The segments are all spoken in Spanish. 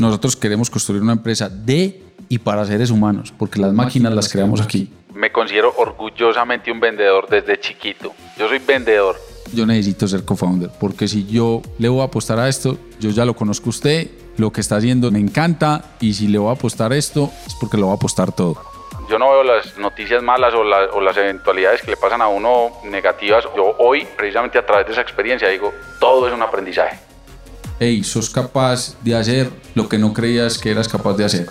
Nosotros queremos construir una empresa de y para seres humanos, porque las máquinas las creamos aquí. Me considero orgullosamente un vendedor desde chiquito. Yo soy vendedor. Yo necesito ser co-founder, porque si yo le voy a apostar a esto, yo ya lo conozco a usted, lo que está haciendo me encanta, y si le voy a apostar esto, es porque lo voy a apostar todo. Yo no veo las noticias malas o, la- o las eventualidades que le pasan a uno negativas. Yo hoy, precisamente a través de esa experiencia, digo, todo es un aprendizaje. Hey, sos capaz de hacer lo que no creías que eras capaz de hacer.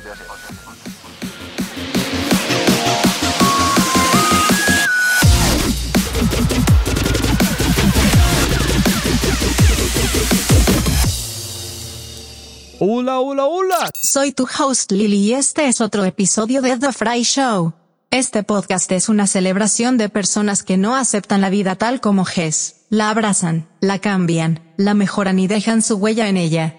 Hola, hola, hola. Soy tu host Lily y este es otro episodio de The Fry Show. Este podcast es una celebración de personas que no aceptan la vida tal como es, la abrazan, la cambian, la mejoran y dejan su huella en ella.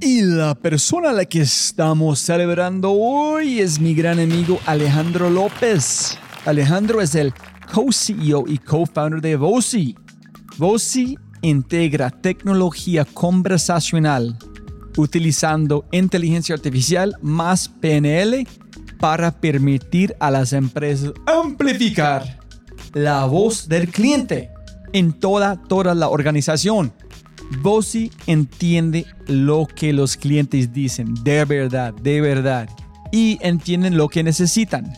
Y la persona a la que estamos celebrando hoy es mi gran amigo Alejandro López. Alejandro es el co-CEO y co-founder de Voci. Voci integra tecnología conversacional utilizando inteligencia artificial más PNL para permitir a las empresas amplificar la voz del cliente en toda, toda la organización. Bossy entiende lo que los clientes dicen, de verdad, de verdad, y entienden lo que necesitan,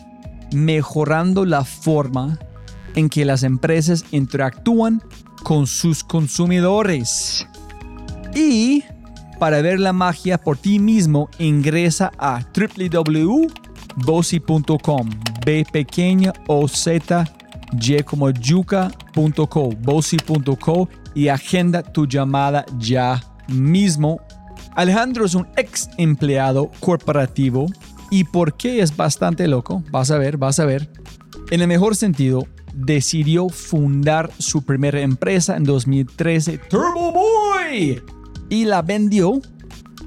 mejorando la forma en que las empresas interactúan con sus consumidores. Y para ver la magia por ti mismo, ingresa a www.bossy.com, B pequeña o Z, Y como yuca.co, bossy.co y agenda tu llamada ya mismo. Alejandro es un ex empleado corporativo y por qué es bastante loco, vas a ver, vas a ver. En el mejor sentido, decidió fundar su primera empresa en 2013, Turbo Boy, y la vendió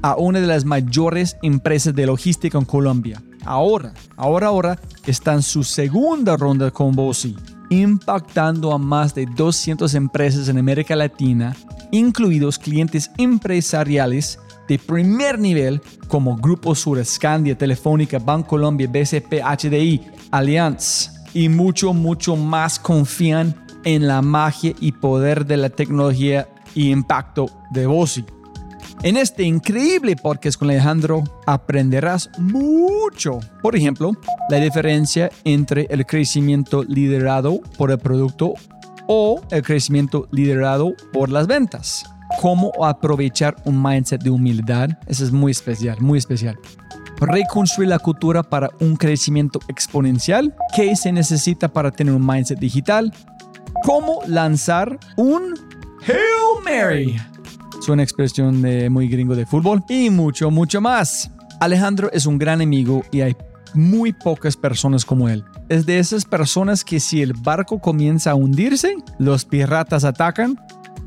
a una de las mayores empresas de logística en Colombia. Ahora, ahora, ahora está en su segunda ronda con Bossy, impactando a más de 200 empresas en América Latina, incluidos clientes empresariales de primer nivel como Grupo Sur, Scandia, Telefónica, Bancolombia, BCP, HDI, Allianz y mucho, mucho más confían en la magia y poder de la tecnología y impacto de Bossy. En este increíble podcast con Alejandro aprenderás mucho. Por ejemplo, la diferencia entre el crecimiento liderado por el producto o el crecimiento liderado por las ventas. Cómo aprovechar un mindset de humildad. Eso es muy especial, muy especial. Reconstruir la cultura para un crecimiento exponencial. ¿Qué se necesita para tener un mindset digital? Cómo lanzar un Hail Mary es una expresión de muy gringo de fútbol y mucho, mucho más. Alejandro es un gran amigo y hay muy pocas personas como él. Es de esas personas que si el barco comienza a hundirse, los piratas atacan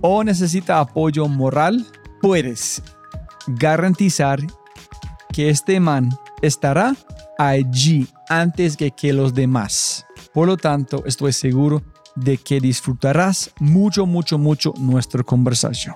o necesita apoyo moral, puedes garantizar que este man estará allí antes que, que los demás. Por lo tanto, estoy seguro de que disfrutarás mucho, mucho, mucho nuestra conversación.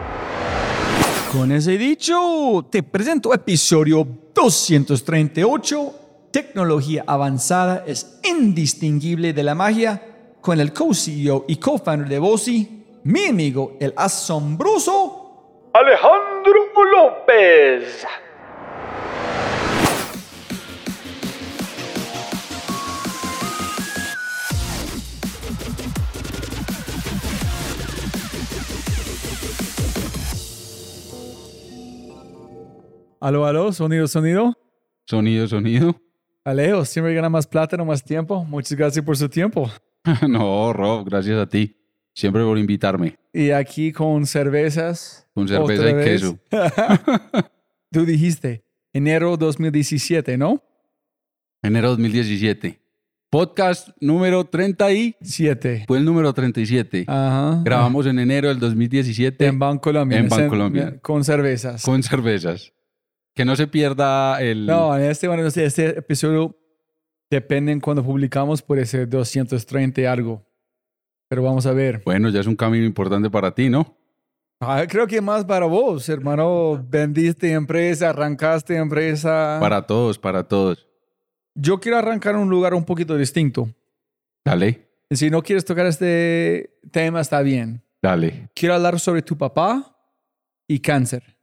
Con ese dicho, te presento episodio 238. Tecnología avanzada es indistinguible de la magia con el co-CEO y co-founder de Bossy, mi amigo, el asombroso Alejandro López. Aló, aló, sonido, sonido. Sonido, sonido. Alejo, siempre gana más plata, no más tiempo. Muchas gracias por su tiempo. no, Rob, gracias a ti. Siempre por invitarme. Y aquí con cervezas. Con cerveza y vez. queso. Tú dijiste enero 2017, ¿no? Enero 2017. Podcast número 30 y... Siete. Fue el número 37. Ajá. Grabamos en enero del 2017 En Bancolombia. En Bancolombia. Con cervezas. con cervezas. Que no se pierda el... No, en este, bueno, este, este episodio depende en cuando publicamos, puede ser 230 y algo. Pero vamos a ver. Bueno, ya es un camino importante para ti, ¿no? Ah, creo que más para vos, hermano. Vendiste empresa, arrancaste empresa. Para todos, para todos. Yo quiero arrancar en un lugar un poquito distinto. Dale, Si no quieres tocar este tema, está bien. dale. Quiero hablar sobre tu papá y cáncer.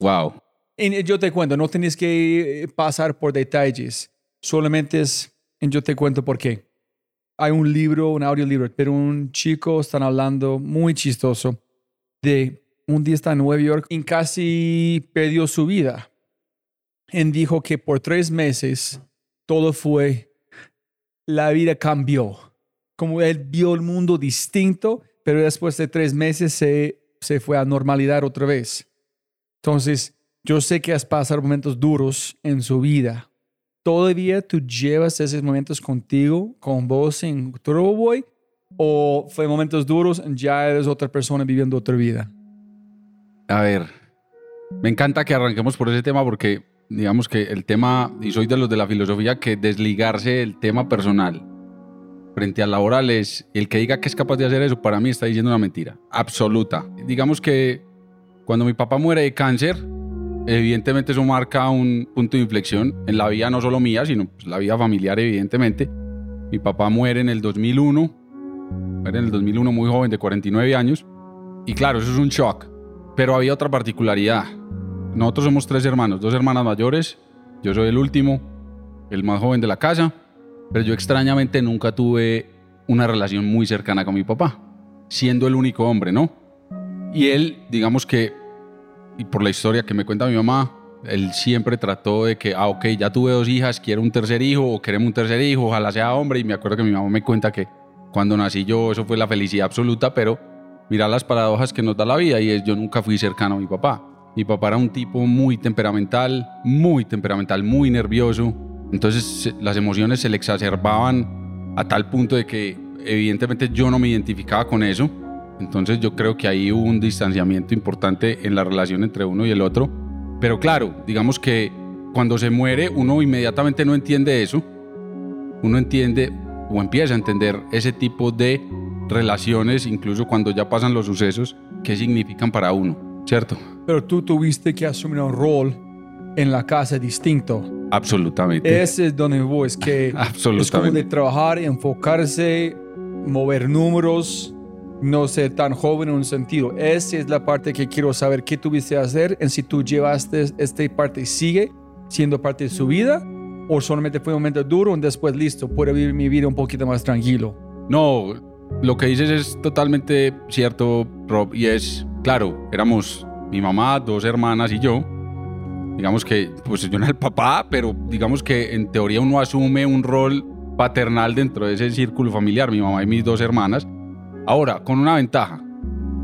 Wow. Yo te cuento, no tienes que eh, pasar por detalles. Solamente es, yo te cuento por qué. Hay un libro, un audiolibro, pero un chico están hablando muy chistoso de un día está en Nueva York y casi perdió su vida. Y dijo que por tres meses todo fue, la vida cambió. Como él vio el mundo distinto, pero después de tres meses se, se fue a normalidad otra vez. Entonces, yo sé que has pasado momentos duros en su vida. ¿Todavía tú llevas esos momentos contigo, con vos en Turbo Boy? ¿O fue momentos duros y ya eres otra persona viviendo otra vida? A ver, me encanta que arranquemos por ese tema porque digamos que el tema, y soy de los de la filosofía, que desligarse del tema personal frente al laboral es, el que diga que es capaz de hacer eso, para mí está diciendo una mentira, absoluta. Digamos que cuando mi papá muere de cáncer, evidentemente eso marca un punto de inflexión en la vida no solo mía, sino pues, la vida familiar, evidentemente. Mi papá muere en el 2001, muere en el 2001 muy joven, de 49 años, y claro, eso es un shock. Pero había otra particularidad. Nosotros somos tres hermanos, dos hermanas mayores. Yo soy el último, el más joven de la casa. Pero yo extrañamente nunca tuve una relación muy cercana con mi papá, siendo el único hombre, ¿no? Y él, digamos que, y por la historia que me cuenta mi mamá, él siempre trató de que, ah, ok, ya tuve dos hijas, quiero un tercer hijo o queremos un tercer hijo, ojalá sea hombre. Y me acuerdo que mi mamá me cuenta que cuando nací yo, eso fue la felicidad absoluta, pero mira las paradojas que nos da la vida y es yo nunca fui cercano a mi papá. Mi papá era un tipo muy temperamental, muy temperamental, muy nervioso. Entonces las emociones se le exacerbaban a tal punto de que evidentemente yo no me identificaba con eso. Entonces yo creo que ahí hubo un distanciamiento importante en la relación entre uno y el otro. Pero claro, digamos que cuando se muere uno inmediatamente no entiende eso. Uno entiende o empieza a entender ese tipo de relaciones, incluso cuando ya pasan los sucesos, qué significan para uno, ¿cierto? Pero tú tuviste que asumir un rol en la casa distinto. Absolutamente. Ese es donde voy, es que es como de Absolutamente. trabajar, enfocarse, mover números, no ser tan joven en un sentido. Esa es la parte que quiero saber qué tuviste que hacer, en si tú llevaste esta parte, sigue siendo parte de su vida, o solamente fue un momento duro y después listo, puedo vivir mi vida un poquito más tranquilo. No, lo que dices es totalmente cierto, Rob, y es, claro, éramos mi mamá, dos hermanas y yo. Digamos que, pues yo no era el papá, pero digamos que en teoría uno asume un rol paternal dentro de ese círculo familiar, mi mamá y mis dos hermanas. Ahora, con una ventaja,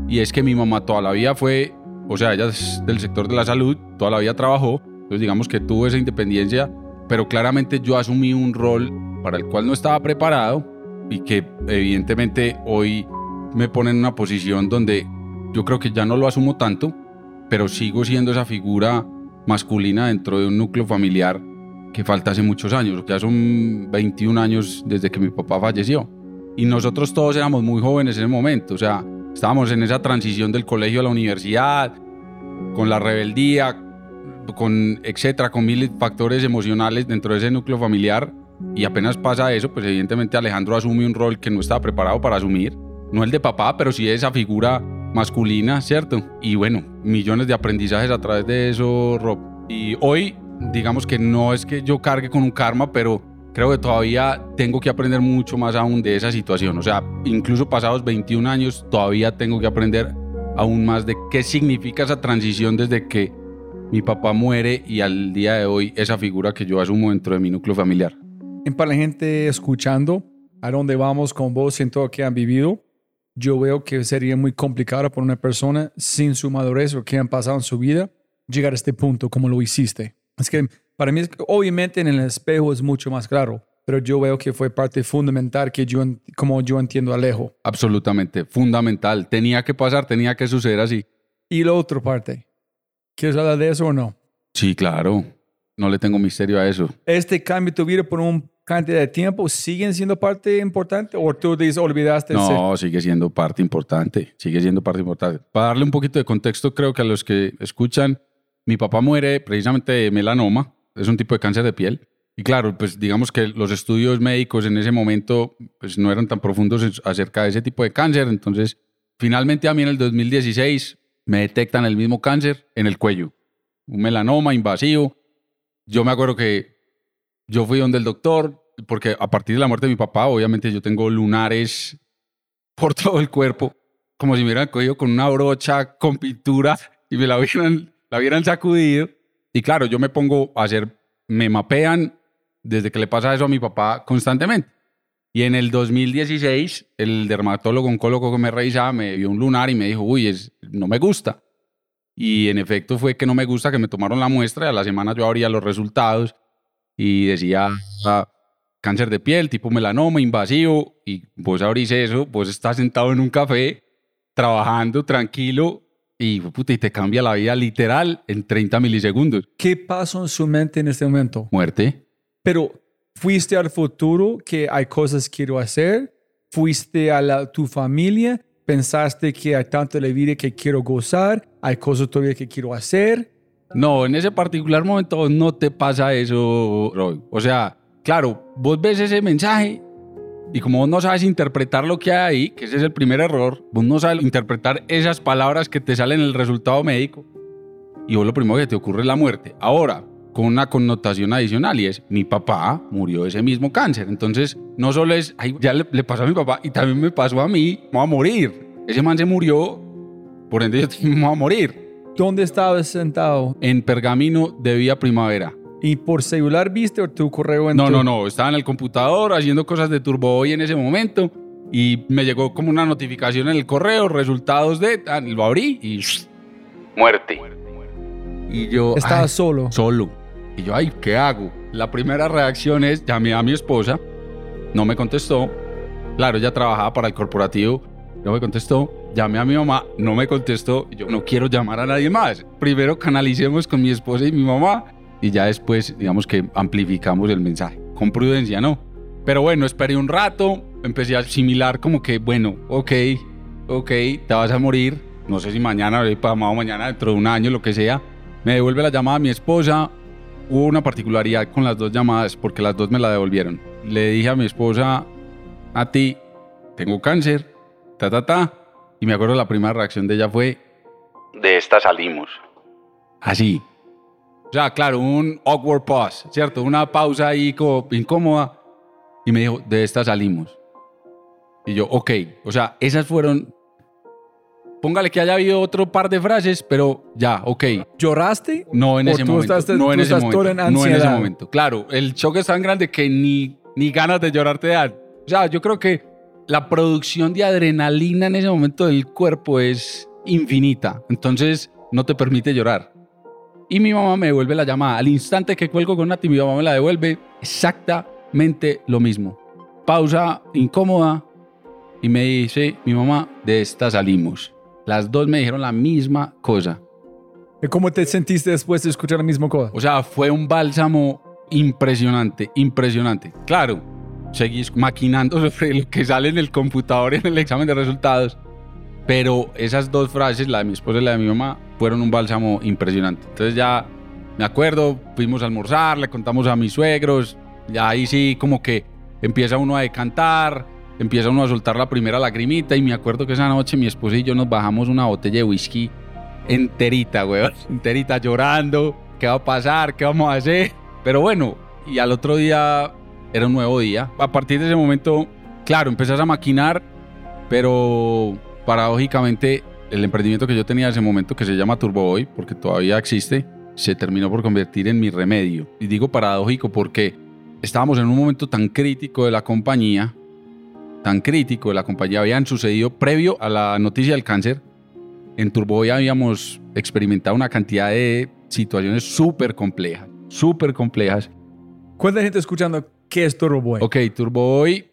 y es que mi mamá toda la vida fue, o sea, ella es del sector de la salud, toda la vida trabajó, entonces digamos que tuvo esa independencia, pero claramente yo asumí un rol para el cual no estaba preparado y que evidentemente hoy me pone en una posición donde yo creo que ya no lo asumo tanto, pero sigo siendo esa figura masculina dentro de un núcleo familiar que falta hace muchos años, ya son 21 años desde que mi papá falleció. Y nosotros todos éramos muy jóvenes en ese momento, o sea, estábamos en esa transición del colegio a la universidad, con la rebeldía, con etcétera, con mil factores emocionales dentro de ese núcleo familiar. Y apenas pasa eso, pues evidentemente Alejandro asume un rol que no estaba preparado para asumir. No el de papá, pero sí esa figura masculina, ¿cierto? Y bueno, millones de aprendizajes a través de eso, Rob. Y hoy, digamos que no es que yo cargue con un karma, pero creo que todavía tengo que aprender mucho más aún de esa situación. O sea, incluso pasados 21 años, todavía tengo que aprender aún más de qué significa esa transición desde que mi papá muere y al día de hoy esa figura que yo asumo dentro de mi núcleo familiar. Y para la gente escuchando, a dónde vamos con vos en todo lo que han vivido, yo veo que sería muy complicado para una persona sin su madurez o que han pasado en su vida llegar a este punto como lo hiciste. Es que para mí, obviamente en el espejo es mucho más claro, pero yo veo que fue parte fundamental que yo, como yo entiendo Alejo. Absolutamente, fundamental. Tenía que pasar, tenía que suceder así. Y la otra parte, ¿quieres hablar de eso o no? Sí, claro. No le tengo misterio a eso. ¿Este cambio tu vida por un cantidad de tiempo siguen siendo parte importante o tú dices, olvidaste? No, sigue siendo parte importante, sigue siendo parte importante. Para darle un poquito de contexto, creo que a los que escuchan, mi papá muere precisamente de melanoma, es un tipo de cáncer de piel. Y claro, pues digamos que los estudios médicos en ese momento pues no eran tan profundos acerca de ese tipo de cáncer. Entonces, finalmente a mí en el 2016 me detectan el mismo cáncer en el cuello, un melanoma invasivo. Yo me acuerdo que yo fui donde el doctor, porque a partir de la muerte de mi papá, obviamente yo tengo lunares por todo el cuerpo, como si me hubieran cogido con una brocha con pintura y me la hubieran, la hubieran sacudido. Y claro, yo me pongo a hacer, me mapean desde que le pasa eso a mi papá constantemente. Y en el 2016, el dermatólogo oncólogo que me revisaba me vio un lunar y me dijo, uy, es, no me gusta. Y en efecto fue que no me gusta que me tomaron la muestra y a la semana yo abría los resultados y decía ah, cáncer de piel, tipo melanoma, invasivo, y vos abrís eso, vos estás sentado en un café, trabajando tranquilo, y, puta, y te cambia la vida literal en 30 milisegundos. ¿Qué pasó en su mente en este momento? Muerte. Pero fuiste al futuro, que hay cosas que quiero hacer, fuiste a la, tu familia, pensaste que hay tanto de la vida que quiero gozar, hay cosas todavía que quiero hacer, no, en ese particular momento no te pasa eso, Roy. O sea, claro, vos ves ese mensaje y como vos no sabes interpretar lo que hay ahí, que ese es el primer error, vos no sabes interpretar esas palabras que te salen en el resultado médico y vos lo primero que te ocurre es la muerte. Ahora, con una connotación adicional y es, mi papá murió de ese mismo cáncer. Entonces, no solo es, ay, ya le, pasó a mi papá y también me pasó a mí, me voy a morir. Ese man se murió, por ende yo me voy a morir. ¿Dónde estabas sentado? En Pergamino de Vía Primavera. ¿Y por celular viste o tu correo en No, no, no. Estaba en el computador haciendo cosas de Turbo hoy en ese momento y me llegó como una notificación en el correo, resultados de... Lo abrí y... Muerte. Y yo... Estaba solo. Solo. Y yo, ay, ¿qué hago? La primera reacción es, llamé a mi esposa, no me contestó. Claro, ella trabajaba para el corporativo, no me contestó llamé a mi mamá, no me contestó, yo no quiero llamar a nadie más. Primero canalicemos con mi esposa y mi mamá y ya después, digamos que amplificamos el mensaje. Con prudencia, ¿no? Pero bueno, esperé un rato, empecé a asimilar como que, bueno, ok, ok, te vas a morir, no sé si mañana, pasado mañana, dentro de un año, lo que sea. Me devuelve la llamada a mi esposa. Hubo una particularidad con las dos llamadas porque las dos me la devolvieron. Le dije a mi esposa, a ti, tengo cáncer, ta, ta, ta y me acuerdo la primera reacción de ella fue, de esta salimos. Así. O sea, claro, un awkward pause, ¿cierto? Una pausa ahí como incómoda. Y me dijo, de esta salimos. Y yo, ok. O sea, esas fueron... Póngale que haya habido otro par de frases, pero ya, ok. ¿Lloraste? No en ese momento. no en ese momento. no en ese momento. Claro, el shock es tan grande que ni, ni ganas de llorar te dan. O sea, yo creo que la producción de adrenalina en ese momento del cuerpo es infinita. Entonces no te permite llorar. Y mi mamá me devuelve la llamada. Al instante que cuelgo con Nati, mi mamá me la devuelve exactamente lo mismo. Pausa incómoda y me dice, mi mamá, de esta salimos. Las dos me dijeron la misma cosa. ¿Cómo te sentiste después de escuchar la misma cosa? O sea, fue un bálsamo impresionante, impresionante. Claro, seguís maquinando sobre lo que sale en el computador en el examen de resultados. Pero esas dos frases, la de mi esposa y la de mi mamá, fueron un bálsamo impresionante. Entonces ya me acuerdo, fuimos a almorzar, le contamos a mis suegros, ya ahí sí como que empieza uno a decantar, empieza uno a soltar la primera lagrimita y me acuerdo que esa noche mi esposa y yo nos bajamos una botella de whisky enterita, weón, enterita llorando, ¿qué va a pasar? ¿Qué vamos a hacer? Pero bueno, y al otro día era un nuevo día. A partir de ese momento, claro, empezás a maquinar, pero paradójicamente el emprendimiento que yo tenía en ese momento, que se llama Turbo Boy, porque todavía existe, se terminó por convertir en mi remedio. Y digo paradójico porque estábamos en un momento tan crítico de la compañía tan crítico de la compañía habían sucedido previo a la noticia del cáncer. En Turboboy habíamos experimentado una cantidad de situaciones súper complejas, súper complejas. ¿Cuánta gente escuchando qué es Turboboy? Ok, Turboboy,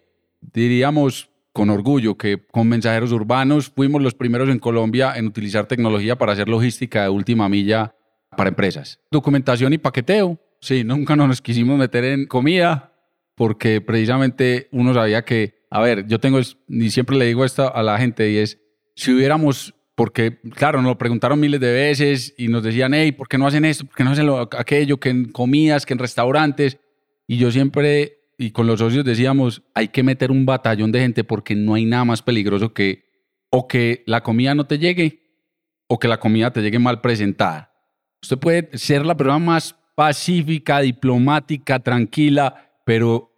diríamos con orgullo que con mensajeros urbanos fuimos los primeros en Colombia en utilizar tecnología para hacer logística de última milla para empresas. Documentación y paqueteo. Sí, nunca nos quisimos meter en comida porque precisamente uno sabía que, a ver, yo tengo, y siempre le digo esto a la gente, y es, si hubiéramos, porque claro, nos lo preguntaron miles de veces y nos decían, hey, ¿por qué no hacen esto? ¿Por qué no hacen aquello? Que en comidas, que en restaurantes. Y yo siempre y con los socios decíamos, hay que meter un batallón de gente porque no hay nada más peligroso que o que la comida no te llegue o que la comida te llegue mal presentada. Usted puede ser la persona más pacífica, diplomática, tranquila, pero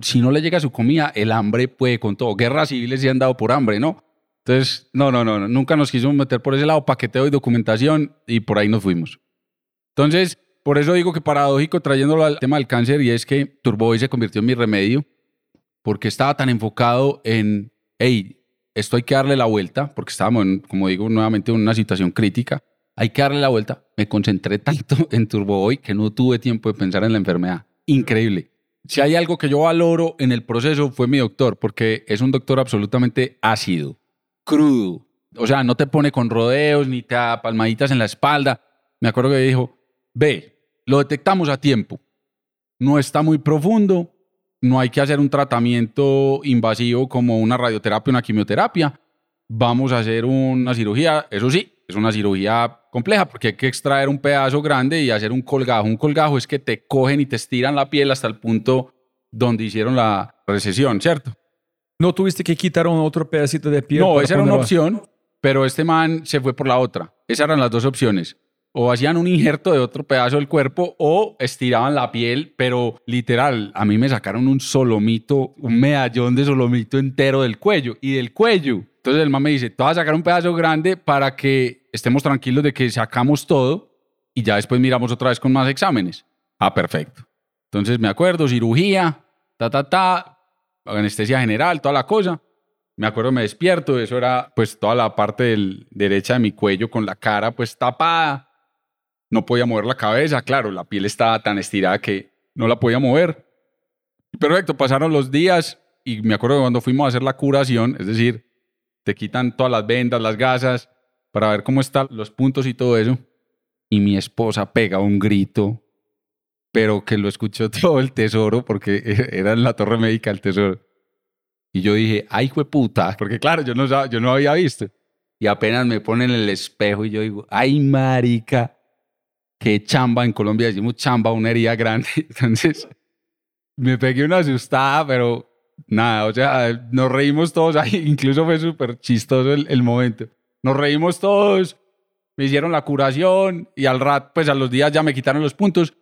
si no le llega su comida, el hambre puede con todo. Guerras civiles se han dado por hambre, ¿no? Entonces, no, no, no, nunca nos quisimos meter por ese lado, paqueteo y documentación, y por ahí nos fuimos. Entonces, por eso digo que paradójico trayéndolo al tema del cáncer y es que Turboy se convirtió en mi remedio porque estaba tan enfocado en, hey, esto hay que darle la vuelta, porque estábamos, como digo, nuevamente en una situación crítica, hay que darle la vuelta. Me concentré tanto en Turboy que no tuve tiempo de pensar en la enfermedad. Increíble. Si hay algo que yo valoro en el proceso fue mi doctor, porque es un doctor absolutamente ácido, crudo. O sea, no te pone con rodeos ni te da palmaditas en la espalda. Me acuerdo que dijo, ve, lo detectamos a tiempo. No está muy profundo, no hay que hacer un tratamiento invasivo como una radioterapia una quimioterapia. Vamos a hacer una cirugía, eso sí, es una cirugía compleja porque hay que extraer un pedazo grande y hacer un colgajo. Un colgajo es que te cogen y te estiran la piel hasta el punto donde hicieron la recesión, ¿cierto? ¿No tuviste que quitar un otro pedacito de piel? No, esa era una opción, pero este man se fue por la otra. Esas eran las dos opciones o hacían un injerto de otro pedazo del cuerpo o estiraban la piel, pero literal, a mí me sacaron un solomito, un medallón de solomito entero del cuello y del cuello. Entonces el man me dice, te vas a sacar un pedazo grande para que estemos tranquilos de que sacamos todo y ya después miramos otra vez con más exámenes. Ah, perfecto. Entonces me acuerdo, cirugía, ta, ta, ta, anestesia general, toda la cosa. Me acuerdo, me despierto, eso era pues toda la parte del, derecha de mi cuello con la cara pues tapada no podía mover la cabeza, claro, la piel estaba tan estirada que no la podía mover. Perfecto, pasaron los días y me acuerdo cuando fuimos a hacer la curación, es decir, te quitan todas las vendas, las gasas, para ver cómo están los puntos y todo eso. Y mi esposa pega un grito, pero que lo escuchó todo el tesoro, porque era en la torre médica el tesoro. Y yo dije, ay, puta, porque claro, yo no, yo no había visto. Y apenas me ponen el espejo y yo digo, ay, marica, que chamba, en Colombia decimos chamba, una herida grande. Entonces, me pegué una asustada, pero nada, o sea, nos reímos todos ahí, incluso fue súper chistoso el, momento. Nos reímos todos, me hicieron la curación y al rato, pues a los días ya me quitaron los puntos.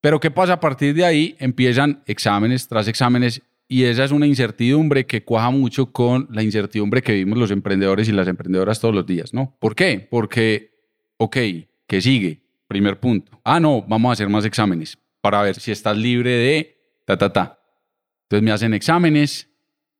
Pero ¿qué pasa a partir de ahí? Empiezan exámenes tras exámenes y esa es una incertidumbre que cuaja mucho con la incertidumbre que vivimos los emprendedores y las emprendedoras todos los días, ¿no? ¿Por qué? Porque, ok, ¿qué sigue? Primer punto. Ah, no, vamos a hacer más exámenes para ver si estás libre de ta, ta, ta. Entonces me hacen exámenes,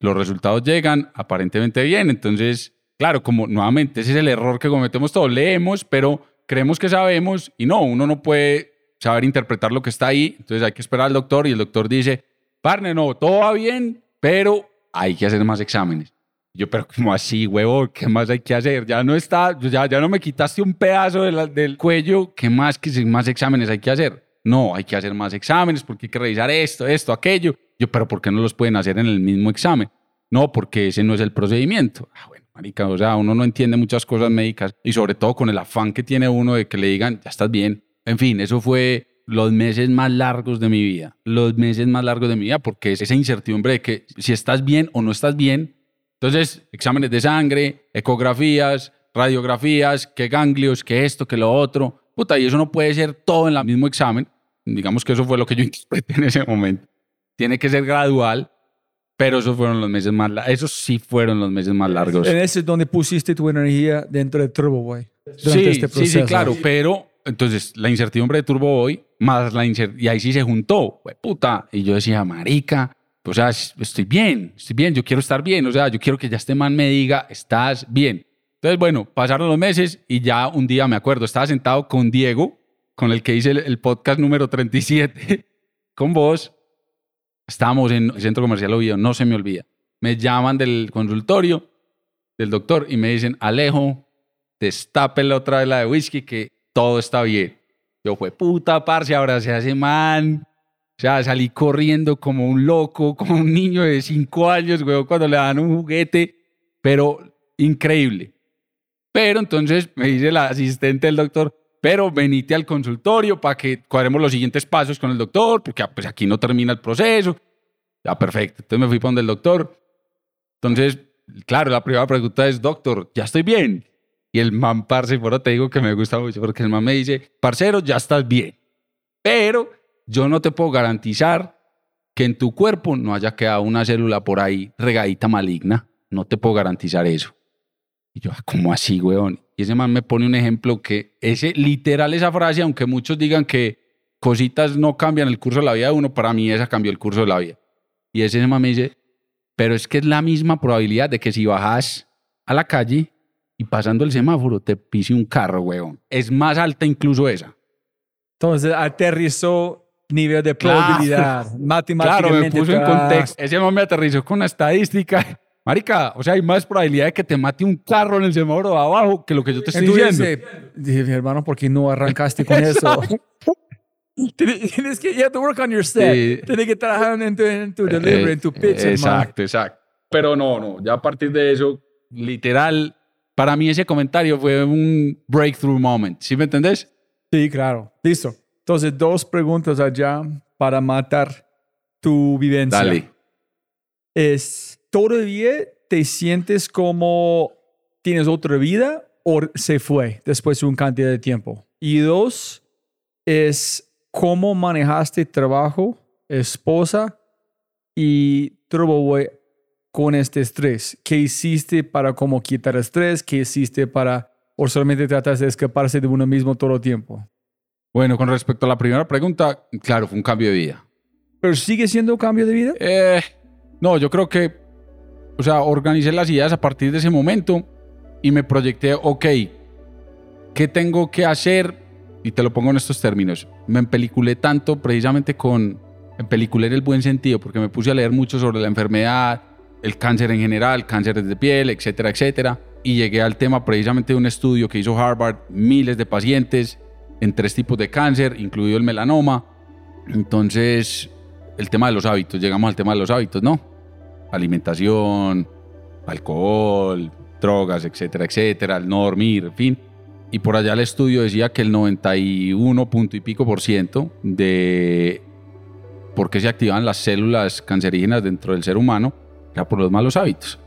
los resultados llegan, aparentemente bien. Entonces, claro, como nuevamente ese es el error que cometemos todos. Leemos, pero creemos que sabemos y no, uno no puede saber interpretar lo que está ahí. Entonces hay que esperar al doctor y el doctor dice, Parne, no, todo va bien, pero hay que hacer más exámenes. Yo, pero ¿cómo así, huevo? ¿Qué más hay que hacer? Ya no está, ya, ya no me quitaste un pedazo del cuello. ¿Qué más, qué más exámenes hay que hacer? No, hay que hacer más exámenes porque hay que revisar esto, esto, aquello. Yo, pero ¿por qué no los pueden hacer en el mismo examen? No, porque ese no es el procedimiento. Ah, bueno, marica, o sea, uno no entiende muchas cosas médicas y sobre todo con el afán que tiene uno de que le digan, ya estás bien. En fin, eso fue los meses más largos de mi vida, los meses más largos de mi vida, porque es esa incertidumbre de que si estás bien o no estás bien, entonces, exámenes de sangre, ecografías, radiografías, qué ganglios, qué esto, qué lo otro. Puta, y eso no puede ser todo en el mismo examen. Digamos que eso fue lo que yo interpreté en ese momento. Tiene que ser gradual, pero esos fueron los meses más largos. Esos sí fueron los meses más largos. En ese es donde pusiste tu energía dentro de Turbo Boy. Sí, este sí, sí, claro, pero entonces la incertidumbre de Turbo Boy más la incertidumbre, y ahí sí se juntó, puta. Y yo decía, marica, o sea, estoy bien, estoy bien, yo quiero estar bien, o sea, yo quiero que ya este man me diga, estás bien. Entonces, bueno, pasaron los meses y ya un día me acuerdo, estaba sentado con Diego, con el que hice el, podcast número 37, con vos. Estábamos en el Centro Comercial Oviedo, no se me olvida. Me llaman del consultorio del doctor y me dicen, Alejo, destápele otra vez la de whisky que todo está bien. Yo fue puta parce, ahora se hace man. O sea, salí corriendo como un loco, como un niño de cinco años, güey, cuando le dan un juguete, pero increíble. Pero entonces me dice la asistente del doctor, pero venite al consultorio para que cuadremos los siguientes pasos con el doctor, porque ah, pues aquí no termina el proceso. Ya, perfecto. Entonces me fui para donde el doctor. Entonces, claro, la primera pregunta es, doctor, ¿ya estoy bien? Y el man, parce, por te digo que me gusta mucho, porque el man me dice, parcero, ya estás bien. Pero yo no te puedo garantizar que en tu cuerpo no haya quedado una célula por ahí regadita maligna. No te puedo garantizar eso. Y yo, ah, ¿cómo así, weón? Y ese man me pone un ejemplo que ese, literal esa frase, aunque muchos digan que cositas no cambian el curso de la vida de uno, para mí esa cambió el curso de la vida. Y ese man me dice, pero es que es la misma probabilidad de que si bajas a la calle y pasando el semáforo te pise un carro, weón. Es más alta incluso esa. Entonces aterrizó nivel de probabilidad, claro. matemáticamente. Claro, me puso en contexto. Ese man me aterrizó con una estadística Marica, o sea, hay más probabilidad de que te mate un carro en el semáforo de abajo que lo que yo te estoy diciendo. dije, mi hermano, ¿por qué no arrancaste con eso? Tienes que, you have to work on your set. Tienes que trabajar en tu, en tu delivery, en tu pitch. Exacto, exacto. Pero no, no, ya a partir de eso, literal, para mí ese comentario fue un breakthrough moment. ¿Sí me entendés? Sí, claro. Listo. Entonces, dos preguntas allá para matar tu vivencia. Dale. Es todavía te sientes como tienes otra vida o se fue después de un cantidad de tiempo. Y dos, es cómo manejaste trabajo, esposa y trabajo con este estrés. ¿Qué hiciste para cómo quitar estrés? ¿Qué hiciste para o solamente tratas de escaparse de uno mismo todo el tiempo? Bueno, con respecto a la primera pregunta, claro, fue un cambio de vida. ¿Pero sigue siendo un cambio de vida? Eh, no, yo creo que o sea, organicé las ideas a partir de ese momento y me proyecté, ok, ¿qué tengo que hacer? Y te lo pongo en estos términos. Me empeliculé tanto precisamente con, empeliculé en el buen sentido, porque me puse a leer mucho sobre la enfermedad, el cáncer en general, cánceres de piel, etcétera, etcétera. Y llegué al tema precisamente de un estudio que hizo Harvard, miles de pacientes en tres tipos de cáncer, incluido el melanoma. Entonces, el tema de los hábitos, llegamos al tema de los hábitos, ¿no? alimentación, alcohol, drogas, etcétera, etcétera, al no dormir, en fin. Y por allá el estudio decía que el 91 punto y pico por ciento de por qué se activan las células cancerígenas dentro del ser humano era por los malos hábitos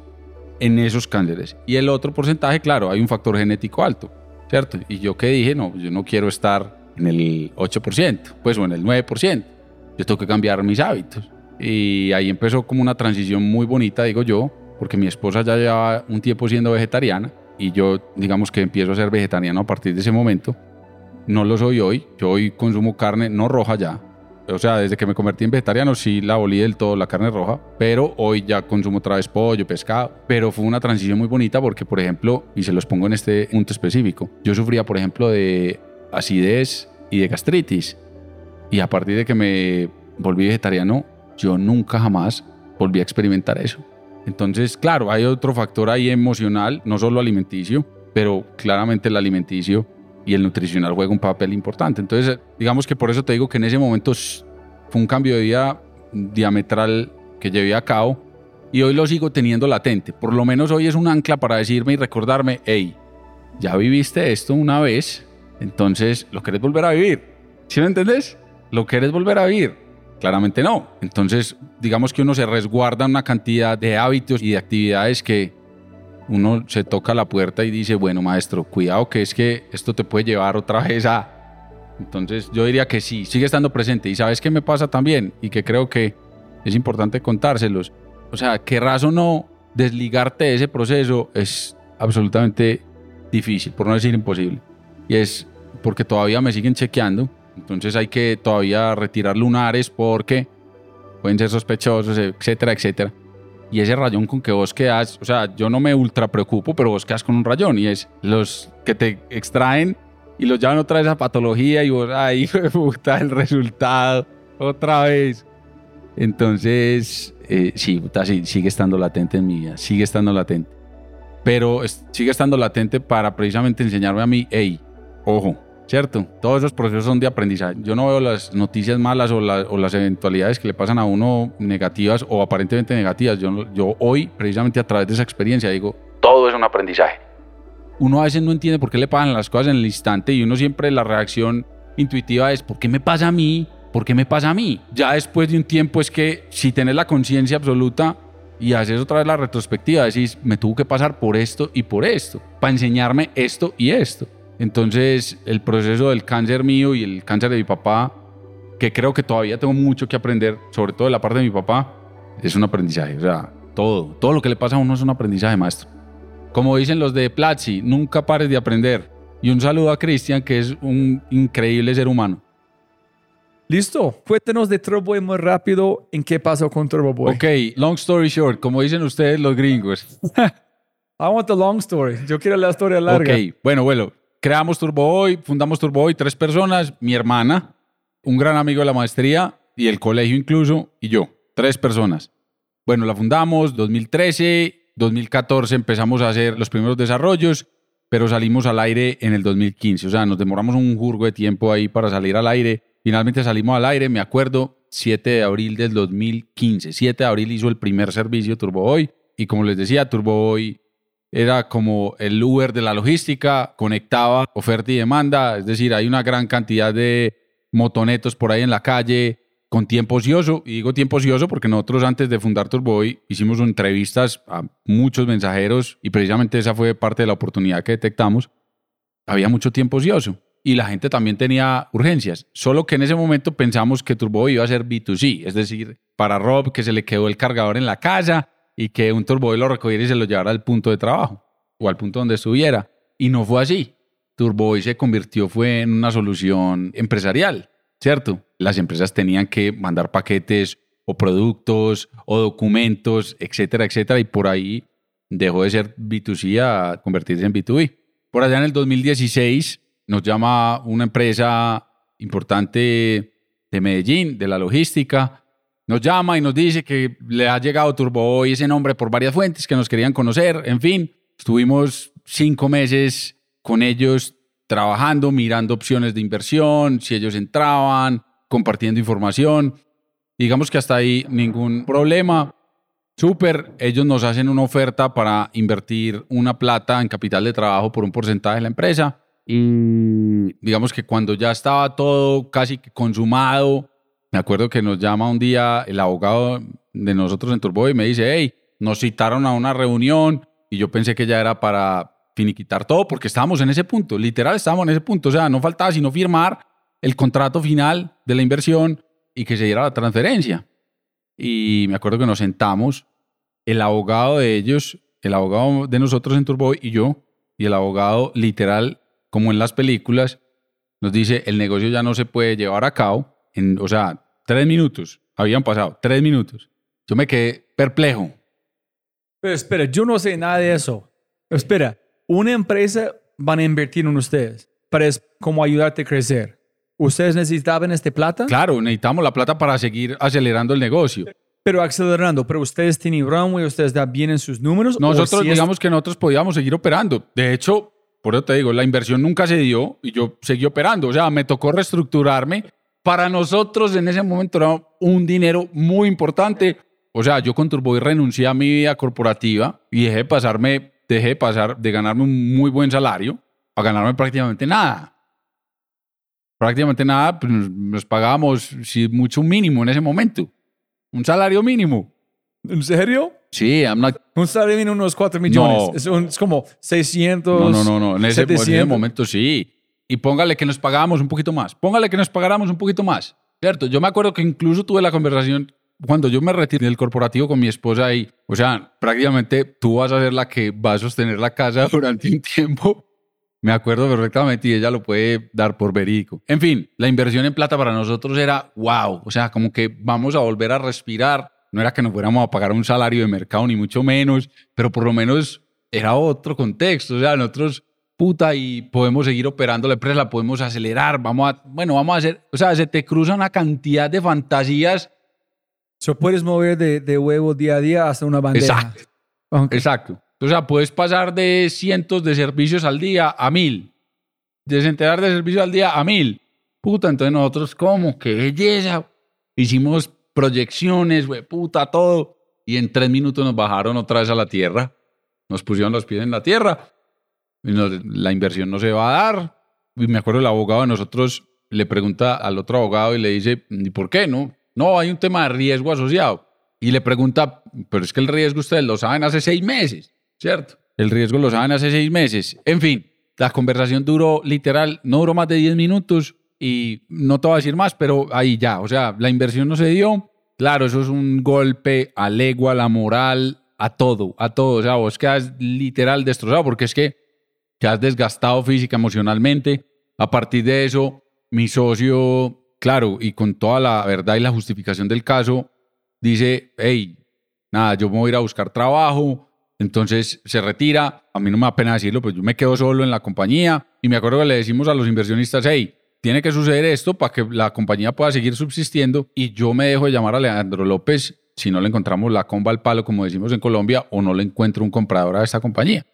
en esos cánceres. Y el otro porcentaje, claro, hay un factor genético alto, ¿cierto? Y yo que dije, no, yo no quiero estar en el 8%, pues o en el 9%. Yo tengo que cambiar mis hábitos. Y ahí empezó como una transición muy bonita, digo yo, porque mi esposa ya lleva un tiempo siendo vegetariana y yo digamos que empiezo a ser vegetariano a partir de ese momento. No lo soy hoy, yo hoy consumo carne no roja ya. O sea, desde que me convertí en vegetariano sí la olí del todo la carne roja, pero hoy ya consumo otra vez pollo, pescado. Pero fue una transición muy bonita porque, por ejemplo, y se los pongo en este punto específico, yo sufría, por ejemplo, de acidez y de gastritis. Y a partir de que me volví vegetariano, yo nunca jamás volví a experimentar eso. Entonces, claro, hay otro factor ahí emocional, no solo alimenticio, pero claramente el alimenticio y el nutricional juega un papel importante. Entonces, digamos que por eso te digo que en ese momento fue un cambio de vida diametral que llevé a cabo y hoy lo sigo teniendo latente. Por lo menos hoy es un ancla para decirme y recordarme, hey, ya viviste esto una vez, entonces lo quieres volver a vivir. ¿Sí me entendés? Lo quieres volver a vivir. Claramente no. Entonces, digamos que uno se resguarda una cantidad de hábitos y de actividades que uno se toca la puerta y dice, bueno, maestro, cuidado que es que esto te puede llevar otra vez a... Entonces, yo diría que sí, sigue estando presente. Y sabes qué me pasa también y que creo que es importante contárselos. O sea, querrás o no, desligarte de ese proceso es absolutamente difícil, por no decir imposible. Y es porque todavía me siguen chequeando entonces hay que todavía retirar lunares porque pueden ser sospechosos, etcétera, etcétera. Y ese rayón con que vos quedas, o sea, yo no me ultra preocupo, pero vos quedas con un rayón y es los que te extraen y los llevan otra vez a patología y vos, ay, puta, el resultado, otra vez. Entonces, eh, sí, puta, sí, sigue estando latente en mi vida, sigue estando latente. Pero sigue estando latente para precisamente enseñarme a mí, hey, ojo, ¿cierto? Todos esos procesos son de aprendizaje. Yo no veo las noticias malas o, o, las eventualidades que le pasan a uno negativas o aparentemente negativas. Yo, yo hoy, precisamente a través de esa experiencia, digo, todo es un aprendizaje. Uno a veces no entiende por qué le pasan las cosas en el instante y uno siempre la reacción intuitiva es, ¿por qué me pasa a mí? ¿Por qué me pasa a mí? Ya después de un tiempo es que si tienes la conciencia absoluta y haces otra vez la retrospectiva, decís, me tuvo que pasar por esto y por esto, para enseñarme esto y esto. Entonces, el proceso del cáncer mío y el cáncer de mi papá, que creo que todavía tengo mucho que aprender, sobre todo de la parte de mi papá, es un aprendizaje. O sea, todo, todo lo que le pasa a uno es un aprendizaje, maestro. Como dicen los de Platzi, nunca pares de aprender. Y un saludo a Cristian, que es un increíble ser humano. Listo. Cuéntenos de Turbo Boy muy rápido. ¿En qué pasó con Turbo Boy? Ok, long story short, como dicen ustedes los gringos. I want the long story. Yo quiero la historia larga. Ok, bueno, bueno creamos Turbo fundamos Turbo tres personas, mi hermana, un gran amigo de la maestría y el colegio incluso, y yo, tres personas. Bueno, la fundamos 2013, 2014 empezamos a hacer los primeros desarrollos, pero salimos al aire en el 2015, o sea, nos demoramos un jurgo de tiempo ahí para salir al aire. Finalmente salimos al aire, me acuerdo, 7 de abril del 2015. 7 de abril hizo el primer servicio Turbo y como les decía, Turbo era como el Uber de la logística, conectaba oferta y demanda, es decir, hay una gran cantidad de motonetos por ahí en la calle con tiempo ocioso, y digo tiempo ocioso porque nosotros antes de fundar Turboy hicimos entrevistas a muchos mensajeros y precisamente esa fue parte de la oportunidad que detectamos. Había mucho tiempo ocioso y la gente también tenía urgencias, solo que en ese momento pensamos que Turboy iba a ser B2C, es decir, para Rob que se le quedó el cargador en la casa y que un Turboy lo recogiera y se lo llevara al punto de trabajo o al punto donde estuviera. Y no fue así. Turboy se convirtió fue en una solución empresarial, ¿cierto? Las empresas tenían que mandar paquetes o productos o documentos, etcétera, etcétera, y por ahí dejó de ser B2C a convertirse en B2B. Por allá en el 2016 nos llama una empresa importante de Medellín, de la logística, nos llama y nos dice que le ha llegado Turbo ese nombre por varias fuentes que nos querían conocer. En fin, estuvimos cinco meses con ellos trabajando, mirando opciones de inversión, si ellos entraban, compartiendo información. Digamos que hasta ahí ningún problema. Súper, ellos nos hacen una oferta para invertir una plata en capital de trabajo por un porcentaje de la empresa. Y digamos que cuando ya estaba todo casi consumado, me acuerdo que nos llama un día el abogado de nosotros en Turbo y me dice, hey, nos citaron a una reunión y yo pensé que ya era para finiquitar todo porque estábamos en ese punto, literal estábamos en ese punto, o sea, no faltaba sino firmar el contrato final de la inversión y que se diera la transferencia. Y me acuerdo que nos sentamos, el abogado de ellos, el abogado de nosotros en Turbo y yo, y el abogado literal, como en las películas, nos dice, el negocio ya no se puede llevar a cabo o sea, tres minutos, habían pasado, tres minutos. Yo me quedé perplejo. Pero espera, yo no sé nada de eso. espera, una empresa van a invertir en ustedes para es como ayudarte a crecer. ¿Ustedes necesitaban este plata? Claro, necesitamos la plata para seguir acelerando el negocio. Pero acelerando, pero ustedes tienen runway, ustedes dan bien en sus números. Nosotros, digamos que nosotros podíamos seguir operando. De hecho, por eso te digo, la inversión nunca se dio y yo seguí operando. O sea, me tocó reestructurarme para nosotros en ese momento era un dinero muy importante. O sea, yo con Turboy renuncié a mi vida corporativa y dejé de pasarme, dejé de pasar de ganarme un muy buen salario a ganarme prácticamente nada. Prácticamente nada, pues nos pagábamos, si mucho, un mínimo en ese momento. Un salario mínimo. ¿En serio? Sí, un salario mínimo unos 4 millones. Es, como 600. No, no, no, no. En ese, en ese momento sí y póngale que nos pagábamos un poquito más, póngale que nos pagáramos un poquito más, ¿cierto? Yo me acuerdo que incluso tuve la conversación cuando yo me retiré del corporativo con mi esposa y, o sea, prácticamente tú vas a ser la que va a sostener la casa durante un tiempo Me acuerdo perfectamente y ella lo puede dar por verídico. En fin, la inversión en plata para nosotros era wow. O sea, como que vamos a volver a respirar. No era que nos fuéramos a pagar un salario de mercado, ni mucho menos, pero por lo menos era otro contexto. O sea, nosotros, puta, y podemos seguir operando la empresa, la podemos acelerar. Vamos a, bueno, vamos a hacer. O sea, se te cruza una cantidad de fantasías. So, puedes mover de, de huevo día a día hasta una bandeja. Exacto. Ok. Exacto. O sea, puedes pasar de cientos de servicios al día a mil. De centenar de servicios al día a mil. Puta, entonces nosotros, ¿cómo? ¡Qué belleza! Hicimos proyecciones, güey, puta, todo. Y en tres minutos nos bajaron otra vez a la tierra. Nos pusieron los pies en la tierra. La inversión no se va a dar. Y me acuerdo el abogado de nosotros le pregunta al otro abogado y le dice, ¿y por qué no? No, hay un tema de riesgo asociado. Y le pregunta, pero es que el riesgo ustedes lo saben hace seis meses, ¿cierto? El riesgo lo saben hace seis meses. En fin, la conversación duró literal, no duró más de 10 minutos y no te voy a decir más, pero ahí ya, o sea, la inversión no se dio. Claro, eso es un golpe a legua, a la moral, a todo, a todo. O sea, vos quedas literal destrozado porque es que quedas desgastado física, emocionalmente. A partir de eso, mi socio, claro, y con toda la verdad y la justificación del caso, dice, hey, nada, yo me voy a ir a buscar trabajo. Entonces se retira. A mí no me da pena decirlo, pues yo me quedo solo en la compañía. Y me acuerdo que le decimos a los inversionistas, hey, tiene que suceder esto para que la compañía pueda seguir subsistiendo. Y yo me dejo de llamar a Leandro López si no le encontramos la comba al palo, como decimos en Colombia, o no le encuentro un comprador a esta compañía.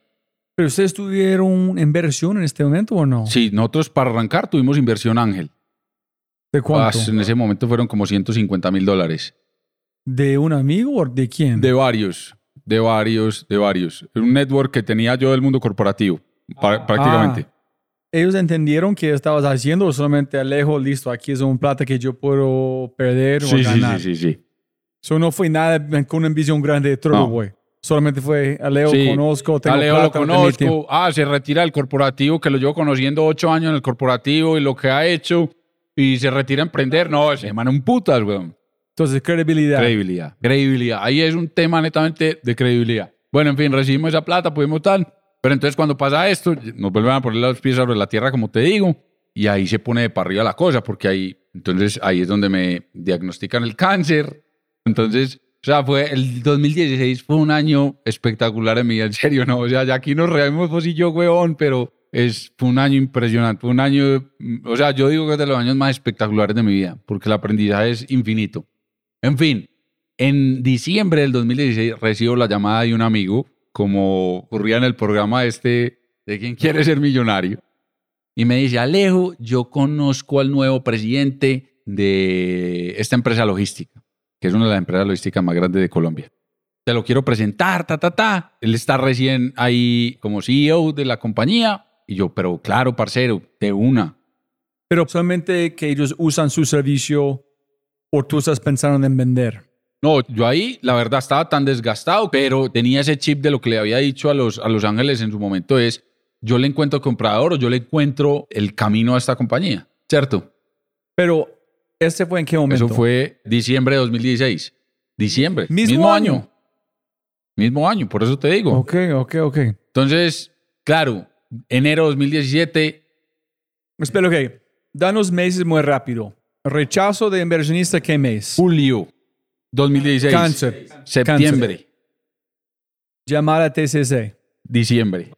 ¿Pero ustedes tuvieron inversión en este momento o no? Sí, nosotros para arrancar tuvimos inversión Ángel. ¿De cuánto? Ah, en ese momento fueron como 150 mil dólares. ¿De un amigo o de quién? De varios, de varios, de varios. Un network que tenía yo del mundo corporativo, pa- prácticamente. ¿Ellos entendieron qué estabas haciendo o solamente Alejo, listo, aquí es un plata que yo puedo perder o sí, sí, ganar? sí, sí, sí. So, no fue nada con una visión grande de Turbo No. Boy. Solamente fue Alejo, Sí. conozco, tengo Alejo lo plata, metí. conozco. Ah, se retira del corporativo, que lo llevo conociendo ocho años en el corporativo y lo que ha hecho. Y se retira a emprender. No, se llaman un putas, weón. Entonces, credibilidad. Credibilidad. Credibilidad. Ahí es un tema netamente de credibilidad. Bueno, en fin, recibimos esa plata, pudimos tal. Pero entonces cuando pasa esto, nos vuelven a poner los pies sobre la tierra, como te digo, y ahí se pone de para arriba la cosa, porque ahí, entonces ahí es donde me diagnostican el cáncer. Entonces, o sea, fue el 2016 fue un año espectacular en mi vida, en serio, ¿no? O sea, ya aquí nos reímos vos y yo, huevón, pero es, fue un año impresionante, fue un año, o sea, yo digo que es de los años más espectaculares de mi vida, porque el aprendizaje es infinito. En fin, en diciembre del 2016 recibo la llamada de un amigo, como ocurría en el programa este de quién quiere ser millonario, y me dice, Alejo, yo conozco al nuevo presidente de esta empresa logística, que es una de las empresas logísticas más grandes de Colombia. Te lo quiero presentar, ta, ta, ta. Él está recién ahí como CEO de la compañía. Y yo, pero claro, parcero, de una. Pero solamente que ellos usan su servicio o tú estás pensando en vender. No, yo ahí la verdad estaba tan desgastado, pero tenía ese chip de lo que le había dicho a los, a los ángeles en su momento es, yo le encuentro comprador o yo le encuentro el camino a esta compañía, ¿cierto? Pero, ¿este fue en qué momento? Eso fue diciembre de 2016. Diciembre. Mismo Mismo, año. año. Mismo año, por eso te digo. Ok, ok, ok. Entonces, claro, enero de 2017, Espera, ok. Danos meses muy rápido. Rechazo de inversionista, ¿qué mes? julio 2016. Cáncer. Septiembre. Llamada TCC. diciembre.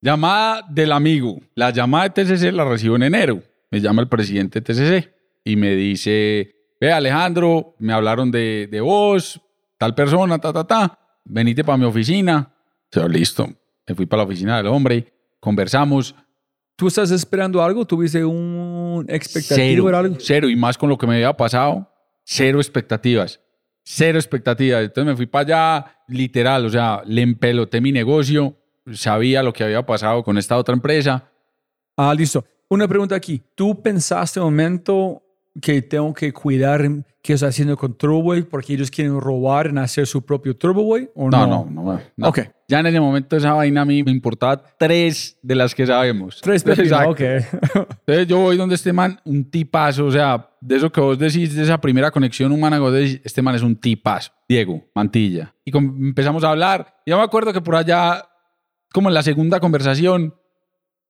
Llamada del amigo. La llamada de TCC la recibo en enero. Me llama el presidente de TCC y me dice, ve Alejandro, me hablaron de, de vos, tal persona, ta, ta, ta. Venite para mi oficina. Yo, listo. Me fui para la oficina del hombre, conversamos. ¿Tú estás esperando algo? ¿Tuviste un expectativa Cero, de algo? cero. Y más con lo que me había pasado, cero expectativas. Cero expectativas. Entonces me fui para allá, literal, o sea, le empeloté mi negocio, sabía lo que había pasado con esta otra empresa. Ah, listo. Una pregunta aquí. ¿Tú pensaste un momento que tengo que cuidar qué estoy haciendo con Turboboy porque ellos quieren robar en hacer su propio Turboboy? ¿O No, no? no, no. no. Ok. Ya en ese momento esa vaina a mí me importaba tres de las que sabemos. Tres Exacto. ok. Entonces yo voy donde este man, un tipazo, o sea, de eso que vos decís, de esa primera conexión humana, que vos decís, este man es un tipazo, Diego Mantilla. Y empezamos a hablar. Y yo me acuerdo que por allá, como en la segunda conversación,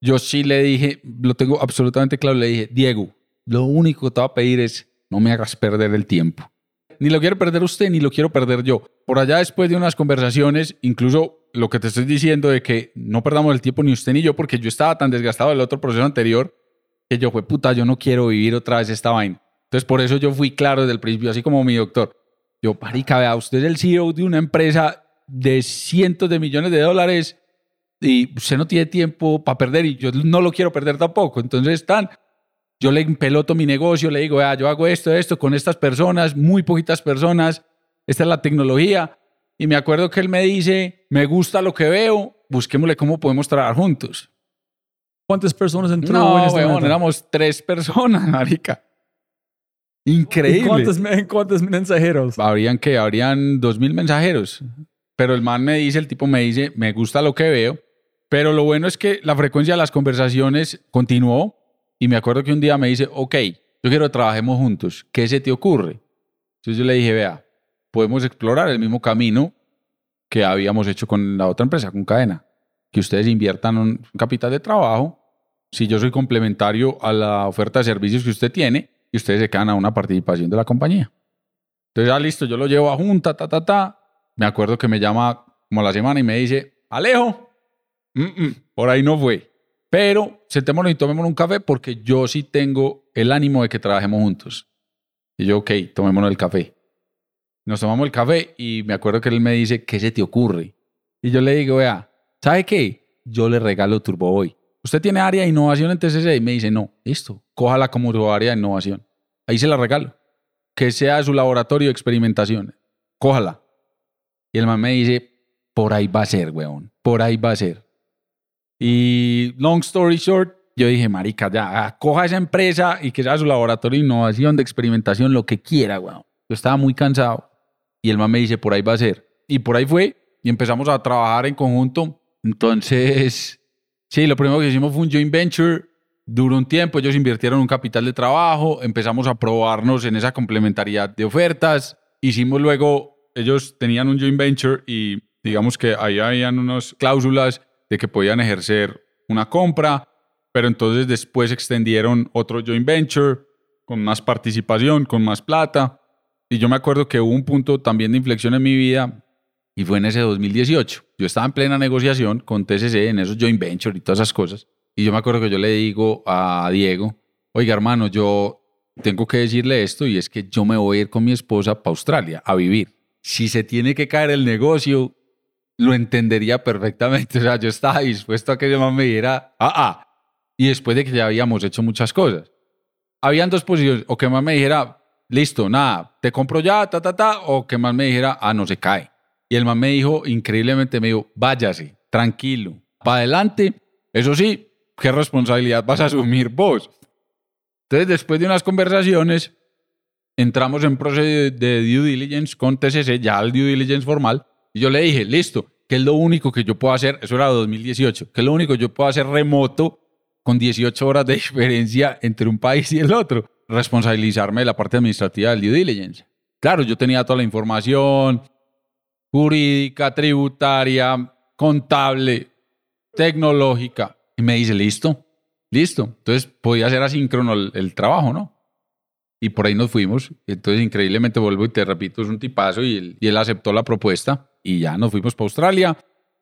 yo sí le dije, lo tengo absolutamente claro, le dije, Diego, lo único que te voy a pedir es no me hagas perder el tiempo. Ni lo quiero perder usted, ni lo quiero perder yo. Por allá después de unas conversaciones, incluso lo que te estoy diciendo de que no perdamos el tiempo ni usted ni yo, porque yo estaba tan desgastado del otro proceso anterior que yo fue puta, yo no quiero vivir otra vez esta vaina. Entonces por eso yo fui claro desde el principio, así como mi doctor. Yo, marica, vea, usted es el CEO de una empresa de cientos de millones de dólares y usted no tiene tiempo para perder y yo no lo quiero perder tampoco. Entonces, están, yo le peloto mi negocio, le digo, yo hago esto, esto con estas personas, muy poquitas personas, esta es la tecnología. Y me acuerdo que él me dice, me gusta lo que veo, busquémosle cómo podemos trabajar juntos. ¿Cuántas personas entró No, en este weón, éramos tres personas, marica. Increíble. ¿Y cuántos, cuántos mensajeros? Habrían que, habrían dos mil mensajeros. Pero el man me dice, el tipo me dice, me gusta lo que veo. Pero lo bueno es que la frecuencia de las conversaciones continuó. Y me acuerdo que un día me dice, ok, yo quiero que trabajemos juntos. ¿Qué se te ocurre? Entonces yo le dije, vea, podemos explorar el mismo camino que habíamos hecho con la otra empresa, con Cadena. Que ustedes inviertan un capital de trabajo. Si yo soy complementario a la oferta de servicios que usted tiene y ustedes se quedan a una participación de la compañía. Entonces, ya listo, yo lo llevo a junta, ta, ta, ta. Me acuerdo que me llama como la semana y me dice, Alejo, mm, mm, por ahí no fue. Pero sentémonos y tomémonos un café porque yo sí tengo el ánimo de que trabajemos juntos. Y yo, ok, tomémonos el café. Nos tomamos el café y me acuerdo que él me dice, ¿qué se te ocurre? Y yo le digo, vea, ¿sabe qué? Yo le regalo Turbo Boy. ¿Usted tiene área de innovación en TCC? Y me dice, no, listo, cójala como su área de innovación. Ahí se la regalo. Que sea su laboratorio de experimentación. Cójala. Y el man me dice, por ahí va a ser, weón. Por ahí va a ser. Y long story short, yo dije, marica, ya, coja esa empresa y que sea su laboratorio de innovación, de experimentación, lo que quiera, weón. Yo estaba muy cansado. Y el man me dice, por ahí va a ser. Y por ahí fue. Y empezamos a trabajar en conjunto. Entonces, sí, lo primero que hicimos fue un joint venture. Duró un tiempo, ellos invirtieron un capital de trabajo, empezamos a probarnos en esa complementariedad de ofertas. Hicimos luego, ellos tenían un joint venture y digamos que ahí habían unas cláusulas de que podían ejercer una compra, pero entonces después extendieron otro joint venture con más participación, con más plata. Y yo me acuerdo que hubo un punto también de inflexión en mi vida y fue en ese 2018. Yo estaba en plena negociación con TCC en esos joint venture y todas esas cosas. Y yo me acuerdo que yo le digo a Diego, oiga hermano, yo tengo que decirle esto y es que yo me voy a ir con mi esposa para Australia a vivir. Si se tiene que caer el negocio, lo entendería perfectamente. O sea, yo estaba dispuesto a que yo me dijera, ah, ah. Y después de que ya habíamos hecho muchas cosas. Habían dos posiciones, o que más me dijera, listo, nada, te compro ya, ta, ta, ta, o que más me dijera, ah, no se cae. Y el man me dijo, increíblemente, me dijo, váyase, tranquilo, para adelante. Eso sí, ¿qué responsabilidad vas a asumir vos? Entonces, después de unas conversaciones, entramos en proceso de due diligence con TCC, ya el due diligence formal, y yo le dije, listo, ¿qué es lo único que yo puedo hacer? Eso era 2018, ¿qué es lo único que yo puedo hacer remoto con 18 horas de diferencia entre un país y el otro? Responsabilizarme de la parte administrativa del due diligence. Claro, yo tenía toda la información jurídica, tributaria, contable, tecnológica. Y me dice, listo, listo. Entonces podía hacer asíncrono el, el trabajo, ¿no? Y por ahí nos fuimos. Entonces, increíblemente, vuelvo y te repito, es un tipazo y él, y él aceptó la propuesta y ya nos fuimos para Australia.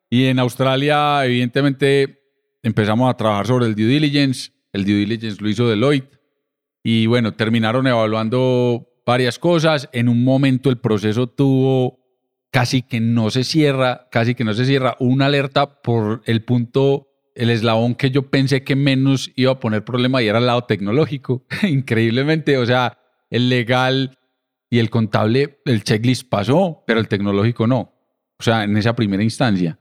Y en Australia, evidentemente, empezamos a trabajar sobre el due diligence. El due diligence lo hizo Deloitte. Y bueno, terminaron evaluando varias cosas. En un momento el proceso tuvo casi que no se cierra, casi que no se cierra, una alerta por el punto, el eslabón que yo pensé que menos iba a poner problema y era el lado tecnológico. Increíblemente, o sea, el legal y el contable, el checklist pasó, pero el tecnológico no. O sea, en esa primera instancia.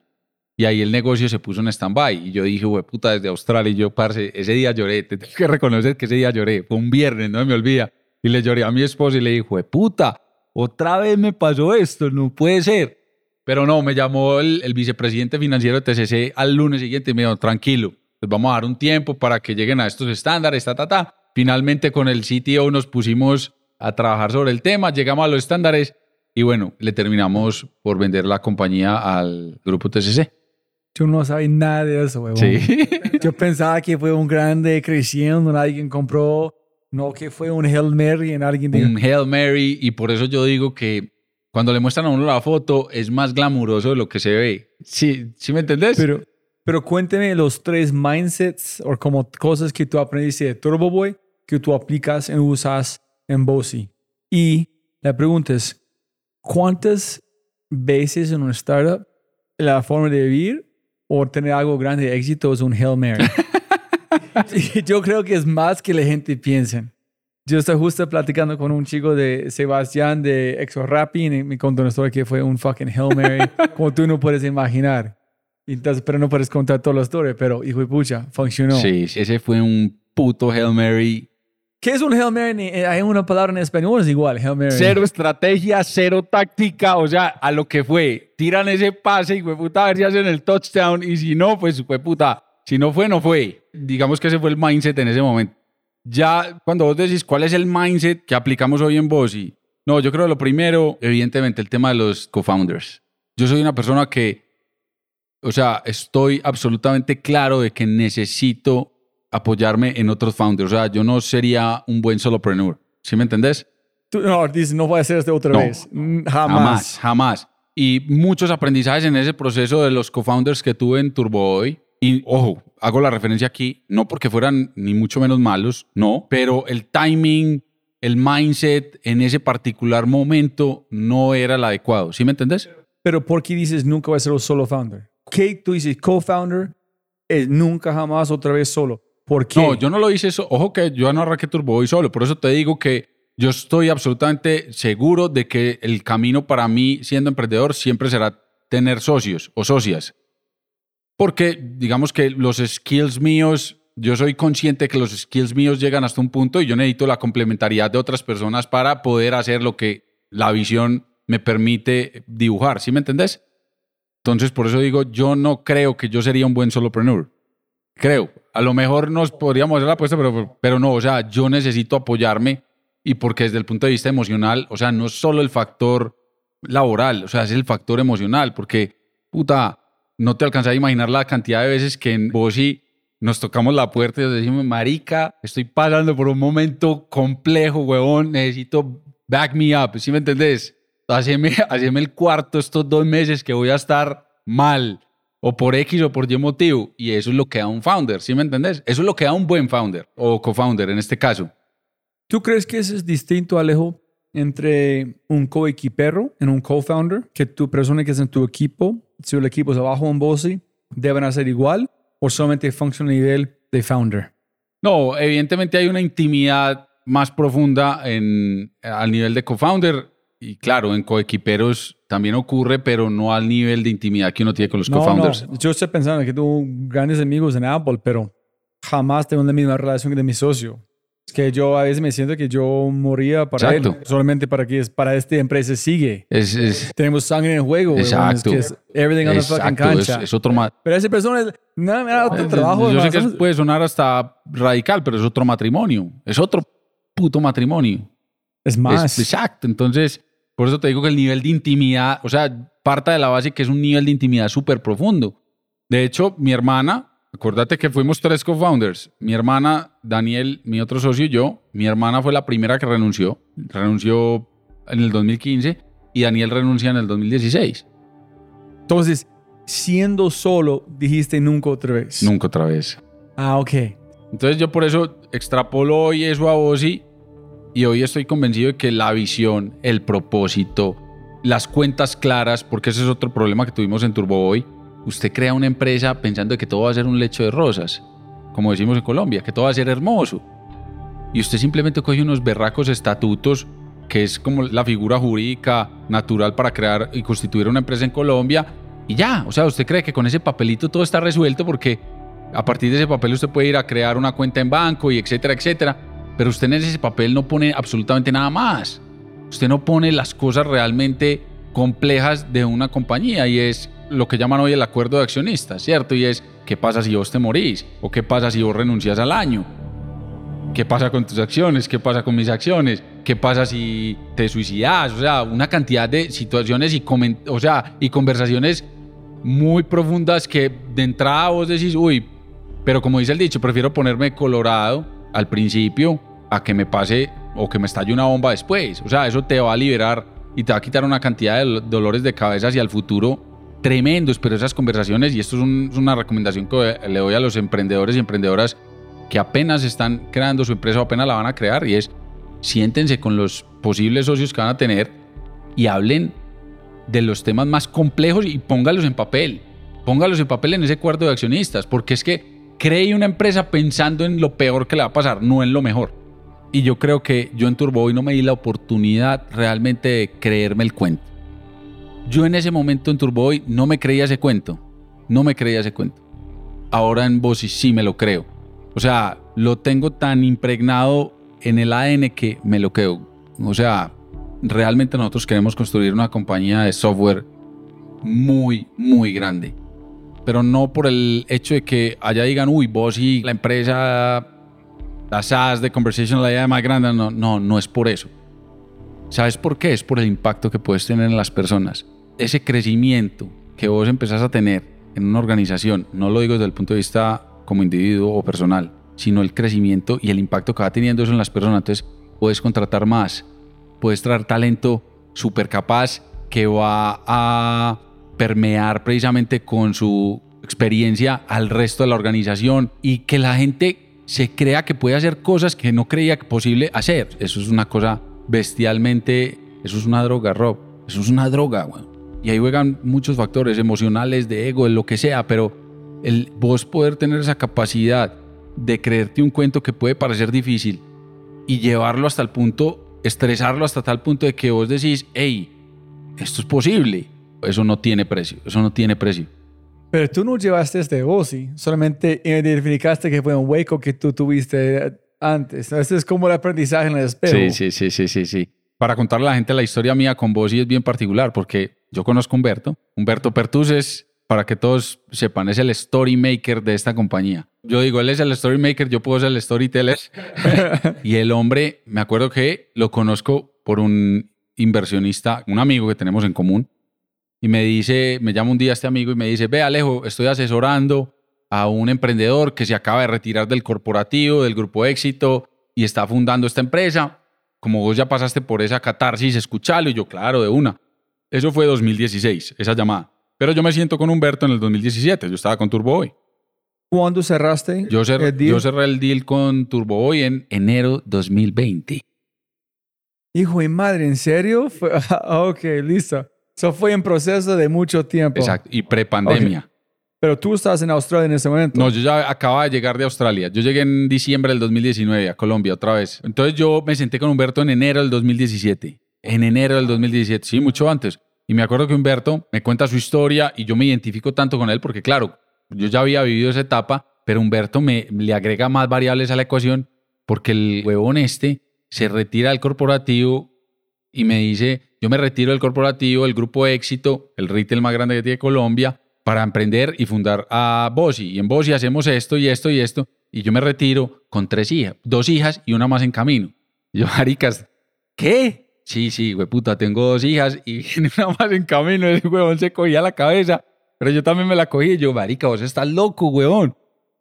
Y ahí el negocio se puso en stand-by. Y yo dije, güey, puta, desde Australia. Y yo, parce, ese día lloré. Te tengo que reconocer que ese día lloré. Fue un viernes, no me olvida. Y le lloré a mi esposa y le dije, güey, puta, otra vez me pasó esto, no puede ser. Pero no, me llamó el, el vicepresidente financiero de TCC al lunes siguiente y me dijo, tranquilo, les vamos a dar un tiempo para que lleguen a estos estándares, ta, ta, ta. Finalmente con el CTO nos pusimos a trabajar sobre el tema, llegamos a los estándares y bueno, le terminamos por vender la compañía al grupo TCC. Tú no sabes nada de eso, huevón. Sí. Yo pensaba que fue un grande creciendo, alguien compró, no que fue un Hail Mary en alguien dijo, un Hail Mary y por eso yo digo que cuando le muestran a uno la foto es más glamuroso de lo que se ve. Sí, ¿sí me entendés? Pero, pero cuénteme los tres mindsets o como cosas que tú aprendiste de Turbo Boy que tú aplicas y usas en Bossy. Y la pregunta es, ¿cuántas veces en una startup la forma de vivir o tener algo grande de éxito es un Hail Mary? Yo creo que es más que la gente piensa. Yo estoy justo platicando con un chico de Sebastián de Exo Rapping y me contó una historia que fue un fucking Hail Mary, como tú no puedes imaginar. Entonces, pero no puedes contar toda la historia, pero hijo de pucha, funcionó. Sí, ese fue un puto Hail Mary. ¿Qué es un Hail Mary? Eh, Hay una palabra en español, es igual, Hail Mary. Cero estrategia, cero táctica, o sea, a lo que fue. Tiran ese pase y fue puta a ver si hacen el touchdown y si no, pues fue puta. Si no fue, no fue. Digamos que ese fue el mindset en ese momento. Ya cuando vos decís cuál es el mindset que aplicamos hoy en Bossy, no, yo creo que lo primero, evidentemente, el tema de los co-founders. Yo soy una persona que, o sea, estoy absolutamente claro de que necesito apoyarme en otros founders. O sea, yo no sería un buen solopreneur. ¿Sí me entendés? Tú- no, dices, no voy a hacer esto otra No. vez. Mm, Jamás, Jamás. jamás. Y muchos aprendizajes en ese proceso de los co-founders que tuve en Turbohoy. Y ojo, hago la referencia aquí, no porque fueran ni mucho menos malos, no, pero el timing, el mindset en ese particular momento no era el adecuado. ¿Sí me entendés? Pero ¿por qué dices nunca voy a ser un solo founder? ¿Qué tú dices co-founder es nunca jamás otra vez solo? ¿Por qué? No, yo no lo hice eso. Ojo que yo no arranqué Turbohoy solo. Por eso te digo que yo estoy absolutamente seguro de que el camino para mí siendo emprendedor siempre será tener socios o socias. Porque digamos que los skills míos, yo soy consciente que los skills míos llegan hasta un punto y yo necesito la complementariedad de otras personas para poder hacer lo que la visión me permite dibujar. ¿Sí me entendés? Entonces, por eso digo, yo no creo que yo sería un buen solopreneur. Creo. A lo mejor nos podríamos hacer la apuesta, pero, pero no, o sea, yo necesito apoyarme y porque desde el punto de vista emocional, o sea, no es solo el factor laboral, o sea, es el factor emocional, porque, puta, no te alcanzas a imaginar la cantidad de veces que en Bossy nos tocamos la puerta y nos decimos, marica, estoy pasando por un momento complejo, huevón, necesito back me up, ¿sí me entendés? Haceme, haceme el cuarto estos dos meses que voy a estar mal, o por X o por Y motivo, y eso es lo que da un founder, ¿sí me entendés? Eso es lo que da un buen founder, o co-founder en este caso. ¿Tú crees que eso es distinto, Alejo, entre un coequipero y un co-founder? Que tu persona que es en tu equipo, si el equipo es abajo en Bossy, deben hacer igual o solamente funciona a nivel de founder? No, evidentemente hay una intimidad más profunda en, al nivel de co-founder y claro, en coequiperos también ocurre, pero no al nivel de intimidad que uno tiene con los No, co-founders. no. Yo estoy pensando que tengo grandes amigos en Apple, pero jamás tengo la misma relación que de mi socio. Que yo a veces me siento que yo moría para Exacto. él, solamente para que es- para esta empresa sigue. Es, es, Tenemos sangre en el juego. weón. Exacto. Es que es everything on the fucking cancha. es otro Pero esa persona es, no, me da otro trabajo. Yo sé que puede sonar hasta radical, pero es otro matrimonio. Es otro puto matrimonio. Es Es- más. exacto. Entonces, por eso te digo que el nivel de intimidad, o sea, parta de la base que es un nivel de intimidad súper profundo. De hecho, mi hermana, acuérdate que fuimos tres co-founders. Mi hermana, Daniel, mi otro socio y yo. Mi hermana fue la primera que renunció. Renunció en el 2015 y Daniel renuncia en el 2016. Entonces, siendo solo, dijiste nunca otra vez. Nunca otra vez. Ah, ok. Entonces yo por eso extrapolo hoy eso a Ozzy y hoy estoy convencido de que la visión, el propósito, las cuentas claras, porque ese es otro problema que tuvimos en Turboboy, usted crea una empresa pensando que todo va a ser un lecho de rosas, como decimos en Colombia, que todo va a ser hermoso. Y usted simplemente coge unos berracos estatutos, que es como la figura jurídica natural para crear y constituir una empresa en Colombia, y ya, o sea, usted cree que con ese papelito todo está resuelto porque a partir de ese papel usted puede ir a crear una cuenta en banco y etcétera, etcétera. Pero usted en ese papel no pone absolutamente nada más. Usted no pone las cosas realmente complejas de una compañía y es lo que llaman hoy el acuerdo de accionistas, ¿cierto? Y es qué pasa si vos te morís o qué pasa si vos renuncias al año. ¿Qué pasa con tus acciones? ¿Qué pasa con mis acciones? ¿Qué pasa si te suicidas? O sea, una cantidad de situaciones y, o sea, y conversaciones muy profundas que de entrada vos decís, uy, pero como dice el dicho, prefiero ponerme colorado al principio a que me pase o que me estalle una bomba después. O sea, eso te va a liberar y te va a quitar una cantidad de dolores de cabeza hacia el futuro tremendos, pero esas conversaciones, y esto es, una recomendación que le doy a los emprendedores y emprendedoras que apenas están creando su empresa o apenas la van a crear, y es siéntense con los posibles socios que van a tener y hablen de los temas más complejos y póngalos en papel. Póngalos en papel en ese cuarto de accionistas, porque es que cree una empresa pensando en lo peor que le va a pasar, no en lo mejor. Y yo creo que yo en Turboy no me di la oportunidad realmente de creerme el cuento. Yo en ese momento en Turboy no me creía ese cuento. No me creía ese cuento. Ahora en Bossy sí me lo creo. O sea, lo tengo tan impregnado en el ADN que me lo creo. O sea, realmente nosotros queremos construir una compañía de software muy, muy grande. Pero no por el hecho de que allá digan, uy, Bossy, la empresa, la SaaS de Conversation, la idea más grande. No, no, no es por eso. ¿Sabes por qué? Es por el impacto que puedes tener en las personas ese crecimiento que vos empezás a tener en una organización, no lo digo desde el punto de vista como individuo o personal, sino el crecimiento y el impacto que va teniendo eso en las personas. Entonces, puedes contratar más, puedes traer talento súper capaz que va a permear precisamente con su experiencia al resto de la organización y que la gente se crea que puede hacer cosas que no creía posible hacer. Eso es una cosa bestialmente, eso es una droga, Rob. Eso es una droga, güey. Y ahí juegan muchos factores emocionales, de ego, de lo que sea, pero vos poder tener esa capacidad de creerte un cuento que puede parecer difícil y llevarlo hasta el punto, estresarlo hasta tal punto de que vos decís, hey, esto es posible. Eso no tiene precio, eso no tiene precio. Pero tú no llevaste este y solamente identificaste que fue un hueco que tú tuviste antes. Eso es como el aprendizaje en el espejo. Sí, sí, sí, sí, sí, sí. Para contarle a la gente la historia mía con y es bien particular porque yo conozco a Humberto. Humberto Pertus es, para que todos sepan, es el story maker de esta compañía. Yo digo, él es el story maker, yo puedo ser el storyteller. y el hombre, me acuerdo que lo conozco por un inversionista, un amigo que tenemos en común. Y me dice, me llama un día este amigo y me dice, ve Alejo, estoy asesorando a un emprendedor que se acaba de retirar del corporativo, del grupo éxito y está fundando esta empresa. Como vos ya pasaste por esa catarsis, escuchalo. Y yo, claro, de una. Eso fue 2016, esa llamada. Pero yo me siento con Humberto en el 2017, yo estaba con Turboboy. ¿Cuándo cerraste yo cerré, el deal? Yo cerré el deal con Turboboy en enero 2020. Hijo de madre, ¿en serio? ok, listo. Eso fue en proceso de mucho tiempo. Exacto, y prepandemia. Pero tú estás en Australia en ese momento. No, yo ya acababa de llegar de Australia. Yo llegué en diciembre del 2019 a Colombia otra vez. Entonces yo me senté con Humberto en enero del 2017 en enero del 2017, sí, mucho antes. Y me acuerdo que Humberto me cuenta su historia y yo me identifico tanto con él porque, claro, yo ya había vivido esa etapa, pero Humberto me le agrega más variables a la ecuación porque el huevón este se retira del corporativo y me dice, yo me retiro del corporativo, el grupo éxito, el retail más grande que tiene Colombia, para emprender y fundar a Bossy. Y en Bossy hacemos esto y esto y esto. Y yo me retiro con tres hijas, dos hijas y una más en camino. Yo, maricas, ¿qué? Sí, sí, güey, puta, tengo dos hijas y una más en camino. Ese huevón se cogía la cabeza, pero yo también me la cogí. Y yo, marica, vos estás loco, huevón.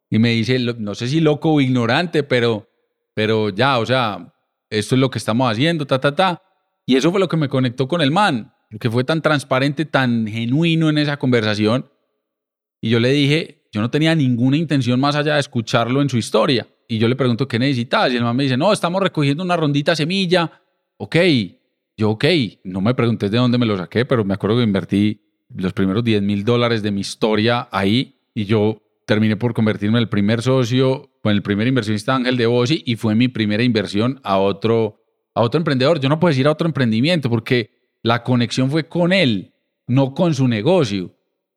Y me dice, no sé si loco o ignorante, pero, pero ya, o sea, esto es lo que estamos haciendo, ta, ta, ta. Y eso fue lo que me conectó con el man, que fue tan transparente, tan genuino en esa conversación. Y yo le dije, yo no tenía ninguna intención más allá de escucharlo en su historia. Y yo le pregunto, ¿qué necesitas? Y el man me dice, no, estamos recogiendo una rondita semilla. Ok, yo, ok, no me preguntes de dónde me lo saqué, pero me acuerdo que invertí los primeros 10 mil dólares de mi historia ahí y yo terminé por convertirme en el primer socio, en el primer inversionista ángel de Bossy y fue mi primera inversión a otro, a otro emprendedor. Yo no puedo decir a otro emprendimiento porque la conexión fue con él, no con su negocio.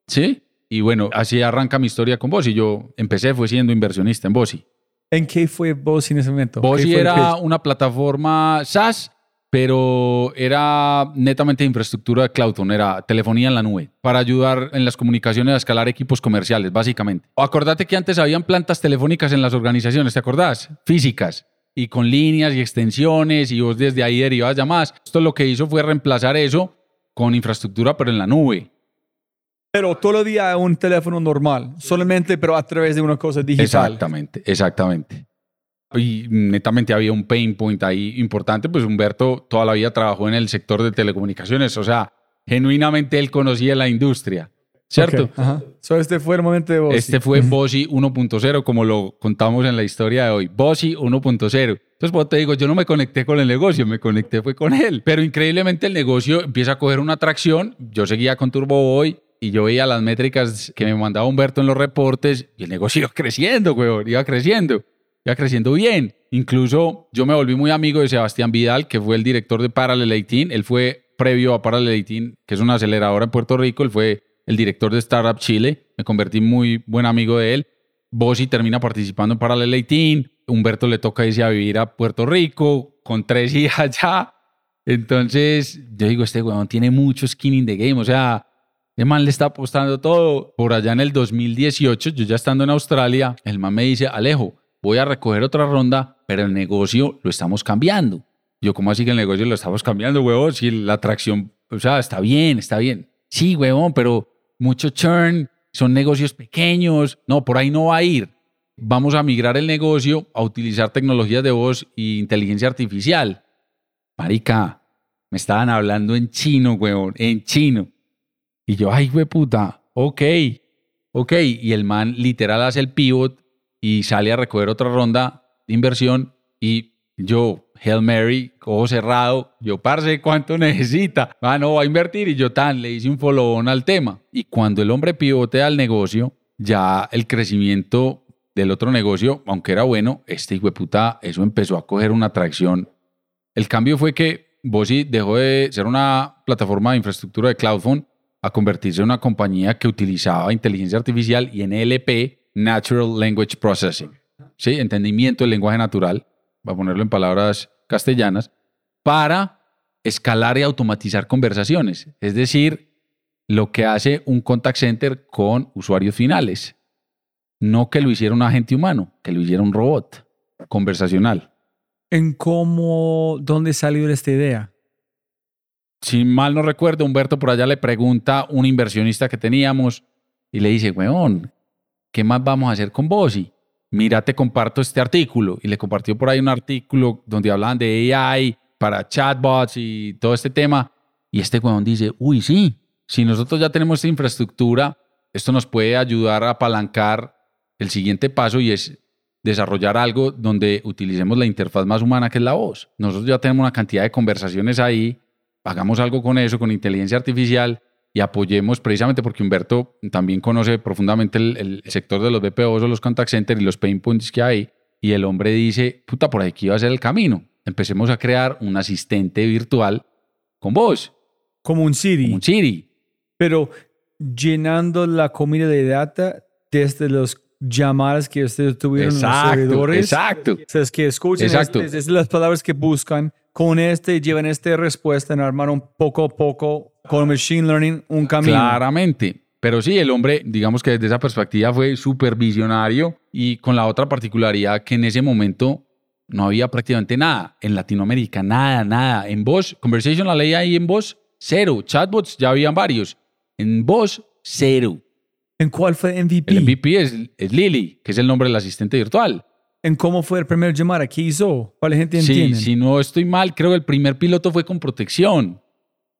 ¿Sí? Y bueno, así arranca mi historia con Bossy. Yo empecé, fue siendo inversionista en Bossy. ¿En qué fue Bossy en ese momento? Bossy era una plataforma SaaS pero era netamente infraestructura de cloud, era telefonía en la nube, para ayudar en las comunicaciones a escalar equipos comerciales, básicamente. Acordate que antes habían plantas telefónicas en las organizaciones, ¿te acordás? Físicas, y con líneas y extensiones, y vos desde ahí derivabas llamadas. Esto lo que hizo fue reemplazar eso con infraestructura, pero en la nube. Pero todavía un teléfono normal, solamente pero a través de una cosa digital. Exactamente, exactamente. Y netamente había un pain point ahí importante, pues Humberto toda la vida trabajó en el sector de telecomunicaciones, o sea, genuinamente él conocía la industria, ¿cierto? Ok, Ajá. So este fue el momento de vos. Este fue Bossy 1.0, como lo contamos en la historia de hoy. Bossy 1.0. Entonces, pues te digo, yo no me conecté con el negocio, me conecté fue con él. Pero increíblemente el negocio empieza a coger una atracción. Yo seguía con Turbo Boy y yo veía las métricas que me mandaba Humberto en los reportes y el negocio iba creciendo, weón, iba creciendo. Iba creciendo bien. Incluso yo me volví muy amigo de Sebastián Vidal, que fue el director de Parallel 18. Él fue previo a Parallel 18, que es una aceleradora en Puerto Rico. Él fue el director de Startup Chile. Me convertí muy buen amigo de él. Bossi termina participando en Parallel 18. Humberto le toca irse a vivir a Puerto Rico con tres hijas ya. Entonces, yo digo, este weón tiene mucho skin in the game. O sea, el man le está apostando todo. Por allá en el 2018, yo ya estando en Australia, el man me dice, Alejo, voy a recoger otra ronda, pero el negocio lo estamos cambiando. Yo, ¿cómo así que el negocio lo estamos cambiando, huevón? Si la atracción, o sea, está bien, está bien. Sí, huevón, pero mucho churn, son negocios pequeños. No, por ahí no va a ir. Vamos a migrar el negocio a utilizar tecnologías de voz e inteligencia artificial. Marica, me estaban hablando en chino, huevón, en chino. Y yo, ay, puta, ok, ok. Y el man literal hace el pivot y sale a recoger otra ronda de inversión y yo, Hail Mary, ojo cerrado, yo, parce, ¿cuánto necesita? Ah, no, va a invertir y yo tan, le hice un follow al tema. Y cuando el hombre pivotea al negocio, ya el crecimiento del otro negocio, aunque era bueno, este hijo de puta, eso empezó a coger una atracción. El cambio fue que Bossy dejó de ser una plataforma de infraestructura de CloudPhone a convertirse en una compañía que utilizaba inteligencia artificial y NLP, Natural Language Processing, ¿sí? entendimiento del lenguaje natural, va a ponerlo en palabras castellanas, para escalar y automatizar conversaciones. Es decir, lo que hace un contact center con usuarios finales. No que lo hiciera un agente humano, que lo hiciera un robot conversacional. ¿En cómo, dónde salió esta idea? Si mal no recuerdo, Humberto por allá le pregunta a un inversionista que teníamos y le dice, weón, ¿qué más vamos a hacer con Bossy? Mira, te comparto este artículo. Y le compartió por ahí un artículo donde hablaban de AI para chatbots y todo este tema. Y este weón dice, uy, sí, si nosotros ya tenemos esta infraestructura, esto nos puede ayudar a apalancar el siguiente paso y es desarrollar algo donde utilicemos la interfaz más humana que es la voz. Nosotros ya tenemos una cantidad de conversaciones ahí, hagamos algo con eso, con inteligencia artificial y apoyemos precisamente porque Humberto también conoce profundamente el, el sector de los BPOs o los contact centers y los pain points que hay. Y el hombre dice, puta, por aquí va a ser el camino. Empecemos a crear un asistente virtual con voz, Como un Siri. como un Siri. Pero llenando la comida de data desde los llamadas que ustedes tuvieron en los Exacto, servidores. exacto. O sea, es que escuchen Exacto. este, es las palabras que buscan. Con este llevan esta respuesta en armar un poco a poco con machine learning un camino. Claramente. Pero sí, el hombre, digamos que desde esa perspectiva fue súper visionario y con la otra particularidad que en ese momento no había prácticamente nada. En Latinoamérica, nada, nada. En Voz, Conversational AI en Voz, cero. Chatbots ya habían varios. En Voz, cero. ¿En cuál fue MVP? El MVP es, es Lily, que es el nombre del asistente virtual. ¿En cómo fue el primer llamada? ¿Qué hizo? La gente Sí, entiende. si no estoy mal, creo que el primer piloto fue con protección,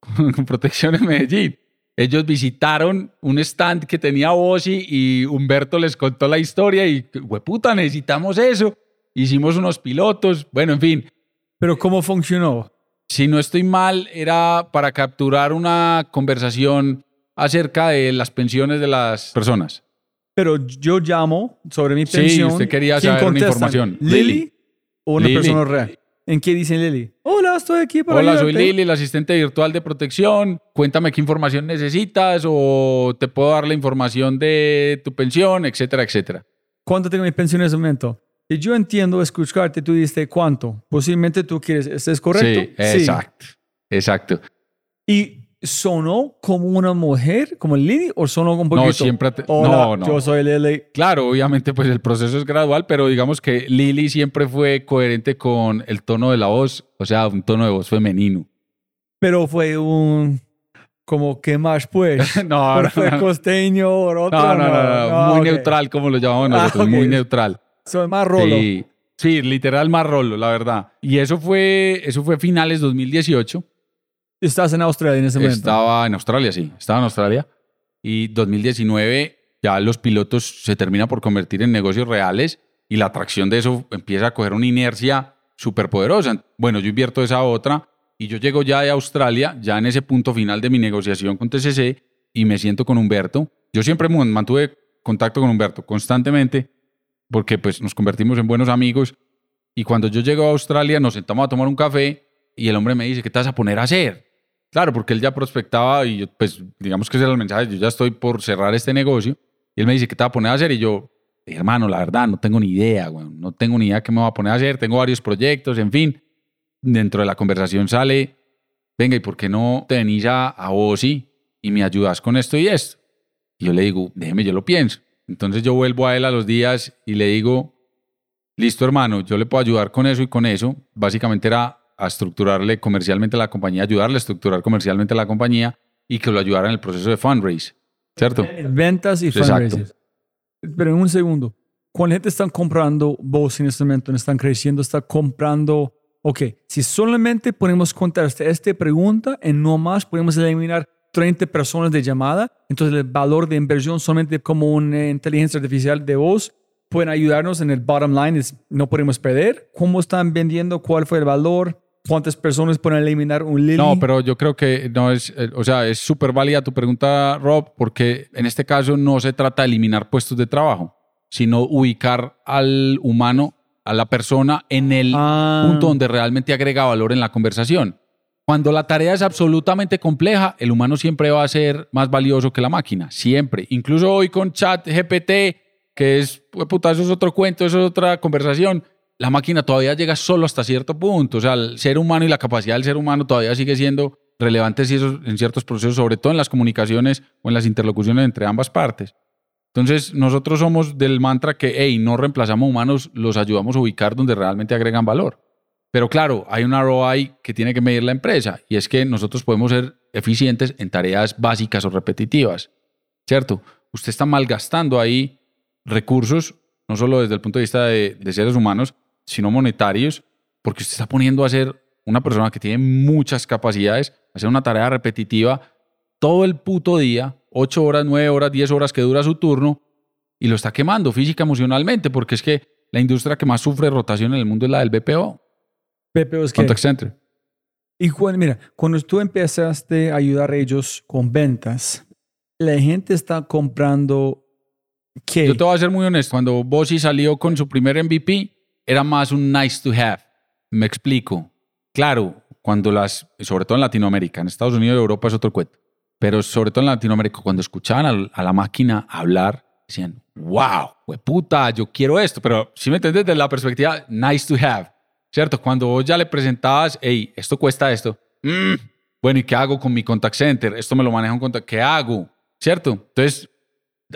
con protección en Medellín. Ellos visitaron un stand que tenía Bossi y Humberto les contó la historia y, puta, necesitamos eso. Hicimos unos pilotos, bueno, en fin. Pero ¿cómo funcionó? Si no estoy mal, era para capturar una conversación acerca de las pensiones de las personas. Pero yo llamo sobre mi Sí, pensión. usted quería ¿Quién saber una información. ¿Lily? Lily. ¿O una Lily. persona real? ¿En qué dice Lily? Hola, estoy aquí para Hola, soy. Lili, la asistente virtual de protección. Cuéntame qué información necesitas o te puedo dar la información de tu pensión, etcétera, etcétera. ¿Cuánto tengo mi pensión en ese momento? Y yo entiendo escucharte, tú dijiste cuánto. Posiblemente tú quieres, ¿este ¿es correcto? Sí, exacto. Exacto. ¿Y sonó como una mujer, como Lily, o sonó un poquito? No, siempre. te- Hola, no, no. yo soy Lily. Claro, obviamente, pues el proceso es gradual, pero digamos que Lili siempre fue coherente con el tono de la voz, o sea, un tono de voz femenino. Pero fue un... como, ¿qué más pues? No, ¿Por no, fue no. costeño o otro? No, no, no, no, muy ok. neutral como lo llamamos Ah, nosotros, ok. muy neutral. Soy más rolo. Sí, sí, literal más rolo, la verdad. Y eso fue, eso fue finales 2018. Estás en Australia en ese momento. Estaba en Australia, sí, estaba en Australia. Y 2019 ya los pilotos se terminan por convertir en negocios reales y la atracción de eso empieza a coger una inercia súper poderosa. Bueno, yo invierto esa otra y yo llego ya de Australia, ya en ese punto final de mi negociación con TCC y me siento con Humberto. Yo siempre mantuve contacto con Humberto constantemente porque pues nos convertimos en buenos amigos y cuando yo llego a Australia nos sentamos a tomar un café y el hombre me dice, ¿qué te vas a poner a hacer? Claro, porque él ya prospectaba y yo, pues digamos que ese era el mensaje, yo ya estoy por cerrar este negocio y él me dice, ¿qué te vas a poner a hacer? Y yo, hermano, la verdad, no tengo ni idea, güey, no tengo ni idea qué me voy a poner a hacer, tengo varios proyectos, en fin. Dentro de la conversación sale, venga, ¿y por qué no te venís a, a OSI y me ayudas con esto y esto? Y yo le digo, déjeme, yo lo pienso. Entonces yo vuelvo a él a los días y le digo, listo hermano, yo le puedo ayudar con eso y con eso. Básicamente era a estructurarle comercialmente la compañía, ayudarle a estructurar comercialmente la compañía y que lo ayudara en el proceso de fundraise, ¿cierto? Ventas y fundraisers. Pero en un segundo, cuando la gente está comprando vos en este momento, están creciendo, está comprando, ok, si solamente podemos contestar esta pregunta y no más, podemos eliminar 30 personas de llamada, entonces el valor de inversión solamente como una inteligencia artificial de voz pueden ayudarnos en el bottom line, es, no podemos perder. ¿Cómo están vendiendo? ¿Cuál fue el valor? ¿Cuántas personas pueden eliminar un Lily? No, pero yo creo que no es, eh, o sea, es súper válida tu pregunta, Rob, porque en este caso no se trata de eliminar puestos de trabajo, sino ubicar al humano, a la persona en el Ah. punto donde realmente agrega valor en la conversación. Cuando la tarea es absolutamente compleja, el humano siempre va a ser más valioso que la máquina, siempre. Incluso hoy con chat GPT, que es, puta, eso es otro cuento, eso es otra conversación. La máquina todavía llega solo hasta cierto punto. O sea, el ser humano y la capacidad del ser humano todavía sigue siendo relevante en ciertos procesos, sobre todo en las comunicaciones o en las interlocuciones entre ambas partes. Entonces, nosotros somos del mantra que, hey, no reemplazamos humanos, los ayudamos a ubicar donde realmente agregan valor. Pero claro, hay un ROI que tiene que medir la empresa y es que nosotros podemos ser eficientes en tareas básicas o repetitivas, ¿cierto? Usted está malgastando ahí recursos, no solo desde el punto de vista de seres humanos, sino monetarios, porque usted está poniendo a ser una persona que tiene muchas capacidades, a hacer una tarea repetitiva todo el puto día, 8 horas, 9 horas, 10 horas que dura su turno, y lo está quemando física, emocionalmente, porque es que la industria que más sufre rotación en el mundo es la del BPO, Pepe, es que... Contact Center. Y cuando, mira, cuando tú empezaste a ayudar a ellos con ventas, la gente está comprando qué? Yo te voy a ser muy honesto. Cuando Bossy salió con su primer MVP, era más un nice to have. Me explico. Claro, cuando las, sobre todo en Latinoamérica, en Estados Unidos y Europa es otro cuento, pero sobre todo en Latinoamérica, cuando escuchaban a, la máquina hablar, decían, wow, puta, yo quiero esto. Pero si me entiendes desde la perspectiva, nice to have, ¿cierto? Cuando vos ya le presentabas, hey, esto cuesta esto. Mm, bueno, ¿y qué hago con mi contact center? Esto me lo maneja un contact, ¿qué hago? ¿Cierto? Entonces,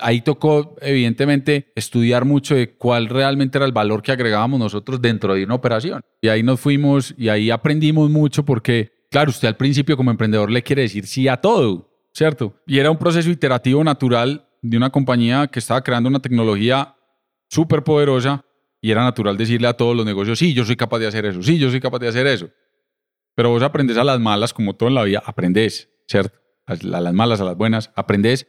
ahí tocó, evidentemente, estudiar mucho de cuál realmente era el valor que agregábamos nosotros dentro de una operación. Y ahí nos fuimos y ahí aprendimos mucho porque, claro, usted al principio como emprendedor le quiere decir sí a todo, ¿cierto? Y era un proceso iterativo natural de una compañía que estaba creando una tecnología súper poderosa y era natural decirle a todos los negocios, sí, yo soy capaz de hacer eso, sí, yo soy capaz de hacer eso. Pero vos aprendes a las malas, como todo en la vida, aprendes, ¿cierto? A las malas, a las buenas, aprendes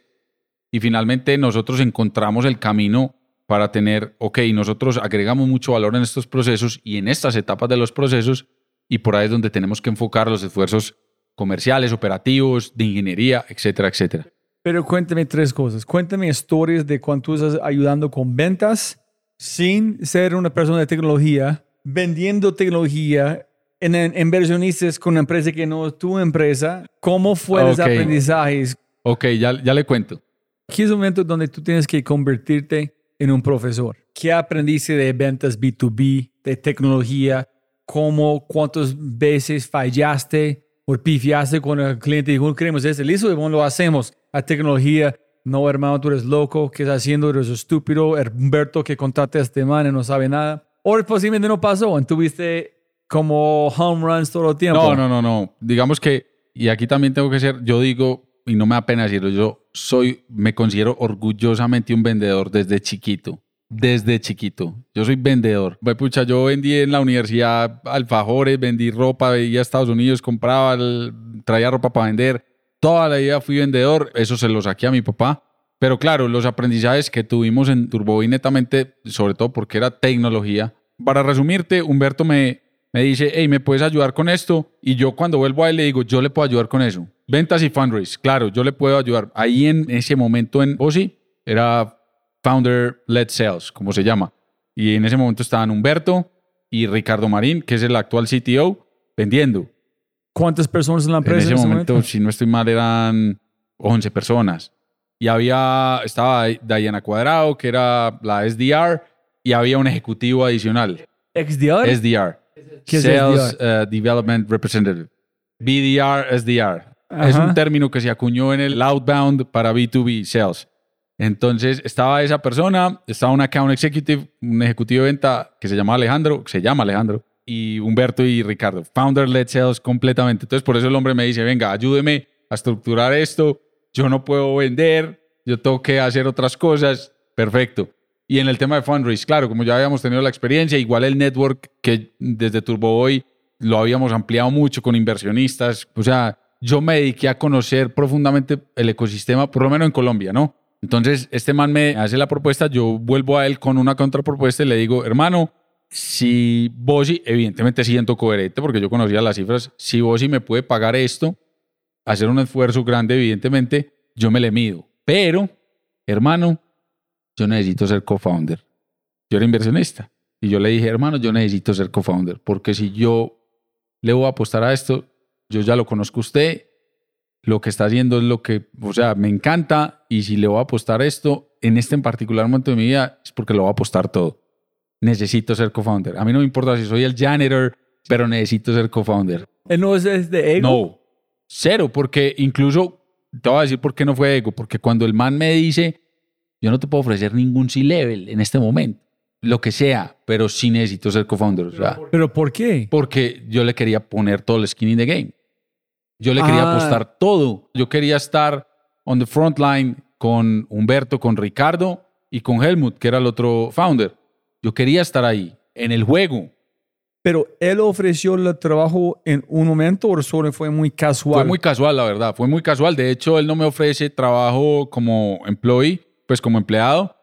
y finalmente nosotros encontramos el camino para tener, ok, nosotros agregamos mucho valor en estos procesos y en estas etapas de los procesos y por ahí es donde tenemos que enfocar los esfuerzos comerciales, operativos, de ingeniería, etcétera, etcétera. Pero cuéntame tres cosas. Cuéntame historias de cuando tú estás ayudando con ventas sin ser una persona de tecnología, vendiendo tecnología en, inversionistas con una empresa que no es tu empresa. ¿Cómo fue los Ok. aprendizajes? Ok, ya, ya le cuento. Aquí es un momento donde tú tienes que convertirte en un profesor. ¿Qué aprendiste de ventas B2B, de tecnología? ¿Cómo, cuántas veces fallaste o pifiaste con el cliente? Dijo, queremos esto, listo, bueno, lo hacemos. La tecnología, no, hermano, tú eres loco, ¿qué estás haciendo? Eres estúpido. Humberto que contaste a este man y no sabe nada. O posiblemente no pasó, tuviste como home runs todo el tiempo. No, no, no, no. Digamos que, y aquí también tengo que ser, yo digo, y no me da pena decirlo, yo soy, me considero orgullosamente un vendedor desde chiquito. Desde chiquito. Yo soy vendedor. Pues, pucha, yo vendí en la universidad alfajores, vendí ropa, veía a Estados Unidos, compraba, traía ropa para vender. Toda la vida fui vendedor. Eso se lo saqué a mi papá. Pero claro, los aprendizajes que tuvimos en Turboy netamente, sobre todo porque era tecnología. Para resumirte, Humberto me, me dice, hey, ¿me puedes ayudar con esto? Y yo cuando vuelvo a él le digo, yo le puedo ayudar con eso. Ventas y fundraise, claro, yo le puedo ayudar. Ahí en ese momento en OSI era Founder Led Sales, como se llama. Y en ese momento estaban Humberto y Ricardo Marín, que es el actual CTO, vendiendo. ¿Cuántas personas en la empresa? En ese, momento, si no estoy mal, eran 11 personas. Y había, estaba Diana Cuadrado, que era la SDR, y había un ejecutivo adicional. ¿XDR? SDR. ¿Qué es Sales uh, Development Representative. BDR, SDR. Es un término que se acuñó en el outbound para B2B sales. Entonces estaba esa persona, estaba un account executive, un ejecutivo de venta que se llama Alejandro, que se llama Alejandro, y Humberto y Ricardo. Founder led sales completamente. Entonces por eso el hombre me dice, venga, ayúdeme a estructurar esto. Yo no puedo vender, yo tengo que hacer otras cosas. Perfecto. Y en el tema de fundraise, claro, como ya habíamos tenido la experiencia, igual el network que desde TurboBoy lo habíamos ampliado mucho con inversionistas. O sea, yo me dediqué a conocer profundamente el ecosistema, por lo menos en Colombia, ¿no? Entonces, este man me hace la propuesta, yo vuelvo a él con una contrapropuesta y le digo, hermano, si Bossi, evidentemente siento coherente porque yo conocía las cifras, si Bossi me puede pagar esto, hacer un esfuerzo grande, evidentemente, yo me le mido. Pero, hermano, yo necesito ser co-founder. Yo era inversionista. Y yo le dije, hermano, yo necesito ser co-founder, porque si yo le voy a apostar a esto, yo ya lo conozco a usted, lo que está haciendo es lo que, o sea, me encanta, y si le voy a apostar esto, en este en particular momento de mi vida, es porque lo voy a apostar todo. Necesito ser co-founder. A mí no me importa si soy el janitor, pero necesito ser co-founder. ¿Él no es de ego? No, cero, porque incluso te voy a decir por qué no fue ego, porque cuando el man me dice, yo no te puedo ofrecer ningún C-level en este momento, lo que sea, pero sí necesito ser co-founder, o sea, ¿Pero por qué? porque yo le quería poner todo el skin in the game. Yo le quería Ah. apostar todo. Yo quería estar on the front line con Humberto, con Ricardo y con Helmut, que era el otro founder. Yo quería estar ahí, en el juego. ¿Pero él ofreció el trabajo en un momento o solo fue muy casual? Fue muy casual, la verdad. Fue muy casual. De hecho, él no me ofrece trabajo como employee, pues como empleado,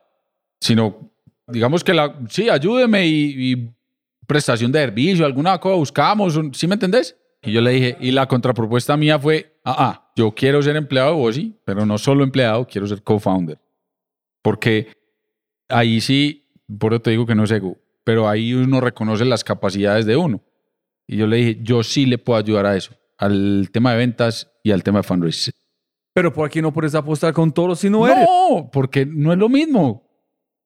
sino, digamos que la, sí, ayúdeme y, y prestación de servicio, alguna cosa buscamos, ¿sí me entendés? Y yo le dije, y la contrapropuesta mía fue, ah, ah, yo quiero ser empleado de Bossy, pero no solo empleado, quiero ser co-founder. Porque ahí sí, por eso te digo que no es ego, pero ahí uno reconoce las capacidades de uno. Y yo le dije, yo sí le puedo ayudar a eso, al tema de ventas y al tema de fundraising. ¿Pero por qué no puedes apostar con todos si no, eres? No, porque no es lo mismo.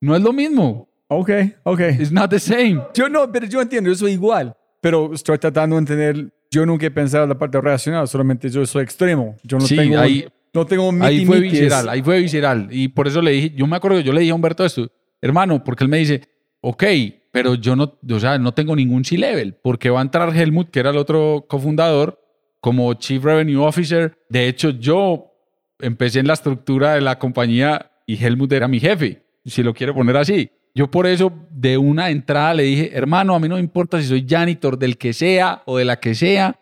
No es lo mismo. Ok, ok. It's not the same. Yo no, pero yo entiendo, yo soy igual. Pero estoy tratando de entender, yo nunca he pensado en la parte racional, solamente yo soy extremo. Yo no Sí, tengo, ahí- no tengo Ahí fue visceral, ahí fue visceral. Y por eso le dije, yo me acuerdo que yo le dije a Humberto esto, hermano, porque él me dice, ok, pero yo no, o sea, no tengo ningún C-level, porque va a entrar Helmut, que era el otro cofundador, como Chief Revenue Officer. De hecho, yo empecé en la estructura de la compañía y Helmut era mi jefe, si lo quiere poner así. Yo por eso de una entrada le dije, hermano, a mí no me importa si soy janitor del que sea o de la que sea,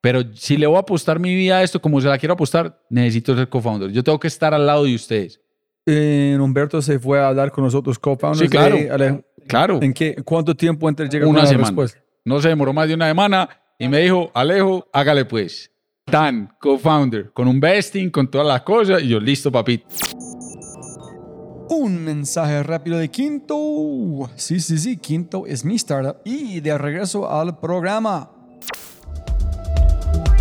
pero si le voy a apostar mi vida a esto como se la quiero apostar, necesito ser co-founder. Yo tengo que estar al lado de ustedes. Eh, Humberto se fue a hablar con nosotros co-founders. Sí, claro. de Claro, ¿En qué, cuánto tiempo entre llegar una semana. respuesta? No se demoró más de una semana y me dijo, Alejo, hágale pues. Tan, co-founder, con un vesting, con todas las cosas. Y yo, listo, papito. Un mensaje rápido de Quinto. Sí, sí, sí, Quinto es mi startup. Y de regreso al programa.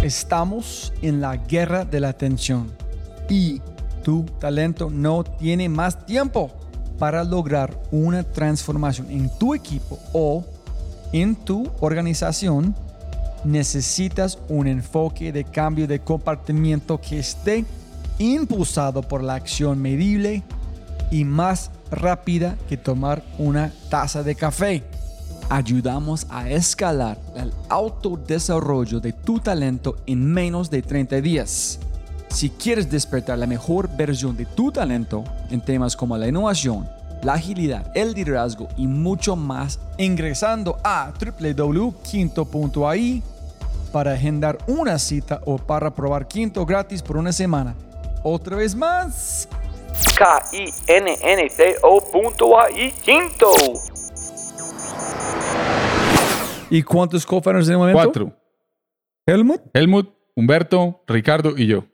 Estamos en la guerra de la atención. Y tu talento no tiene más tiempo para lograr una transformación en tu equipo o en tu organización. Necesitas un enfoque de cambio de comportamiento que esté impulsado por la acción medible y más rápida que tomar una taza de café. Ayudamos a escalar el autodesarrollo de tu talento en menos de 30 días. Si quieres despertar la mejor versión de tu talento en temas como la innovación, la agilidad, el liderazgo y mucho más, ingresando a www.quinto.ai para agendar una cita o para probar Quinto gratis por una semana. Otra vez más. K-I-N-N-T-O.ai Quinto. ¿Y cuántos co-founders en el momento? Cuatro. Helmut. Helmut, Humberto, Ricardo y yo.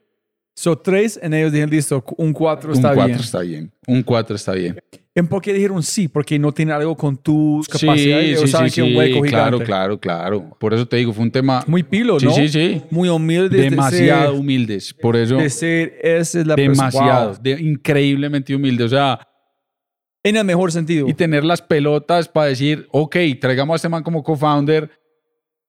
So tres en ellos dijeron listo, un cuatro está un cuatro bien. está bien. Un cuatro está bien. ¿En por qué dijeron sí? Porque no tiene algo con tus Sí, capacidades. sí, saben sí, que un hueco sí, claro, gigante. claro, claro. Por eso te digo, fue un tema Muy pilo, Sí, ¿no? sí, sí. Muy humilde. demasiado De ser, humildes. Por eso, de ser, esa es la demasiado, persona. de- increíblemente humilde. O sea, En el mejor sentido. y tener las pelotas para decir, ok, traigamos a este man como co-founder.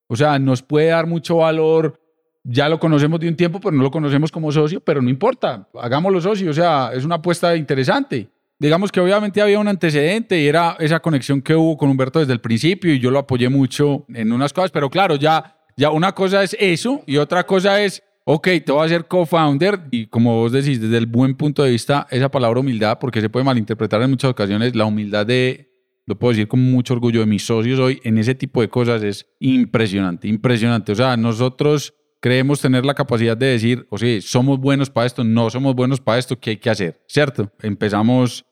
O sea, nos puede dar mucho valor. Ya lo conocemos de un tiempo, pero no lo conocemos como socio, pero no importa, hagámoslo socio. O sea, es una apuesta interesante. Digamos que obviamente había un antecedente y era esa conexión que hubo con Humberto desde el principio y yo lo apoyé mucho en unas cosas, pero claro, ya, ya una cosa es eso y otra cosa es, ok, te voy a ser co-founder y como vos decís, desde el buen punto de vista, esa palabra humildad, porque se puede malinterpretar en muchas ocasiones, la humildad de, lo puedo decir con mucho orgullo de mis socios hoy, en ese tipo de cosas es impresionante, impresionante. O sea, nosotros creemos tener la capacidad de decir, o sea, somos buenos para esto, no somos buenos para esto, ¿qué hay que hacer? ¿Cierto? Empezamos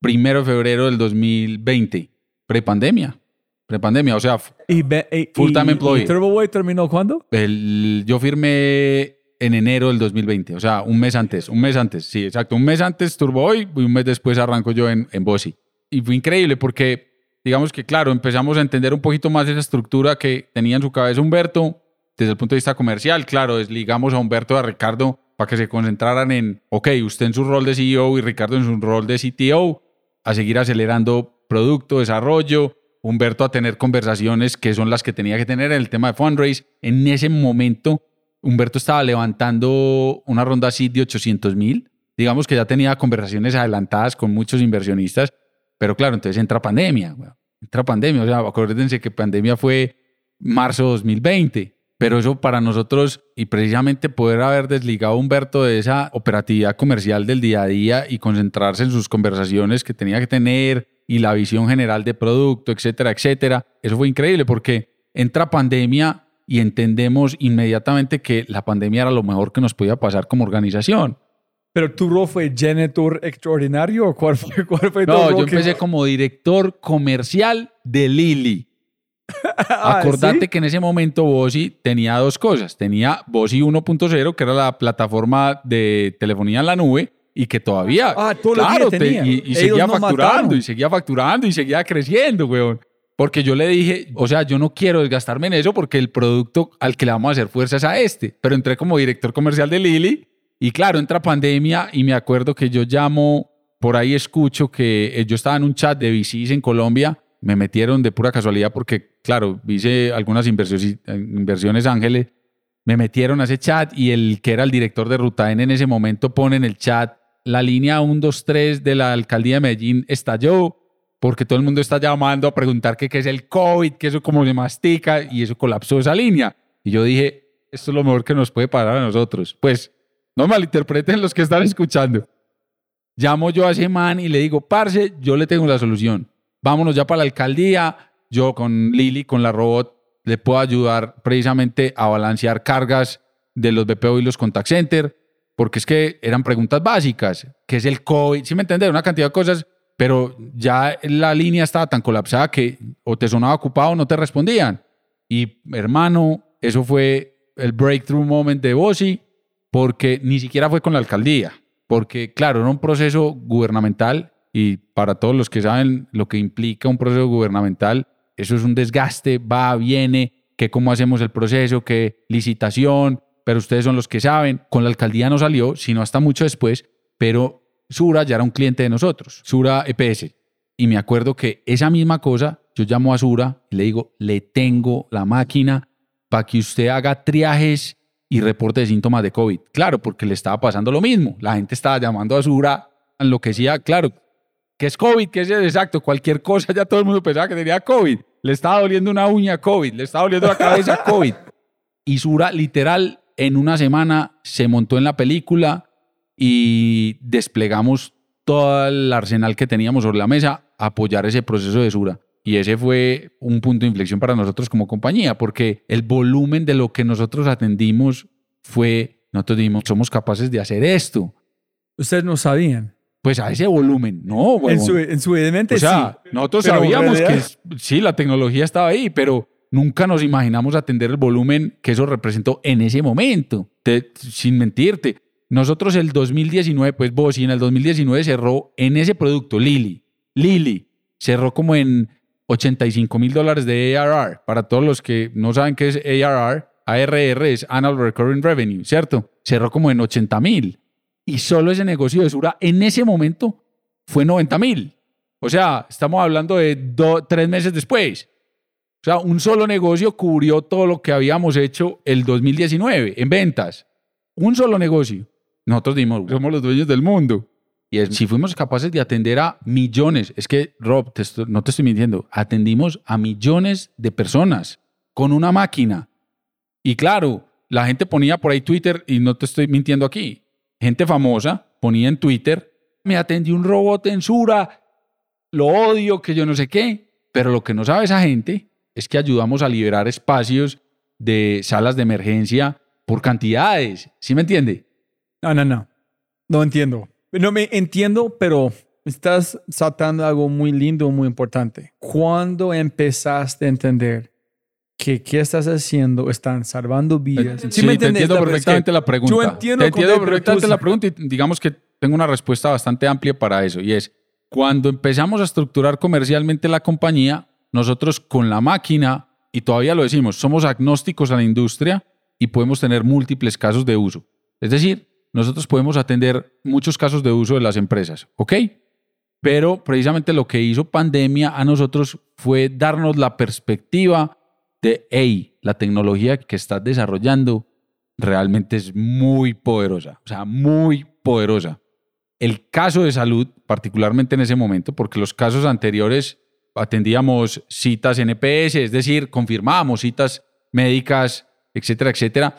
primero de febrero del 2020, prepandemia, prepandemia, o sea, y, y- Full time y- employee. y Turbo Boy terminó cuándo? el, yo firmé en enero del 2020, o sea, un mes antes, un mes antes, sí, exacto, un mes antes Turbo Hoy y un mes después arranco yo en, en Bossy. Y fue increíble porque, digamos que, claro, empezamos a entender un poquito más esa estructura que tenía en su cabeza Humberto desde el punto de vista comercial. Claro, desligamos a Humberto y a Ricardo para que se concentraran en, ok, usted en su rol de CEO y Ricardo en su rol de CTO, a seguir acelerando producto, desarrollo, Humberto a tener conversaciones que son las que tenía que tener en el tema de fundraise. En ese momento, Humberto estaba levantando una ronda así de 800 mil. Digamos que ya tenía conversaciones adelantadas con muchos inversionistas, pero claro, entonces entra pandemia. Entra pandemia, o sea, acuérdense que pandemia fue marzo 2020. Pero eso para nosotros, y precisamente poder haber desligado a Humberto de esa operatividad comercial del día a día y concentrarse en sus conversaciones que tenía que tener y la visión general de producto, etcétera, etcétera, eso fue increíble porque entra pandemia y entendemos inmediatamente que la pandemia era lo mejor que nos podía pasar como organización. ¿Pero tu rol fue janitor extraordinario o cuál fue, cuál fue tu No, rol yo que- empecé como director comercial de Lili. Ah, Acordate ¿sí? que en ese momento Bossy tenía dos cosas. Tenía Bossy 1.0, que era la plataforma de telefonía en la nube, y que todavía, Ah, claro, te- y, y seguía no facturando, mataron. y seguía facturando, y seguía creciendo, weón. Porque yo le dije, o sea, yo no quiero desgastarme en eso porque el producto al que le vamos a hacer fuerza es a este. Pero entré como director comercial de Lili, y claro, entra pandemia, y me acuerdo que yo llamo, por ahí escucho que eh, yo estaba en un chat de VCs en Colombia, me metieron de pura casualidad porque, claro, hice algunas inversiones, ángeles, me metieron a ese chat y el que era el director de Ruta en ese momento pone en el chat la línea 123 de la alcaldía de Medellín estalló porque todo el mundo está llamando a preguntar qué es el COVID, que eso cómo se mastica y eso colapsó esa línea. Y yo dije, esto es lo mejor que nos puede parar a nosotros. Pues no malinterpreten los que están escuchando. Llamo yo a ese man y le digo, parce, yo le tengo la solución. Vámonos ya para la alcaldía. Yo con Lili, con la robot, le puedo ayudar precisamente a balancear cargas de los BPO y los contact center, porque es que eran preguntas básicas, que es el COVID, ¿sí me entiendes? Una cantidad de cosas, pero ya la línea estaba tan colapsada que o te sonaba ocupado o no te respondían. Y hermano, eso fue el breakthrough moment de Bossi, porque ni siquiera fue con la alcaldía, porque claro, era un proceso gubernamental y para todos los que saben lo que implica un proceso gubernamental, eso es un desgaste, va, viene, que cómo hacemos el proceso, que licitación, pero ustedes son los que saben. Con la alcaldía no salió, sino hasta mucho después, pero Sura ya era un cliente de nosotros, Sura EPS. Y me acuerdo que esa misma cosa, yo llamo a Sura y le digo, le tengo la máquina para que usted haga triajes y reporte de síntomas de COVID. Claro, porque le estaba pasando lo mismo. La gente estaba llamando a Sura, enloquecía, claro, que es COVID, que es exacto, cualquier cosa, ya todo el mundo pensaba que tenía COVID. Le estaba doliendo una uña COVID, le estaba doliendo la cabeza COVID. Y Sura, literal, en una semana se montó en la película y desplegamos todo el arsenal que teníamos sobre la mesa a apoyar ese proceso de Sura. Y ese fue un punto de inflexión para nosotros como compañía, porque el volumen de lo que nosotros atendimos fue, nosotros dijimos, somos capaces de hacer esto. Ustedes no sabían. Pues a ese volumen, no, En huevón. su, en su mente O sea, sí. nosotros Pero en sabíamos que sí, la tecnología estaba ahí, pero nunca nos imaginamos atender el volumen que eso representó en ese momento. Te- sin mentirte, nosotros el 2019, pues vos, y en el 2019 cerró en ese producto, Lili. Lili cerró como en 85 mil dólares de ARR. Para todos los que no saben qué es ARR, ARR es Annual Recurring Revenue, ¿cierto? Cerró como en 80 mil. Y solo ese negocio de Sura en ese momento fue 90 mil. O sea, estamos hablando de tres meses después. O sea, un solo negocio cubrió todo lo que habíamos hecho el 2019 en ventas. Un solo negocio. Nosotros dimos, somos los dueños del mundo. Y si fuimos capaces de atender a millones, es que, Rob, no te estoy mintiendo, atendimos a millones de personas con una máquina. Y claro, la gente ponía por ahí Twitter, y no te estoy mintiendo aquí, gente famosa ponía en Twitter, me atendió un robot en Sura, lo odio, que yo no sé qué, pero lo que no sabe esa gente es que ayudamos a liberar espacios de salas de emergencia por cantidades, ¿sí me entiende? No, no, no. No entiendo. No me entiendo, pero estás saltando algo muy lindo, muy importante. ¿Cuándo empezaste a entender que qué estás haciendo están salvando vidas? Sí, me te entiendo La- perfectamente la pregunta. Yo entiendo, Te entiendo perfectamente la pregunta y digamos que tengo una respuesta bastante amplia para eso. Y es, cuando empezamos a estructurar comercialmente la compañía, nosotros con la máquina, y todavía lo decimos, somos agnósticos a la industria y podemos tener múltiples casos de uso. Es decir, nosotros podemos atender muchos casos de uso de las empresas, ¿ok? Pero precisamente lo que hizo pandemia a nosotros fue darnos la perspectiva de, hey, la tecnología que estás desarrollando realmente es muy poderosa, o sea, muy poderosa. El caso de salud, particularmente en ese momento, porque los casos anteriores atendíamos citas NPS, es decir, confirmábamos citas médicas, etcétera, etcétera,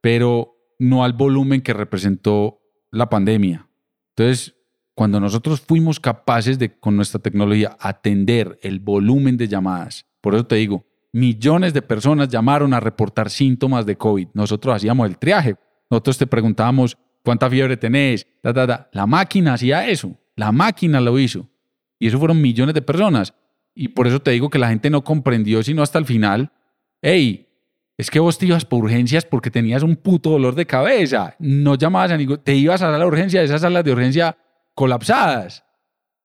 pero no al volumen que representó la pandemia. Entonces, cuando nosotros fuimos capaces de, con nuestra tecnología, atender el volumen de llamadas, por eso te digo, millones de personas llamaron a reportar síntomas de COVID. Nosotros hacíamos el triaje. Nosotros te preguntábamos, ¿cuánta fiebre tenés? Ta, ta, ta. La máquina hacía eso. La máquina lo hizo. Y eso fueron millones de personas. Y por eso te digo que la gente no comprendió sino hasta el final. Hey, es que vos te ibas por urgencias porque tenías un puto dolor de cabeza. No llamabas a ningún... Te ibas a la urgencia, esas salas de urgencia colapsadas.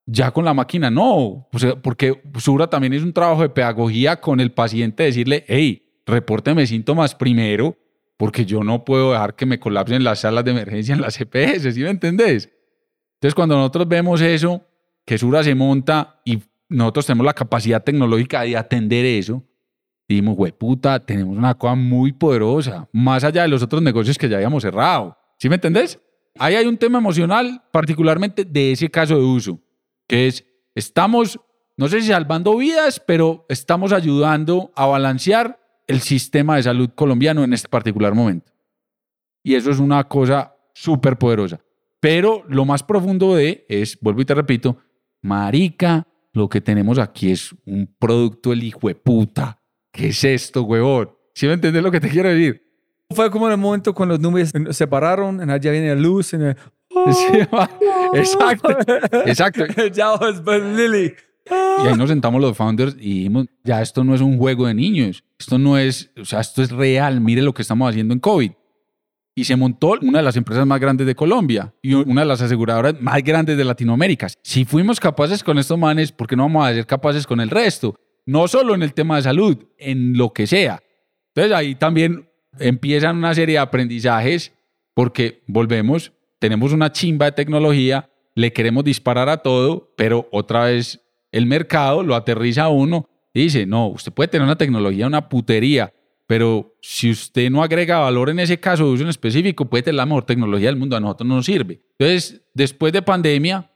Ya con la máquina no, porque Sura también es un trabajo de pedagogía con el paciente, decirle, hey, repórteme síntomas primero, porque yo no puedo dejar que me colapsen las salas de emergencia en las EPS, ¿sí me entendés? Entonces, cuando nosotros vemos eso, que Sura se monta y nosotros tenemos la capacidad tecnológica de atender eso, dijimos, puta, tenemos una cosa muy poderosa, más allá de los otros negocios que ya habíamos cerrado. ¿Sí me entendés? Ahí hay un tema emocional, particularmente de ese caso de uso que es, estamos, no sé si salvando vidas, pero estamos ayudando a balancear el sistema de salud colombiano en este particular momento. Y eso es una cosa súper poderosa. Pero lo más profundo de es, vuelvo y te repito, marica, lo que tenemos aquí es un producto del hijo de puta. ¿Qué es esto, huevón? ¿Sí me entiendes lo que te quiero decir? Fue como en el momento cuando los nubes se separaron, en allá viene la luz, en el, Sí, va. exacto, exacto. ya but Lily. Y ahí nos sentamos los founders y dijimos, ya esto no es un juego de niños, esto no es, o sea, esto es real, mire lo que estamos haciendo en COVID. Y se montó una de las empresas más grandes de Colombia y una de las aseguradoras más grandes de Latinoamérica. Si fuimos capaces con estos manes, ¿por qué no vamos a ser capaces con el resto? No solo en el tema de salud, en lo que sea. Entonces ahí también empiezan una serie de aprendizajes porque volvemos, tenemos una chimba de tecnología, le queremos disparar a todo, pero otra vez el mercado lo aterriza a uno y dice, no, usted puede tener una tecnología, una putería, pero si usted no agrega valor en ese caso de uso en específico, puede tener la mejor tecnología del mundo, a nosotros no nos sirve. Entonces, después de pandemia,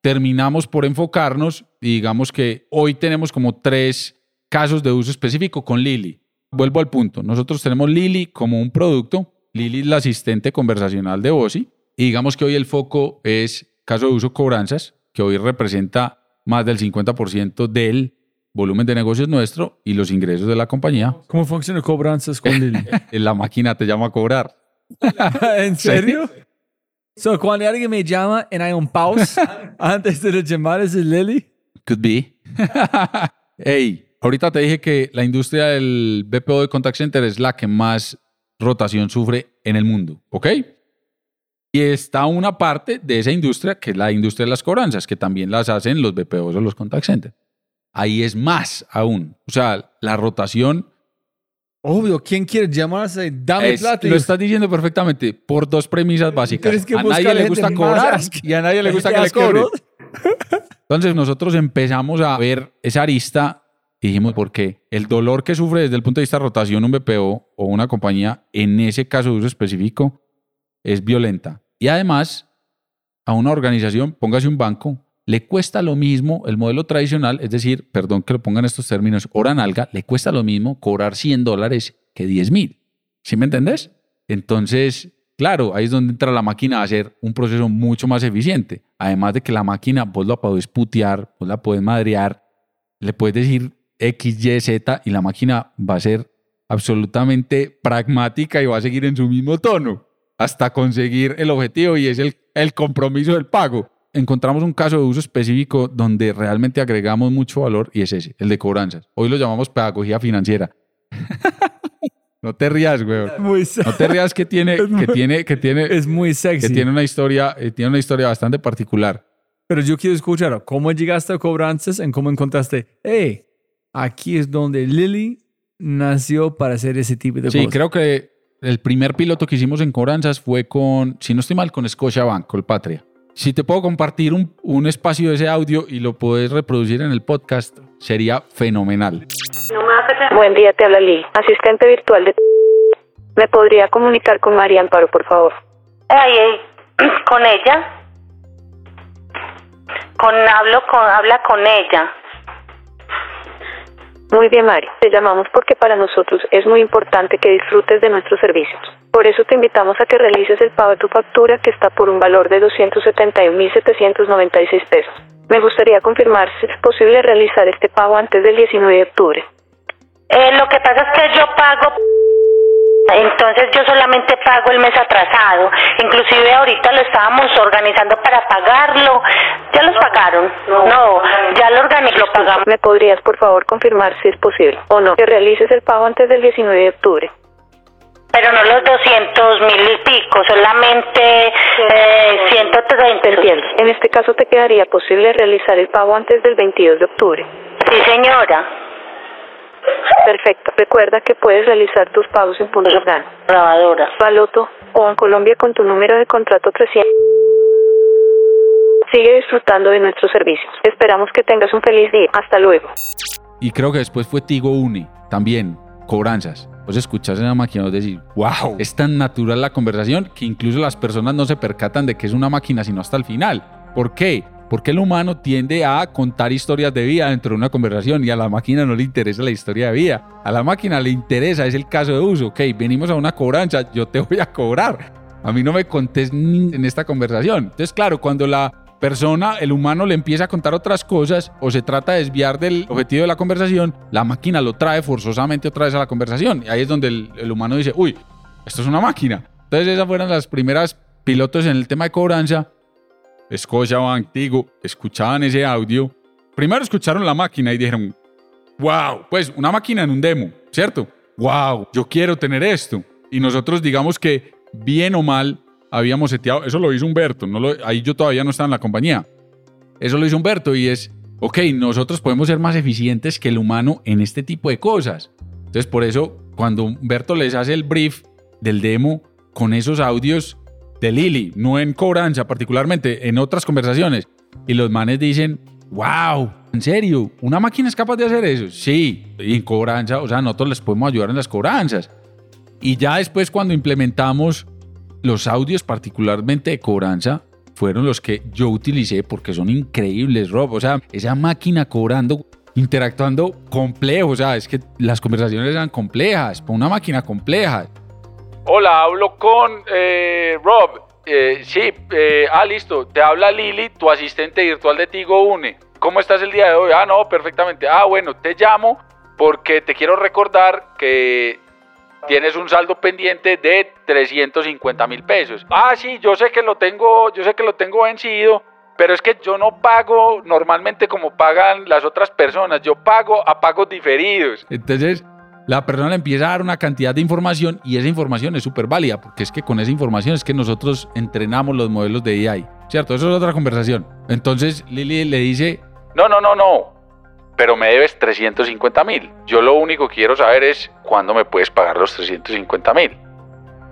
terminamos por enfocarnos y digamos que hoy tenemos como tres casos de uso específico con Lili. Vuelvo al punto, nosotros tenemos Lili como un producto Lili es la asistente conversacional de Bosi. Y digamos que hoy el foco es caso de uso cobranzas, que hoy representa más del 50% del volumen de negocios nuestro y los ingresos de la compañía. ¿Cómo funciona cobranzas con Lili? La máquina te llama a cobrar. ¿En serio? So, cuando alguien me llama y hay un pause antes de las llamadas de Lily, Could be. hey, ahorita te dije que la industria del BPO de contact center es la que más rotación sufre en el mundo, ¿ok? Y está una parte de esa industria que es la industria de las cobranzas, que también las hacen los BPOs o los contact centers. Ahí es más aún. O sea, la rotación obvio, ¿quién quiere llamarse? Dame es- plata. lo estás diciendo perfectamente por dos premisas básicas. Que a nadie le gusta cobrar y a nadie le gusta que le cobren. Entonces nosotros empezamos a ver esa arista y dijimos, porque el dolor que sufre desde el punto de vista de rotación un BPO o una compañía, en ese caso de uso específico, es violenta. Y además, a una organización, póngase un banco, le cuesta lo mismo el modelo tradicional, es decir, perdón que lo pongan estos términos, hora nalga, le cuesta lo mismo cobrar 100 dólares que 10 mil. ¿Sí me entendés? Entonces, claro, ahí es donde entra la máquina a hacer un proceso mucho más eficiente. Además de que la máquina vos la podés putear, vos la podés madrear, le puedes decir X, Y, Z y la máquina va a ser absolutamente pragmática y va a seguir en su mismo tono hasta conseguir el objetivo y es el, el compromiso del pago. Encontramos un caso de uso específico donde realmente agregamos mucho valor y es ese, el de cobranzas. Hoy lo llamamos pedagogía financiera. no te rías, güey. No te rías que tiene, que tiene, que tiene, es muy que sexy. tiene una historia, eh, tiene una historia bastante particular. Pero yo quiero escuchar cómo llegaste a cobranzas y cómo encontraste, hey, aquí es donde Lily nació para hacer ese tipo de Sí, cosas. creo que el primer piloto que hicimos en cobranzas fue con, si no estoy mal, con Scotiabank, Colpatria. Si te puedo compartir un, un espacio de ese audio y lo puedes reproducir en el podcast, sería fenomenal. Buen día, te habla Lili, asistente virtual de... ¿Me podría comunicar con María Amparo, por favor? Ay, ay, con ella. Con hablo con habla con ella. Muy bien, María. Te llamamos porque para nosotros es muy importante que disfrutes de nuestros servicios. Por eso te invitamos a que realices el pago de tu factura que está por un valor de 271.796 pesos. Me gustaría confirmar si es posible realizar este pago antes del 19 de octubre. Eh, lo que pasa es que yo pago, entonces yo solamente pago el mes atrasado. Inclusive ahorita lo estábamos organizando para pagarlo. ¿Ya los pagaron? No, ya lo lo pagamos. ¿Me podrías, por favor, confirmar si es posible o no que realices el pago antes del 19 de octubre? Pero no los 200 mil y pico, solamente eh, 130. Entiendo. En este caso te quedaría posible realizar el pago antes del 22 de octubre. Sí, señora. Perfecto. Recuerda que puedes realizar tus pagos en puntos Organo, Grabadora. Baloto o en Colombia con tu número de contrato 300. Sigue disfrutando de nuestros servicios. Esperamos que tengas un feliz día. Hasta luego. Y creo que después fue Tigo Uni, también, cobranzas. Vos escuchás en la máquina y vos decís, wow, es tan natural la conversación que incluso las personas no se percatan de que es una máquina sino hasta el final. ¿Por qué? Porque el humano tiende a contar historias de vida dentro de una conversación y a la máquina no le interesa la historia de vida. A la máquina le interesa, es el caso de uso. Ok, venimos a una cobranza, yo te voy a cobrar. A mí no me contés ni en esta conversación. Entonces, claro, cuando la persona, el humano le empieza a contar otras cosas o se trata de desviar del objetivo de la conversación, la máquina lo trae forzosamente otra vez a la conversación. Y ahí es donde el, el humano dice, uy, esto es una máquina. Entonces esas fueron las primeras pilotos en el tema de cobranza. Scotiabank, Tigo, escuchaban ese audio. Primero escucharon la máquina y dijeron, wow, pues una máquina en un demo, ¿cierto? Wow, yo quiero tener esto. Y nosotros digamos que bien o mal habíamos seteado, eso lo hizo Humberto, no lo- ahí yo todavía no estaba en la compañía. Eso lo hizo Humberto y es, ok, nosotros podemos ser más eficientes que el humano en este tipo de cosas. Entonces por eso cuando Humberto les hace el brief del demo con esos audios de Lili, no en cobranza particularmente, en otras conversaciones, y los manes dicen, wow, ¿en serio? ¿Una máquina es capaz de hacer eso? Sí, y en cobranza, o sea, nosotros les podemos ayudar en las cobranzas. Y ya después cuando implementamos los audios particularmente de cobranza, fueron los que yo utilicé porque son increíbles, Rob. O sea, esa máquina cobrando, interactuando complejo. O sea, es que las conversaciones eran complejas, para una máquina compleja. Hola, hablo con eh, Rob. Eh, sí, eh, ah, listo. Te habla Lili, tu asistente virtual de Tigo Une. ¿Cómo estás el día de hoy? Ah, no, perfectamente. Ah, bueno, te llamo porque te quiero recordar que tienes un saldo pendiente de 350 mil pesos. Ah, sí, yo sé que lo tengo, yo sé que lo tengo vencido, pero es que yo no pago normalmente como pagan las otras personas. Yo pago a pagos diferidos. Entonces, la persona le empieza a dar una cantidad de información y esa información es súper válida, porque es que con esa información es que nosotros entrenamos los modelos de AI, ¿cierto? Eso es otra conversación. Entonces, Lili le dice, No, no, no, no. Pero me debes 350 mil. Yo lo único que quiero saber es cuándo me puedes pagar los 350 mil.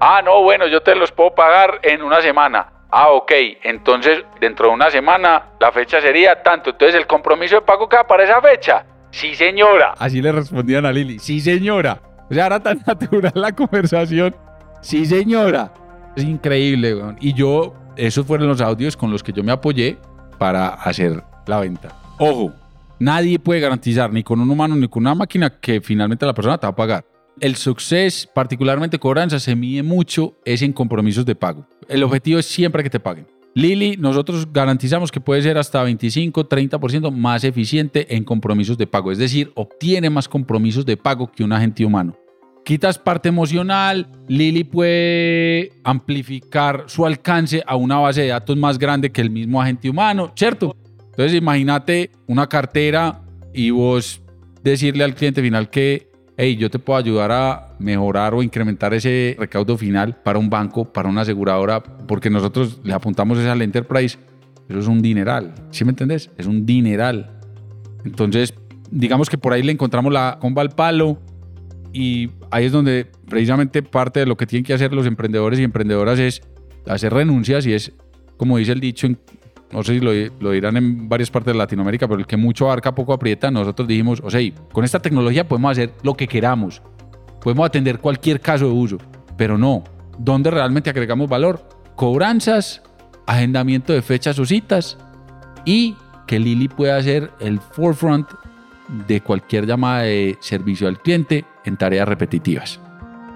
Ah, no, bueno, yo te los puedo pagar en una semana. Ah, ok. Entonces, dentro de una semana, la fecha sería tanto. Entonces, el compromiso de pago queda para esa fecha. Sí, señora. Así le respondían a Lili. Sí, señora. O sea, era tan natural la conversación. Sí, señora. Es increíble. Y yo, esos fueron los audios con los que yo me apoyé para hacer la venta. Ojo, nadie puede garantizar, ni con un humano ni con una máquina, que finalmente la persona te va a pagar. El success, particularmente cobranza, se mide mucho es en compromisos de pago. El objetivo es siempre que te paguen. Lili, nosotros garantizamos que puede ser hasta 25, 30% más eficiente en compromisos de pago. Es decir, obtiene más compromisos de pago que un agente humano. Quitas parte emocional, Lili puede amplificar su alcance a una base de datos más grande que el mismo agente humano, ¿cierto? Entonces imagínate una cartera y vos decirle al cliente final que, hey, yo te puedo ayudar a mejorar o incrementar ese recaudo final para un banco, para una aseguradora, porque nosotros le apuntamos esa al enterprise. Eso es un dineral, ¿sí me entendés? Es un dineral. Entonces, digamos que por ahí le encontramos la comba al palo y ahí es donde precisamente parte de lo que tienen que hacer los emprendedores y emprendedoras es hacer renuncias y es, como dice el dicho, no sé si lo, lo dirán en varias partes de Latinoamérica, pero el que mucho abarca poco aprieta, nosotros dijimos, o sea, con esta tecnología podemos hacer lo que queramos, podemos atender cualquier caso de uso, pero no, ¿dónde realmente agregamos valor? Cobranzas, agendamiento de fechas o citas y que Lili pueda hacer el forefront de cualquier llamada de servicio al cliente en tareas repetitivas.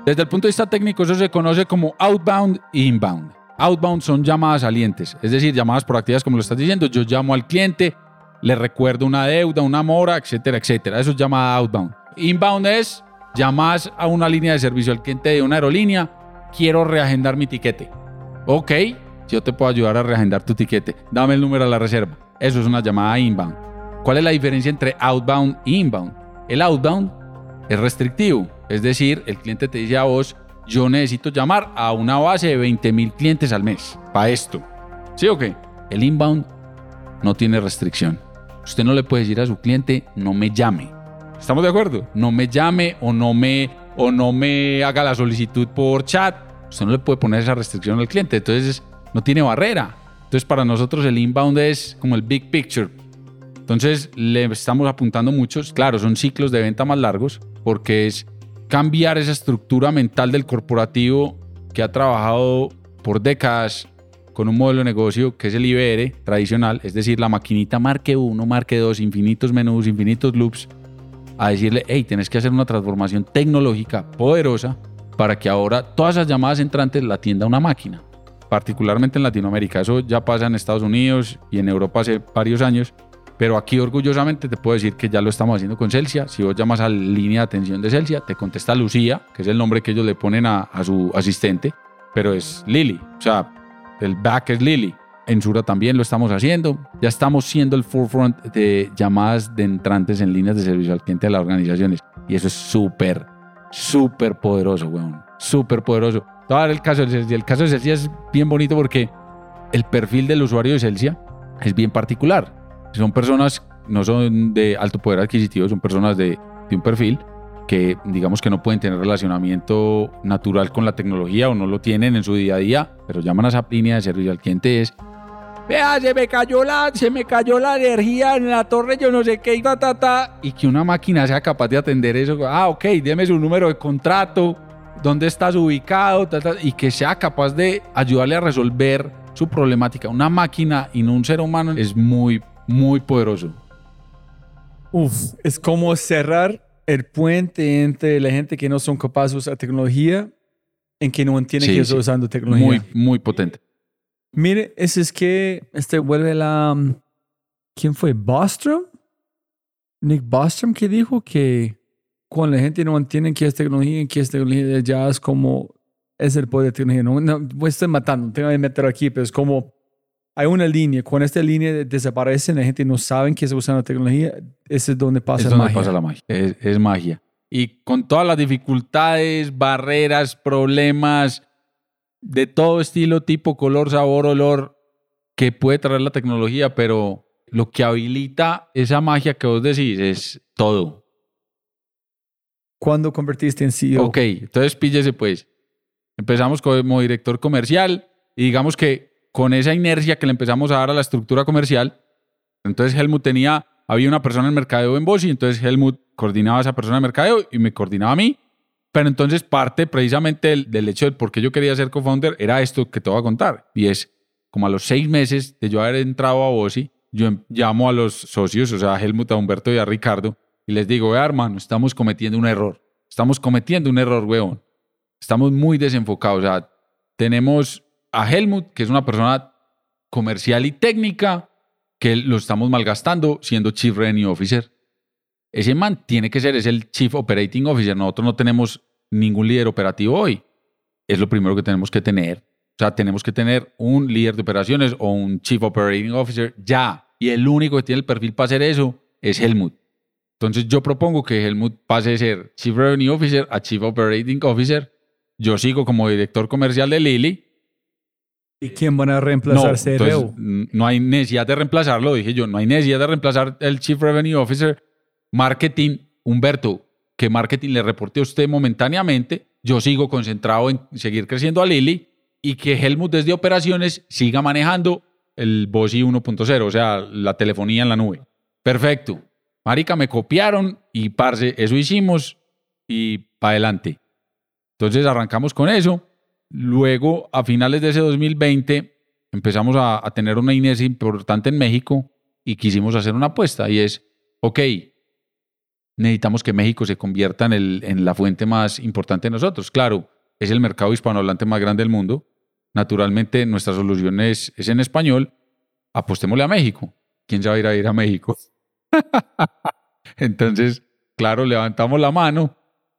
Desde el punto de vista técnico, eso se conoce como outbound e inbound. Outbound son llamadas salientes, es decir, llamadas proactivas, como lo estás diciendo. Yo llamo al cliente, le recuerdo una deuda, una mora, etcétera, etcétera. Eso es llamada outbound. Inbound es llamas a una línea de servicio al cliente de una aerolínea, quiero reagendar mi tiquete. Ok, yo te puedo ayudar a reagendar tu tiquete. Dame el número de la reserva. Eso es una llamada inbound. ¿Cuál es la diferencia entre outbound e inbound? El outbound es restrictivo, es decir, el cliente te dice a vos, yo necesito llamar a una base de 20 mil clientes al mes para esto. ¿Sí o qué? El inbound no tiene restricción. Usted no le puede decir a su cliente, no me llame. ¿Estamos de acuerdo? No me llame o no me, o no me haga la solicitud por chat. Usted no le puede poner esa restricción al cliente. Entonces, no tiene barrera. Entonces, para nosotros el inbound es como el big picture. Entonces, le estamos apuntando muchos. Claro, son ciclos de venta más largos porque es cambiar esa estructura mental del corporativo que ha trabajado por décadas con un modelo de negocio que es el IBR tradicional, es decir, la maquinita marque 1, marque 2, infinitos menús, infinitos loops, a decirle, hey, tienes que hacer una transformación tecnológica poderosa para que ahora todas esas llamadas entrantes la atienda una máquina, particularmente en Latinoamérica. Eso ya pasa en Estados Unidos y en Europa hace varios años, pero aquí orgullosamente te puedo decir que ya lo estamos haciendo con Celsia. Si vos llamas a la línea de atención de Celsia, te contesta Lucía, que es el nombre que ellos le ponen a, su asistente, pero es Lili. O sea, el back es Lili. En Sura también lo estamos haciendo. Ya estamos siendo el forefront de llamadas de entrantes en líneas de servicio al cliente de las organizaciones. Y eso es súper, súper poderoso, weón. Súper poderoso. Te voy a dar el caso de Celsia. El caso de Celsia es bien bonito porque el perfil del usuario de Celsia es bien particular. Son personas, no son de alto poder adquisitivo, son personas de, de un perfil que digamos que no pueden tener relacionamiento natural con la tecnología o no lo tienen en su día a día, pero llaman a esa línea de servicio al cliente es Vea, se me cayó la, se me cayó la energía en la torre, yo no sé qué, y ta, ta, ta", y que una máquina sea capaz de atender eso. Ah, ok, deme su número de contrato, dónde estás ubicado, ta, ta, y que sea capaz de ayudarle a resolver su problemática. Una máquina y no un ser humano es muy, muy poderoso. Uf, es como cerrar el puente entre la gente que no son capaces de usar tecnología en que no entienden Sí, que sí. estoy usando tecnología. Muy, muy potente. Mire, ese es que este vuelve la. um, ¿Quién fue? ¿Bostrom? Nick Bostrom que dijo que cuando la gente no entiende qué es tecnología, qué es tecnología, ya es como. Es el poder de tecnología. No, no pues estoy matando, tengo que meter aquí, pero es como. Hay una línea. Cuando esta línea desaparece, la gente no sabe que está usando tecnología. Ese es donde pasa es la donde magia. pasa la magia. Es, es magia. Y con todas las dificultades, barreras, problemas de todo estilo, tipo, color, sabor, olor, que puede traer la tecnología, pero lo que habilita esa magia que vos decís es todo. ¿Cuándo convertiste en CEO? Ok, entonces píllese pues. Empezamos como director comercial y digamos que con esa inercia que le empezamos a dar a la estructura comercial, entonces Helmut tenía, había una persona en mercadeo en Bosch entonces Helmut coordinaba a esa persona de mercadeo y me coordinaba a mí. Pero entonces parte precisamente del, del hecho de por qué yo quería ser co-founder era esto que te voy a contar. Y es como a los seis meses de yo haber entrado a Bossi, yo em- llamo a los socios, o sea, a Helmut, a Humberto y a Ricardo, y les digo, vea hermano, estamos cometiendo un error. Estamos cometiendo un error, weón. Estamos muy desenfocados. O sea, tenemos a Helmut, que es una persona comercial y técnica, que lo estamos malgastando siendo Chief Revenue Officer. Ese man tiene que ser, es el Chief Operating Officer. Nosotros no tenemos ningún líder operativo hoy. Es lo primero que tenemos que tener. O sea, tenemos que tener un líder de operaciones o un Chief Operating Officer ya. Y el único que tiene el perfil para hacer eso es Helmut. Entonces yo propongo que Helmut pase de ser Chief Revenue Officer a Chief Operating Officer. Yo sigo como director comercial de Lily. ¿Y quién van a reemplazar No, CRO? entonces, no hay necesidad de reemplazarlo, dije yo, no hay necesidad de reemplazar el Chief Revenue Officer. Marketing, Humberto, que marketing le reporte a usted momentáneamente. Yo sigo concentrado en seguir creciendo a Lily y que Helmut desde operaciones siga manejando el Bossy 1.0, o sea, la telefonía en la nube. Perfecto. Marica, me copiaron y parce, eso hicimos y para adelante. Entonces arrancamos con eso. Luego, a finales de ese 2020, empezamos a, tener una inercia importante en México y quisimos hacer una apuesta y es, ok, necesitamos que México se convierta en, la fuente más importante de nosotros. Claro, es el mercado hispanohablante más grande del mundo. Naturalmente, nuestra solución es, en español. Apostémosle a México. ¿Quién se va a ir a ir a México? Entonces, claro, levantamos la mano.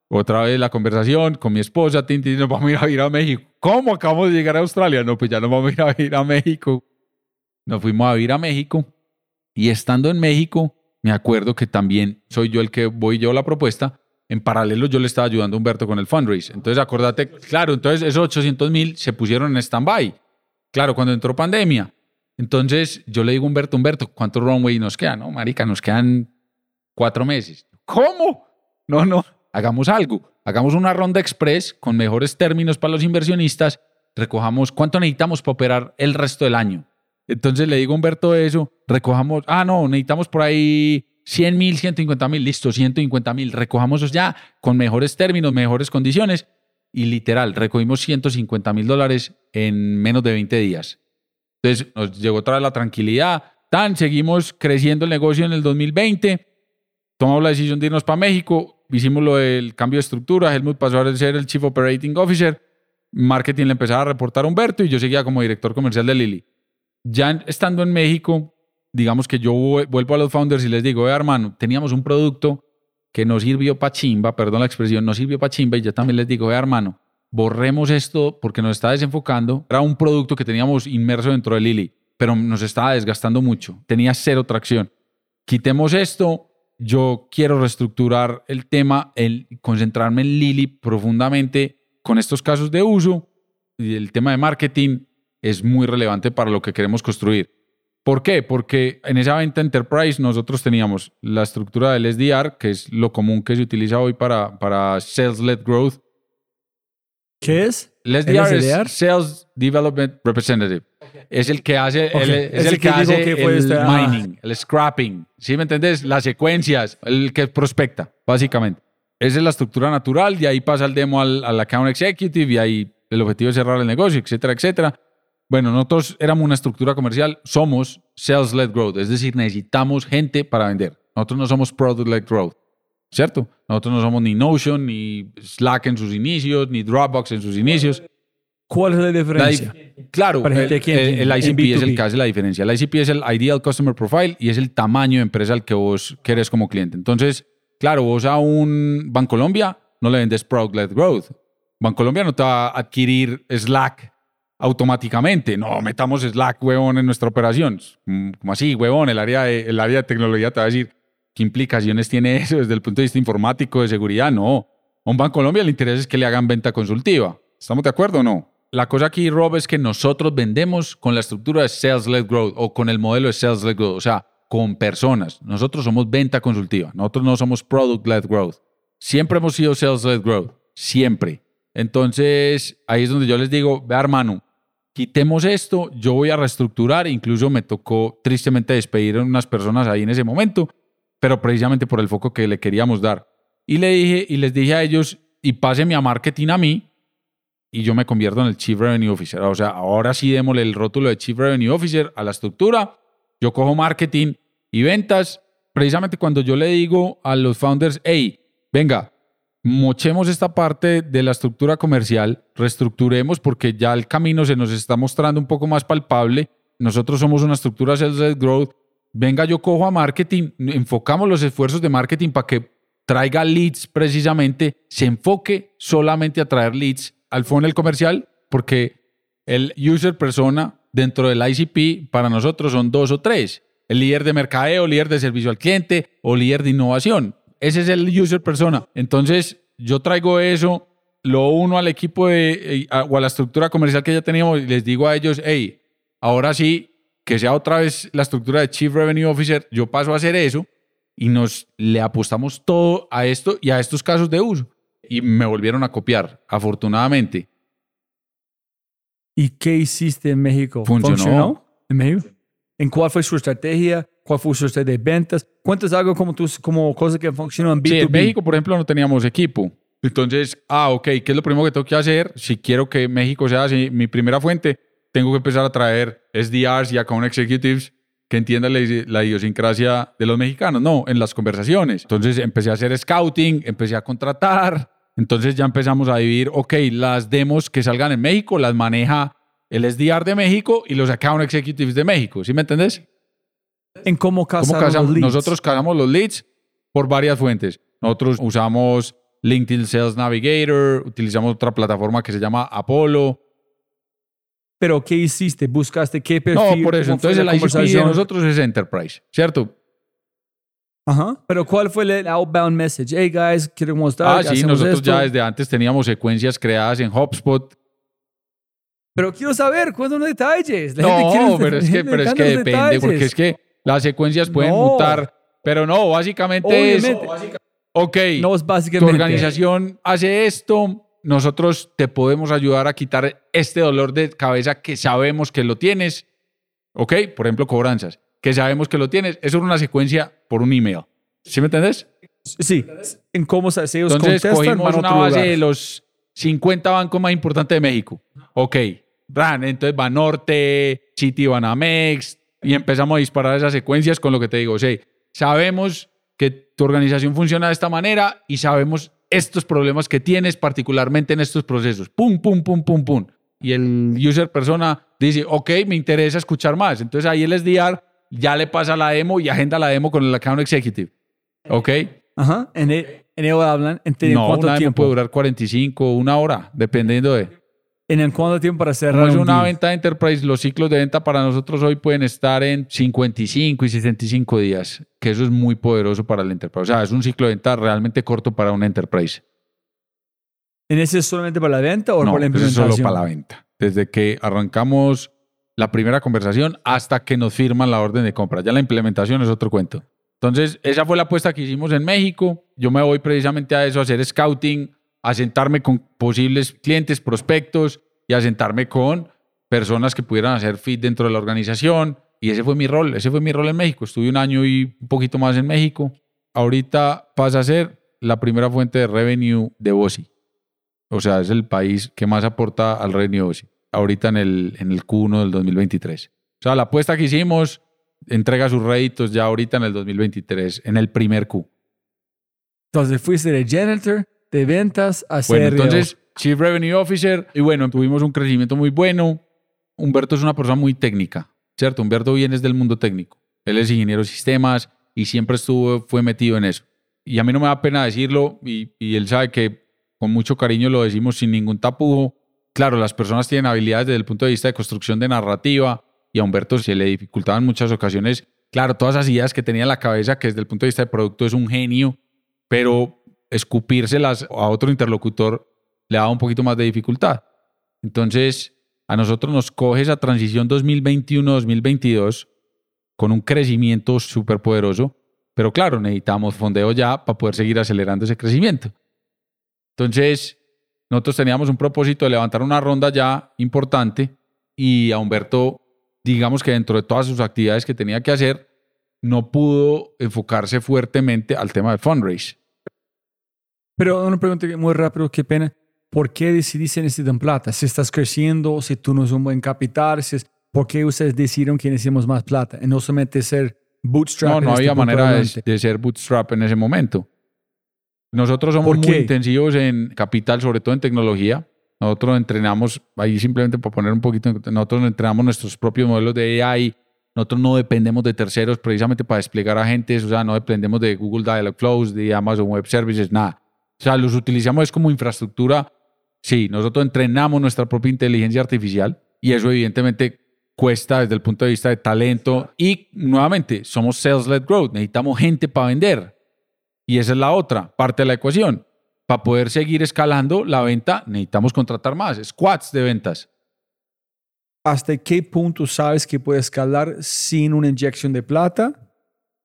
Otra vez la conversación con mi esposa, tin, tin, nos vamos a ir a a México. ¿Cómo acabamos de llegar a Australia? No, pues ya nos vamos a ir a ir a México. Nos fuimos a ir a México y estando en México, me acuerdo que también soy yo el que voy yo la propuesta. En paralelo yo le estaba ayudando a Humberto con el fundraise. Entonces acordate, claro, entonces esos 800 mil se pusieron en stand-by. Claro, cuando entró pandemia. Entonces yo le digo a Humberto, Humberto, ¿cuánto runway nos queda? No, marica, nos quedan cuatro meses. ¿Cómo? No, no, hagamos algo. Hagamos una ronda express con mejores términos para los inversionistas. Recojamos cuánto necesitamos para operar el resto del año. Entonces le digo a Humberto eso, recojamos, ah, no, necesitamos por ahí 100 mil, 150 mil, listo, 150 mil, recojamos ya con mejores términos, mejores condiciones. Y literal, recogimos 150 mil dólares en menos de 20 días. Entonces nos llegó otra vez la tranquilidad. Tan, seguimos creciendo el negocio en el 2020. Tomamos la decisión de irnos para México. Hicimos lo del cambio de estructura. Helmut pasó a ser el Chief Operating Officer. Marketing le empezaba a reportar a Humberto y yo seguía como director comercial de Lili. Ya estando en México, digamos que yo vu- vuelvo a los founders y les digo, "Vea, hermano, teníamos un producto que no sirvió para chimba, perdón la expresión, no sirvió para chimba y yo también les digo, "Vea, hermano, borremos esto porque nos está desenfocando. Era un producto que teníamos inmerso dentro de Lili, pero nos estaba desgastando mucho. Tenía cero tracción. Quitemos esto. Yo quiero reestructurar el tema, el concentrarme en Lili profundamente con estos casos de uso y el tema de marketing es muy relevante para lo que queremos construir. ¿Por qué? Porque en esa venta enterprise nosotros teníamos la estructura del SDR, que es lo común que se utiliza hoy para, para Sales-Led Growth, ¿Qué es? el SDR, SDR? es Sales Development Representative. Es el que hace, el, es el que, hace que fue el este- ah. mining, el scrapping. ¿Sí me entendés? Las secuencias, el que prospecta, básicamente. Esa es la estructura natural, de ahí pasa el demo al, al account executive y ahí el objetivo es cerrar el negocio, etcétera, etcétera. Bueno, nosotros éramos una estructura comercial, somos sales-led growth, es decir, necesitamos gente para vender. Nosotros no somos product-led growth, ¿cierto? Nosotros no somos ni Notion, ni Slack en sus inicios, ni Dropbox en sus inicios. ¿Cuál es la diferencia? dif- claro, Para el, gente el- el ICP es el B2B. que hace la diferencia. El ICP es el Ideal Customer Profile y es el tamaño de empresa al que vos querés como cliente. Entonces, claro, vos a un Bancolombia no le vendes Product-led Growth. Bancolombia no te va a adquirir Slack automáticamente. No, metamos Slack, huevón, en nuestra operación. Mm, Como así, huevón? El área de, el área de tecnología te va a decir, ¿qué implicaciones tiene eso desde el punto de vista informático, de seguridad? No. A un Bancolombia le interesa es que le hagan venta consultiva. ¿Estamos de acuerdo o no? La cosa aquí, Rob, es que nosotros vendemos con la estructura de Sales-Led Growth o con el modelo de Sales-Led Growth, o sea, con personas. Nosotros somos venta consultiva, nosotros no somos Product-Led Growth. Siempre hemos sido Sales-Led Growth, siempre. Entonces, ahí es donde yo les digo, vea hermano, quitemos esto, yo voy a reestructurar, incluso me tocó tristemente despedir a unas personas ahí en ese momento, pero precisamente por el foco que le queríamos dar. Y le dije y les dije a ellos, y pásenme a marketing a mí, y yo me convierto en el Chief Revenue Officer. O sea, ahora sí démosle el rótulo de Chief Revenue Officer a la estructura. Yo cojo marketing y ventas. Precisamente cuando yo le digo a los founders, hey, venga, mochemos esta parte de la estructura comercial, reestructuremos porque ya el camino se nos está mostrando un poco más palpable. Nosotros somos una estructura sales growth. Venga, yo cojo a marketing, enfocamos los esfuerzos de marketing para que traiga leads precisamente, se enfoque solamente a traer leads al funnel comercial, porque el user persona dentro del ICP para nosotros son dos o tres. El líder de mercadeo, líder de servicio al cliente o líder de innovación. Ese es el user persona. Entonces, yo traigo eso, lo uno al equipo de, eh, o a la estructura comercial que ya teníamos y les digo a ellos, hey, ahora sí, que sea otra vez la estructura de Chief Revenue Officer, yo paso a hacer eso y nos le apostamos todo a esto y a estos casos de uso. Y me volvieron a copiar, afortunadamente. ¿Y qué hiciste en México? Funcionó. ¿En México? ¿En cuál fue su estrategia? ¿Cuál fue su estrategia de ventas? Cuéntanos algo como, tus, como cosas que funcionan en B2B. Sí, en México, por ejemplo, no teníamos equipo. Entonces, ah, ok, ¿qué es lo primero que tengo que hacer? Si quiero que México sea así, mi primera fuente, tengo que empezar a traer SDRs y account executives que entiendan la, la idiosincrasia de los mexicanos. No, en las conversaciones. Entonces empecé a hacer scouting, empecé a contratar. Entonces ya empezamos a dividir, ok, las demos que salgan en México las maneja el SDR de México y los account executives de México. ¿Sí me entendés? ¿En cómo ¿Cómo casaron casamos? los leads? Nosotros casamos los leads por varias fuentes. Nosotros usamos LinkedIn Sales Navigator, utilizamos otra plataforma que se llama Apollo. ¿Pero qué hiciste? ¿Buscaste qué perfil? No, por eso. ¿Cómo Entonces la el ICP de nosotros es Enterprise, ¿cierto? Ajá. ¿Pero cuál fue el outbound message? Hey, guys, quiero mostrar Ah, sí, nosotros esto. ya desde antes teníamos secuencias creadas en HubSpot. Pero quiero saber, cuéntanos detalles. La gente No, quiere- pero es que, gente pero es que los depende, porque detalles. es que las secuencias pueden No. mutar. Pero no, básicamente es, Obviamente. ok, No es tu básicamente. organización hace esto, nosotros te podemos ayudar a quitar este dolor de cabeza que sabemos que lo tienes. ¿Ok? Por ejemplo, cobranzas, que sabemos que lo tienes. Eso es una secuencia por un email. ¿Sí me entendés? Sí, en cómo se ellos Entonces cogimos a una base lugar. de los 50 bancos más importantes de México. Ok, Ran, entonces Banorte, City Banamex, y empezamos a disparar esas secuencias con lo que te digo. O sea, sabemos que tu organización funciona de esta manera y sabemos estos problemas que tienes, particularmente en estos procesos. Pum, pum, pum, pum, pum. Y el user persona dice, ok, me interesa escuchar más. Entonces ahí el SDR ya le pasa la demo y agenda la demo con el account executive. Ok. Ajá. En, en ellos hablan. ¿En, No, cuánto una tiempo? puede durar 45, una hora, dependiendo de... ¿En el cuánto tiempo para cerrar Como es un una deal? venta de enterprise, los ciclos de venta para nosotros hoy pueden estar en 55 y 65 días, que eso es muy poderoso para el enterprise. O sea, es un ciclo de venta realmente corto para un enterprise. ¿En ese es solamente para la venta o no, para la eso es implementación? solo para la venta. Desde que arrancamos la primera conversación hasta que nos firman la orden de compra. Ya la implementación es otro cuento. Entonces, esa fue la apuesta que hicimos en México. Yo me voy precisamente a eso, a hacer scouting, a sentarme con posibles clientes, prospectos y a sentarme con personas que pudieran hacer fit dentro de la organización. Y ese fue mi rol, ese fue mi rol en México. Estuve un año y un poquito más en México. Ahorita pasa a ser la primera fuente de revenue de Bosi. O sea, es el país que más aporta al revenue de Bosi. Ahorita en el, en el Q1 del 2023. O sea, la apuesta que hicimos entrega sus réditos ya ahorita en el 2023, en el primer Q. Entonces fuiste de janitor, de ventas a Bueno, entonces, Chief Revenue Officer, y bueno, tuvimos un crecimiento muy bueno. Humberto es una persona muy técnica, ¿cierto? Humberto viene del mundo técnico. Él es ingeniero de sistemas y siempre estuvo, fue metido en eso. Y a mí no me da pena decirlo, y, y él sabe que con mucho cariño lo decimos sin ningún tapujo. Claro, las personas tienen habilidades desde el punto de vista de construcción de narrativa, y a Humberto se le dificultaban muchas ocasiones, claro, todas esas ideas que tenía en la cabeza, que desde el punto de vista de producto es un genio, pero escupírselas a otro interlocutor le daba un poquito más de dificultad. Entonces, a nosotros nos coge esa transición 2021-2022 con un crecimiento súper poderoso, pero claro, necesitamos fondeo ya para poder seguir acelerando ese crecimiento. Entonces, nosotros teníamos un propósito de levantar una ronda ya importante y a Humberto, digamos que dentro de todas sus actividades que tenía que hacer, no pudo enfocarse fuertemente al tema del fundraise. Pero una pregunta muy rápido, qué pena. ¿Por qué decidiste necesitar plata? Si estás creciendo, si tú no es un buen capital, si es, ¿por qué ustedes decidieron que necesitamos más plata? Y no solamente ser bootstrap. No, no este había manera de, de ser bootstrap en ese momento. Nosotros somos ¿Por muy intensivos en capital, sobre todo en tecnología. Nosotros entrenamos, ahí simplemente para poner un poquito, nosotros entrenamos nuestros propios modelos de AI. Nosotros no dependemos de terceros precisamente para desplegar agentes, o sea, no dependemos de Google Dialogflows, de Amazon Web Services, nada. O sea, los utilizamos es como infraestructura. Sí, nosotros entrenamos nuestra propia inteligencia artificial y eso evidentemente cuesta desde el punto de vista de talento y nuevamente somos sales-led growth, necesitamos gente para vender y esa es la otra parte de la ecuación. Para poder seguir escalando la venta necesitamos contratar más, squads de ventas. ¿Hasta qué punto sabes que puedes escalar sin una inyección de plata?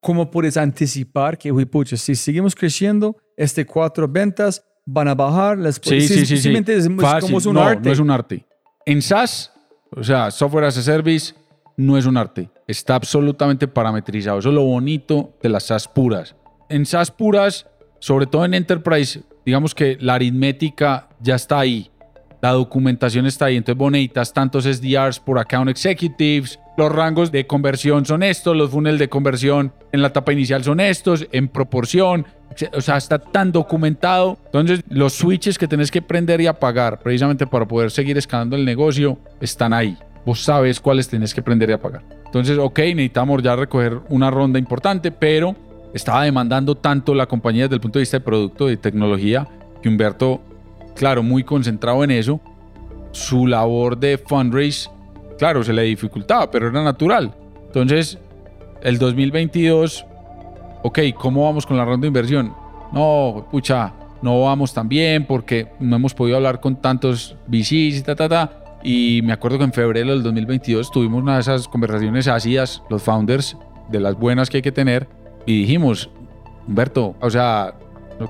¿Cómo puedes anticipar que, uy, pucha, si seguimos creciendo, este cuatro ventas van a bajar? Las, Sí, sí, sí. sí. simplemente Es, es Fácil. como es un no, arte. no es un arte. En SaaS, o sea, Software as a Service, no es un arte. Está absolutamente parametrizado. Eso es lo bonito de las SaaS puras. En SaaS puras, sobre todo en Enterprise, digamos que la aritmética ya está ahí. La documentación está ahí. Entonces, vos necesitas tantos SDRs por account executives. Los rangos de conversión son estos. Los funnels de conversión en la etapa inicial son estos. En proporción. O sea, está tan documentado. Entonces, los switches que tenés que prender y apagar precisamente para poder seguir escalando el negocio están ahí. Vos sabes cuáles tenés que prender y apagar. Entonces, ok, necesitamos ya recoger una ronda importante, pero estaba demandando tanto la compañía desde el punto de vista de producto, de tecnología, que Humberto, claro, muy concentrado en eso, su labor de fundraise, claro, se le dificultaba, pero era natural. Entonces, el 2022, ok, ¿cómo vamos con la ronda de inversión? No, pucha, no vamos tan bien porque no hemos podido hablar con tantos VCs y ta, ta, ta. Y me acuerdo que en febrero del 2022 tuvimos una de esas conversaciones ácidas, los founders, de las buenas que hay que tener, y dijimos, Humberto, o sea,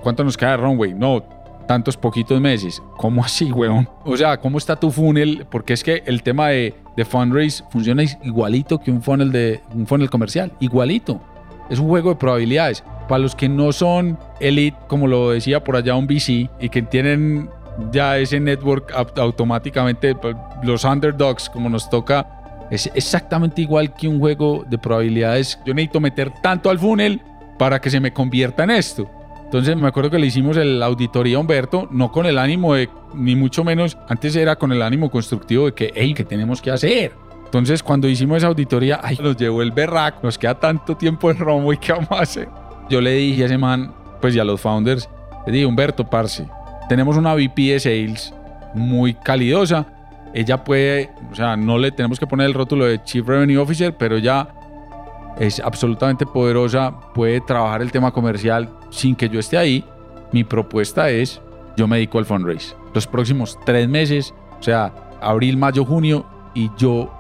¿cuánto nos queda de runway? No, tantos poquitos meses. ¿Cómo así, weón? O sea, ¿cómo está tu funnel? Porque es que el tema de, de fundraise funciona igualito que un funnel, de, un funnel comercial, igualito. Es un juego de probabilidades. Para los que no son elite, como lo decía por allá un VC, y que tienen ya ese network au- automáticamente, pues, los underdogs, como nos toca, es exactamente igual que un juego de probabilidades. Yo necesito meter tanto al funnel para que se me convierta en esto. Entonces me acuerdo que le hicimos el auditoría a Humberto, no con el ánimo de, ni mucho menos, antes era con el ánimo constructivo de que, hey, ¿qué tenemos que hacer? Entonces cuando hicimos esa auditoría, ay, nos llevó el berraco, nos queda tanto tiempo en Romo y ¿qué vamos a hacer? Yo le dije a ese man, pues y a los founders, le dije, Humberto, parce, tenemos una VP de Sales muy calidosa, ella puede, o sea, no le tenemos que poner el rótulo de Chief Revenue Officer, pero ella es absolutamente poderosa, puede trabajar el tema comercial sin que yo esté ahí. Mi propuesta es, yo me dedico al fundraise. Los próximos tres meses, o sea, abril, mayo, junio, y yo,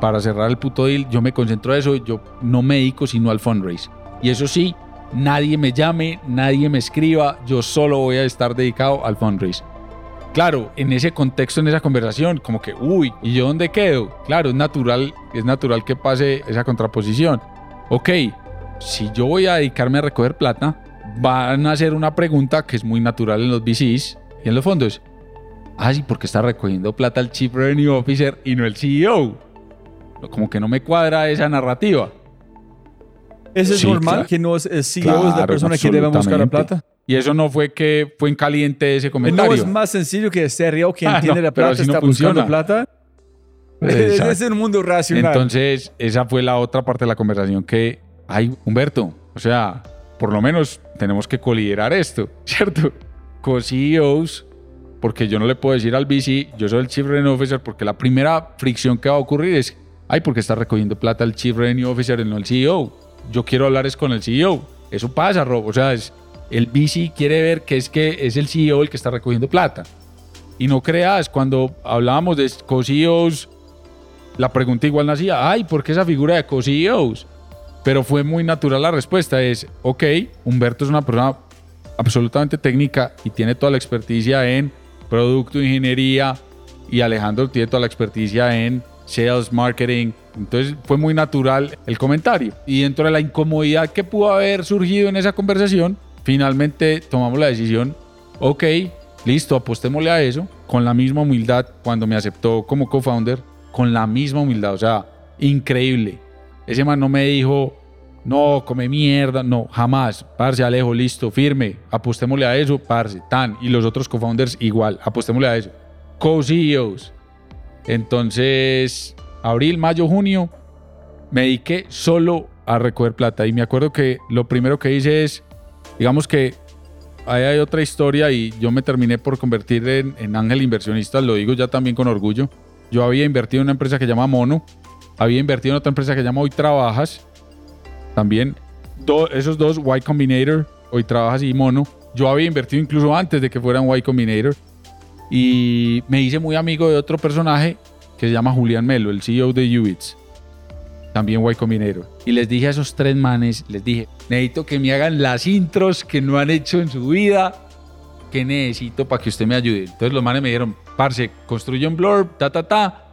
para cerrar el puto deal, yo me concentro en eso, yo no me dedico sino al fundraise. Y eso sí, nadie me llame, nadie me escriba, yo solo voy a estar dedicado al fundraise. Claro, en ese contexto, en esa conversación, como que, uy, ¿y yo dónde quedo? Claro, es natural, es natural que pase esa contraposición. Ok, si yo voy a dedicarme a recoger plata, van a hacer una pregunta que es muy natural en los VCs y en los fondos. Ah, sí, porque está recogiendo plata el Chief Revenue Officer y no el CEO. Como que no me cuadra esa narrativa. ¿Eso es Sí, normal claro. que no es el CEO es la persona que debe buscar la plata? Y eso no fue que fue en caliente ese comentario. No es más sencillo que serio quien Ah, tiene no, la plata no está buscando funciona. plata. Exacto. Es un mundo racional. Entonces, esa fue la otra parte de la conversación que, ay, Humberto, o sea, por lo menos tenemos que coliderar esto, ¿cierto? Co-CEOs, porque yo no le puedo decir al VC, yo soy el Chief Revenue Officer, porque la primera fricción que va a ocurrir es, ay, porque está recogiendo plata el Chief Revenue Officer y no el CEO. Yo quiero hablar es con el CEO. Eso pasa, Rob. O sea, es, el VC quiere ver que es que es el CEO el que está recogiendo plata. Y no creas, cuando hablábamos de co-CEOs, la pregunta igual nacía, ay, ¿por qué esa figura de co-CEOs? Pero fue muy natural la respuesta, es, ok, Humberto es una persona absolutamente técnica y tiene toda la experticia en producto, ingeniería, y Alejandro tiene toda la experticia en sales, marketing. Entonces fue muy natural el comentario. Y dentro de la incomodidad que pudo haber surgido en esa conversación, finalmente tomamos la decisión, ok, listo, apostémosle a eso, con la misma humildad cuando me aceptó como co-founder, con la misma humildad, o sea, increíble. Ese man no me dijo, no, come mierda, no, jamás. Parce, Alejo, listo, firme, apostémosle a eso, parce, tan. Y los otros co-founders igual, apostémosle a eso. Co-CEOs. Entonces, abril, mayo, junio, me dediqué solo a recoger plata. Y me acuerdo que lo primero que hice es, digamos que ahí hay otra historia y yo me terminé por convertir en, ángel inversionista, lo digo ya también con orgullo. Yo había invertido en una empresa que se llama Mono, había invertido en otra empresa que se llama Hoy Trabajas, también esos dos, Y Combinator, Hoy Trabajas y Mono. Yo había invertido incluso antes de que fueran Y Combinator y me hice muy amigo de otro personaje que se llama Julián Melo, el CEO de Ubits, también Combinator. Y les dije a esos tres manes, les dije, necesito que me hagan las intros que no han hecho en su vida, que necesito para que usted me ayude. Entonces los manes me dijeron, parce, construye un blurb, ta, ta, ta,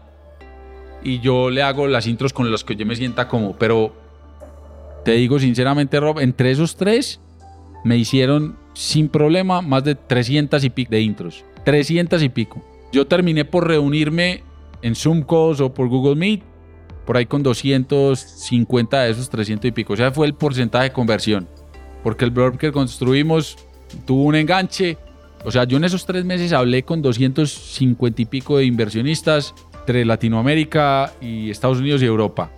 y yo le hago las intros con los que yo me sienta como, pero te digo sinceramente, Rob, entre esos tres me hicieron sin problema más de 300 y pico de intros. 300 y pico. Yo terminé por reunirme en Zoom calls o por Google Meet, por ahí con 250 de esos 300 y pico. O sea, fue el porcentaje de conversión. Porque el blog que construimos tuvo un enganche. O sea, yo en esos tres meses hablé con 250 y pico de inversionistas entre Latinoamérica y Estados Unidos y Europa.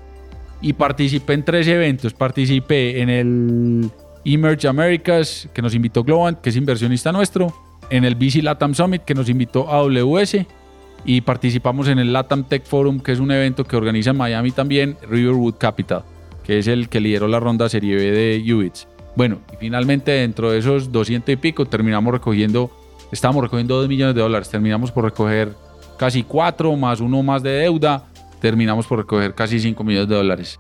Y participé en tres eventos. Participé en el Emerge Americas, que nos invitó Globant, que es inversionista nuestro. En el BC Latam Summit, que nos invitó AWS. Y participamos en el Latam Tech Forum, que es un evento que organiza en Miami también Riverwood Capital, que es el que lideró la ronda Serie B de UBITS. Bueno, y finalmente dentro de esos 200 y pico terminamos recogiendo, estábamos recogiendo 2 millones de dólares, terminamos por recoger casi 4 más uno más de deuda, terminamos por recoger casi 5 millones de dólares.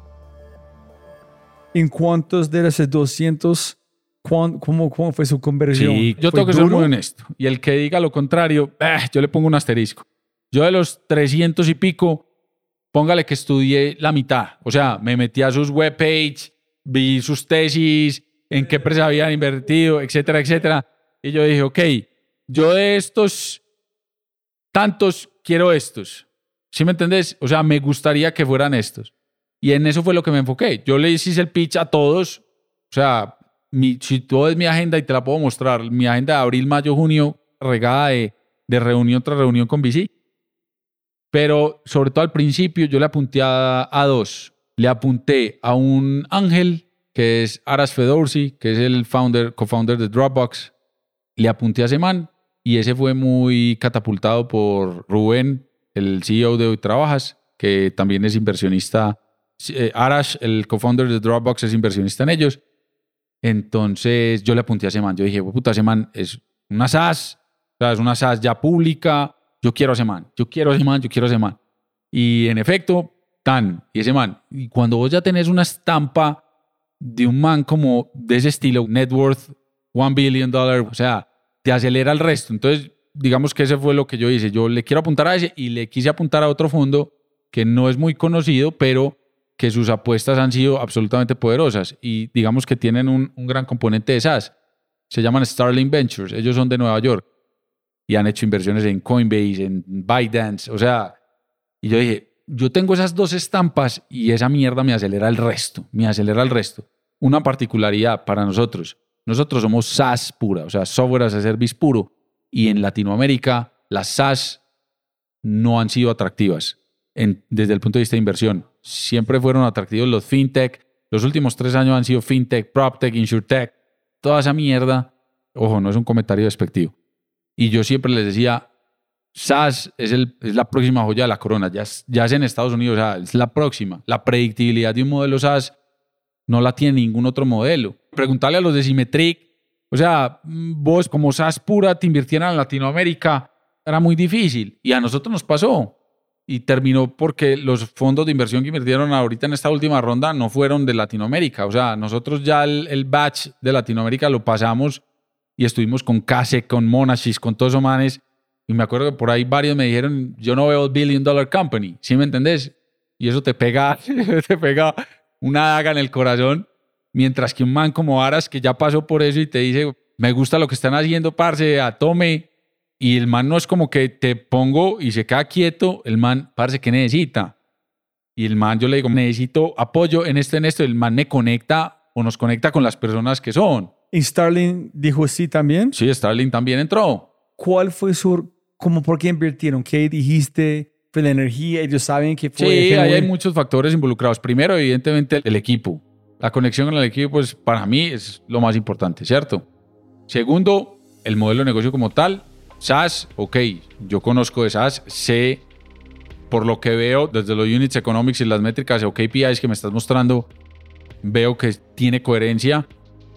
¿En cuántos de esos 200, cuán- cómo, cómo fue su conversión? Sí, yo ¿Fue tengo que ser duro? muy honesto. Y el que diga lo contrario, eh, yo le pongo un asterisco. Yo de los 300 y pico, póngale que estudié la mitad. O sea, me metí a sus webpage, vi sus tesis, en qué empresa habían invertido, etcétera, etcétera. Y yo dije, ok, yo de estos tantos quiero estos. ¿Sí me entendés? O sea, me gustaría que fueran estos. Y en eso fue lo que me enfoqué. Yo le hice el pitch a todos. O sea, mi, si tú ves mi agenda y te la puedo mostrar, mi agenda de abril, mayo, junio, regada de, de reunión tras reunión con VC. Pero sobre todo al principio yo le apunté a, a dos. Le apunté a un ángel que es Aras Fedorsi, que es el founder, co-founder de Dropbox. Le apunté a ese man y ese fue muy catapultado por Rubén, el CEO de Hoy Trabajas, que también es inversionista. Eh, Arash, el co-founder de Dropbox, es inversionista en ellos. Entonces yo le apunté a ese man. Yo dije, puta, ese man es una SaaS, o sea, es una SaaS ya pública. Yo quiero a ese man, yo quiero a ese man, yo quiero a ese man. Y en efecto, tan, y ese man. Y cuando vos ya tenés una estampa de un man como de ese estilo, net worth, one billion dollar, o sea, te acelera el resto. Entonces, digamos que ese fue lo que yo hice. Yo le quiero apuntar a ese y le quise apuntar a otro fondo que no es muy conocido, pero que sus apuestas han sido absolutamente poderosas y digamos que tienen un, gran componente de SaaS. Se llaman Starling Ventures. Ellos son de Nueva York y han hecho inversiones en Coinbase, en ByteDance. O sea, y yo dije, yo tengo esas dos estampas y esa mierda me acelera el resto, me acelera el resto. Una particularidad para nosotros. nosotros somos SaaS pura, o sea, software as a service puro. Y en Latinoamérica, las SaaS no han sido atractivas desde el punto de vista de inversión. Siempre fueron atractivos los fintech. Los últimos tres años han sido fintech, proptech, insurtech, toda esa mierda. Ojo, no es un comentario despectivo. Y yo siempre les decía, SaaS es, el, es la próxima joya de la corona. Ya es, ya es en Estados Unidos, o sea, es la próxima. La predictibilidad de un modelo SaaS no la tiene ningún otro modelo. Preguntarle a los de Symmetric, o sea, mm, vos como SaaS pura te invirtieran en Latinoamérica, era muy difícil. Y a nosotros nos pasó. Y terminó porque los fondos de inversión que invirtieron ahorita en esta última ronda no fueron de Latinoamérica. O sea, nosotros ya el, el batch de Latinoamérica lo pasamos y estuvimos con Case, con Monashis, con todos esos manes. Y me acuerdo que por ahí varios me dijeron, yo no veo Billion Dollar Company, ¿sí me entendés? Y eso te pega, te pega una daga en el corazón, mientras que un man como Aras, que ya pasó por eso y te dice, me gusta lo que están haciendo, parce, a tome. Y el man no es como que te pongo y se queda quieto, el man, parce, ¿qué necesita? Y el man, yo le digo, necesito apoyo en esto, en esto. El man me conecta o nos conecta con las personas que son. ¿Y Starling dijo sí también? Sí, Starling también entró. ¿Cuál fue su, como por qué invirtieron? ¿Qué dijiste? ¿Fue la energía? Ellos saben que fue Sí, ahí hay muchos factores involucrados. Primero, evidentemente, el equipo. La conexión con el equipo, pues para mí es lo más importante, ¿cierto? Segundo, el modelo de negocio como tal. SaaS, ok, yo conozco de SaaS, sé por lo que veo desde los units economics y las métricas o KPIs que me estás mostrando, veo que tiene coherencia.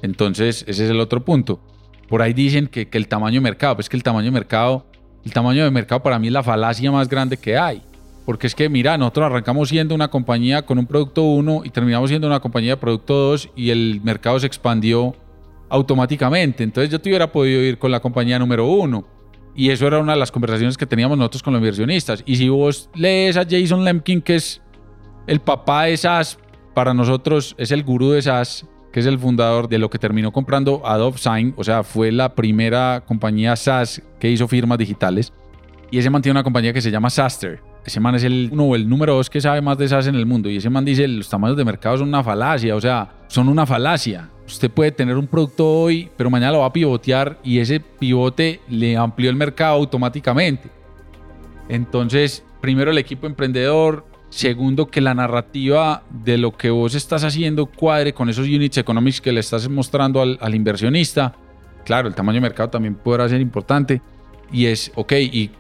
Entonces, ese es el otro punto. Por ahí dicen que, el tamaño de mercado, pues que el tamaño de mercado, el tamaño de mercado para mí es la falacia más grande que hay. Porque es que, mira, nosotros arrancamos siendo una compañía con un producto 1 y terminamos siendo una compañía de producto 2 y el mercado se expandió automáticamente. Entonces yo te hubiera podido ir con la compañía número 1. Y eso era una de las conversaciones que teníamos nosotros con los inversionistas. Y si vos lees a Jason Lemkin, que es el papá de SaaS, para nosotros es el gurú de SaaS, que es el fundador de lo que terminó comprando Adobe Sign, o sea, fue la primera compañía SaaS que hizo firmas digitales. Y ese man tiene una compañía que se llama Saster. Ese man es el uno o el número dos que sabe más de SaaS en el mundo. Y ese man dice, los tamaños de mercado son una falacia, o sea, son una falacia. Usted puede tener un producto hoy, pero mañana lo va a pivotear y ese pivote le amplió el mercado automáticamente. Entonces, primero el equipo emprendedor, segundo que la narrativa de lo que vos estás haciendo cuadre con esos units economics que le estás mostrando al, al inversionista. Claro, el tamaño de mercado también podrá ser importante. Y es, ok, ¿y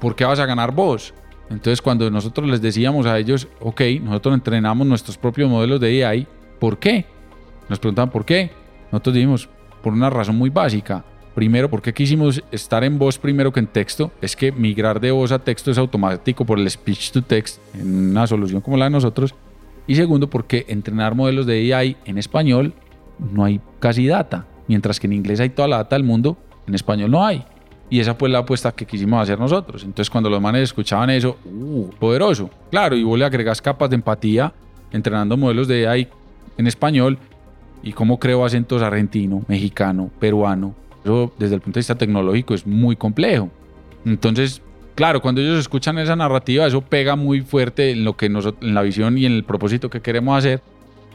por qué vas a ganar vos? Entonces, cuando nosotros les decíamos a ellos, ok, nosotros entrenamos nuestros propios modelos de AI, ¿por qué? Nos preguntaban por qué. Nosotros dijimos, por una razón muy básica. Primero, ¿por qué quisimos estar en voz primero que en texto? Es que migrar de voz a texto es automático por el speech to text en una solución como la de nosotros. Y segundo, porque entrenar modelos de AI en español no hay casi data. Mientras que en inglés hay toda la data del mundo, en español no hay. Y esa fue la apuesta que quisimos hacer nosotros. Entonces, cuando los manes escuchaban eso, ¡uh! Poderoso. Claro, y vos le agregas capas de empatía entrenando modelos de AI en español y cómo creo acentos argentino, mexicano, peruano. Eso desde el punto de vista tecnológico es muy complejo. Entonces, claro, cuando ellos escuchan esa narrativa, eso pega muy fuerte en lo que nosotros, en la visión y en el propósito que queremos hacer.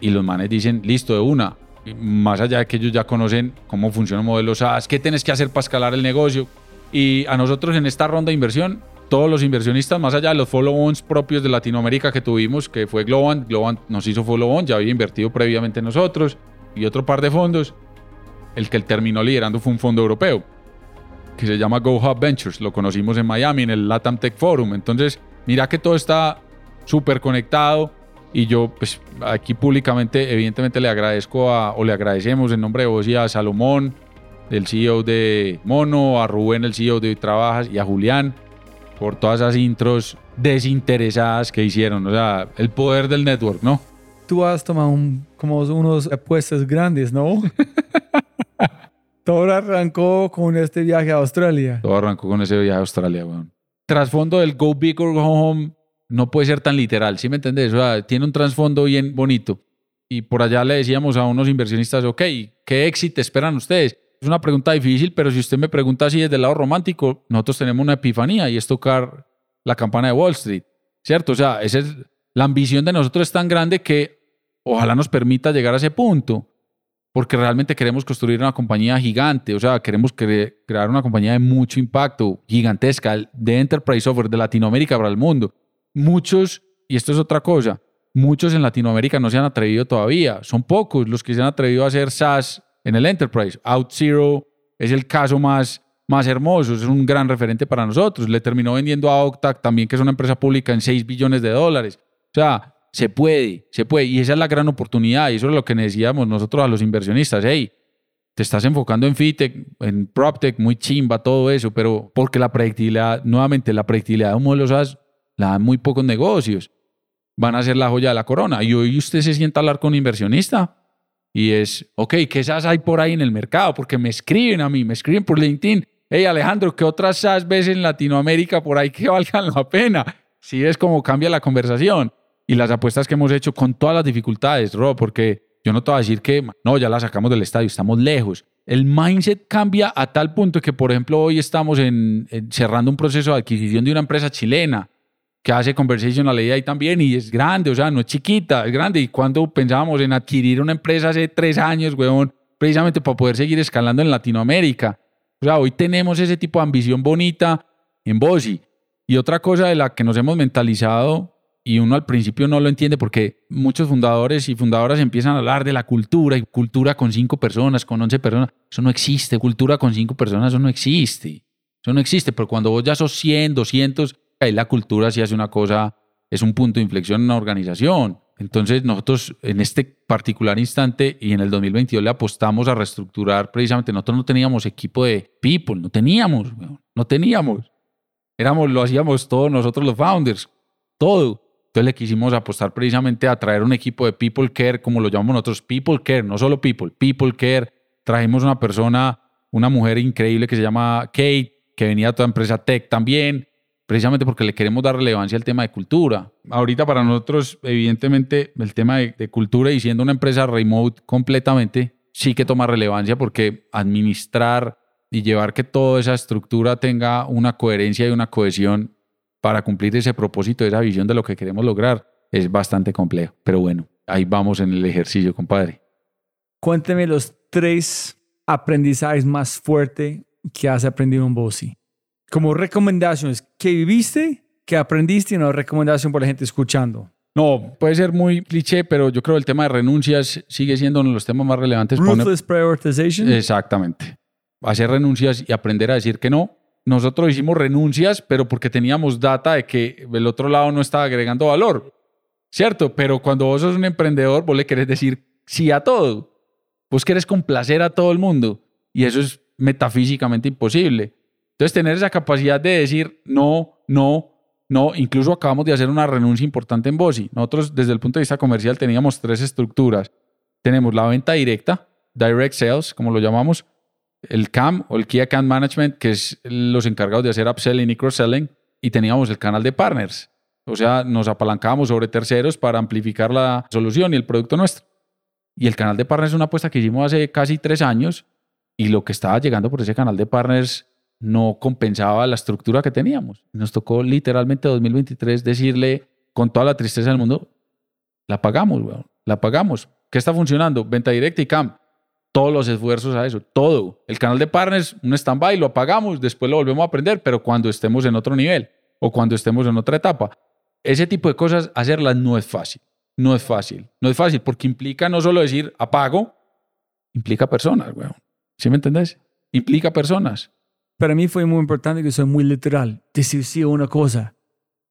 Y los manes dicen, listo, de una. Más allá de que ellos ya conocen cómo funciona el modelo SaaS, qué tienes que hacer para escalar el negocio. Y a nosotros en esta ronda de inversión, todos los inversionistas, más allá de los follow-ons propios de Latinoamérica que tuvimos, que fue Globant, Globant nos hizo follow-on, ya había invertido previamente en nosotros, y otro par de fondos. El que él terminó liderando fue un fondo europeo, que se llama Go Hub Ventures. Lo conocimos en Miami, en el Latam Tech Forum. Entonces, mira que todo está súper conectado. Y yo, pues, aquí públicamente, evidentemente le agradezco a, o le agradecemos en nombre de vos y a Salomón, el CEO de Mono, a Rubén, el CEO de Hoy Trabajas, y a Julián, por todas esas intros desinteresadas que hicieron. O sea, el poder del network, ¿no? Tú has tomado un- como unos apuestas grandes, ¿no? Todo arrancó con este viaje a Australia. Todo arrancó con ese viaje a Australia, weón. Trasfondo del Go Big or Go Home no puede ser tan literal, ¿sí me entendés? O sea, tiene un trasfondo bien bonito. Y por allá le decíamos a unos inversionistas, ok, ¿qué éxito esperan ustedes? Es una pregunta difícil, pero si usted me pregunta así desde el lado romántico, nosotros tenemos una epifanía y es tocar la campana de Wall Street, ¿cierto? O sea, esa es, la ambición de nosotros es tan grande que ojalá nos permita llegar a ese punto. Porque realmente queremos construir una compañía gigante, o sea, queremos cre- crear una compañía de mucho impacto, gigantesca, de enterprise software de Latinoamérica para el mundo. Muchos, y esto es otra cosa, muchos en Latinoamérica no se han atrevido todavía, son pocos los que se han atrevido a hacer SaaS en el enterprise. OutZero es el caso más, más hermoso, es un gran referente para nosotros. Le terminó vendiendo a Octac también, que es una empresa pública, en 6 billones de dólares. O sea, se puede, se puede. Y esa es la gran oportunidad. Y eso es lo que decíamos nosotros a los inversionistas. Hey, te estás enfocando en FinTech, en PropTech, muy chimba, todo eso, pero porque la predictibilidad, nuevamente, la predictibilidad de un modelo SaaS la dan muy pocos negocios. Van a ser la joya de la corona. Y hoy usted se sienta a hablar con un inversionista y es, ok, ¿qué SaaS hay por ahí en el mercado? Porque me escriben a mí, me escriben por LinkedIn. Hey Alejandro, ¿qué otras SaaS ves en Latinoamérica por ahí que valgan la pena? Sí, es como cambia la conversación. Y las apuestas que hemos hecho con todas las dificultades, Rob, porque yo no te voy a decir que, no, ya la sacamos del estadio, estamos lejos. El mindset cambia a tal punto que, por ejemplo, hoy estamos en, en cerrando un proceso de adquisición de una empresa chilena que hace conversational AI también y es grande, o sea, no es chiquita, es grande. Y cuando pensábamos en adquirir una empresa hace tres años, weón, precisamente para poder seguir escalando en Latinoamérica. O sea, hoy tenemos ese tipo de ambición bonita en Bosi. Y otra cosa de la que nos hemos mentalizado y uno al principio no lo entiende porque muchos fundadores y fundadoras empiezan a hablar de la cultura y cultura con cinco personas, con once personas. Eso no existe, cultura con cinco personas, eso no existe. Eso no existe, pero cuando vos ya sos 100, 200, ahí la cultura sí hace una cosa, es un punto de inflexión en una organización. Entonces nosotros en este particular instante y en el 2022 le apostamos a reestructurar precisamente, nosotros no teníamos equipo de people, no teníamos, no teníamos. Éramos, lo hacíamos todos nosotros los founders, todo. Entonces le quisimos apostar precisamente a traer un equipo de people care, como lo llamamos nosotros, people care, no solo people, people care. Trajimos una persona, una mujer increíble que se llama Kate, que venía de toda empresa tech también, precisamente porque le queremos dar relevancia al tema de cultura. Ahorita para nosotros, evidentemente, el tema de, de cultura y siendo una empresa remote completamente, sí que toma relevancia porque administrar y llevar que toda esa estructura tenga una coherencia y una cohesión para cumplir ese propósito, esa visión de lo que queremos lograr, es bastante complejo. Pero bueno, ahí vamos en el ejercicio, compadre. Cuénteme los tres aprendizajes más fuertes que has aprendido en Bosi. Como recomendaciones, ¿qué viviste? ¿Qué aprendiste? Y una recomendación para la gente escuchando. No, puede ser muy cliché, pero yo creo que el tema de renuncias sigue siendo uno de los temas más relevantes. Ruthless prioritization. Exactamente. Hacer renuncias y aprender a decir que no. Nosotros hicimos renuncias, pero porque teníamos data de que el otro lado no estaba agregando valor. ¿Cierto? Pero cuando vos sos un emprendedor, vos le querés decir sí a todo. Vos querés complacer a todo el mundo. Y eso es metafísicamente imposible. Entonces, tener esa capacidad de decir no, no, no. Incluso acabamos de hacer una renuncia importante en Bosi. Nosotros, desde el punto de vista comercial, teníamos tres estructuras. Tenemos la venta directa, direct sales, como lo llamamos, el CAM o el Key Account Management, que es los encargados de hacer upselling y cross-selling, y teníamos el canal de partners. O sea, nos apalancábamos sobre terceros para amplificar la solución y el producto nuestro. Y el canal de partners es una apuesta que hicimos hace casi tres años y lo que estaba llegando por ese canal de partners no compensaba la estructura que teníamos. Nos tocó literalmente 2023 decirle con toda la tristeza del mundo, la pagamos, weón, la pagamos. ¿Qué está funcionando? Venta directa y CAM todos los esfuerzos a eso, todo. El canal de partners, un stand-by, lo apagamos, después lo volvemos a aprender, pero cuando estemos en otro nivel o cuando estemos en otra etapa. Ese tipo de cosas, hacerlas no es fácil. No es fácil. No es fácil porque implica no solo decir apago, implica personas, weón. ¿Sí me entendés? Implica personas. Para mí fue muy importante que soy muy literal. Decir sí a una cosa.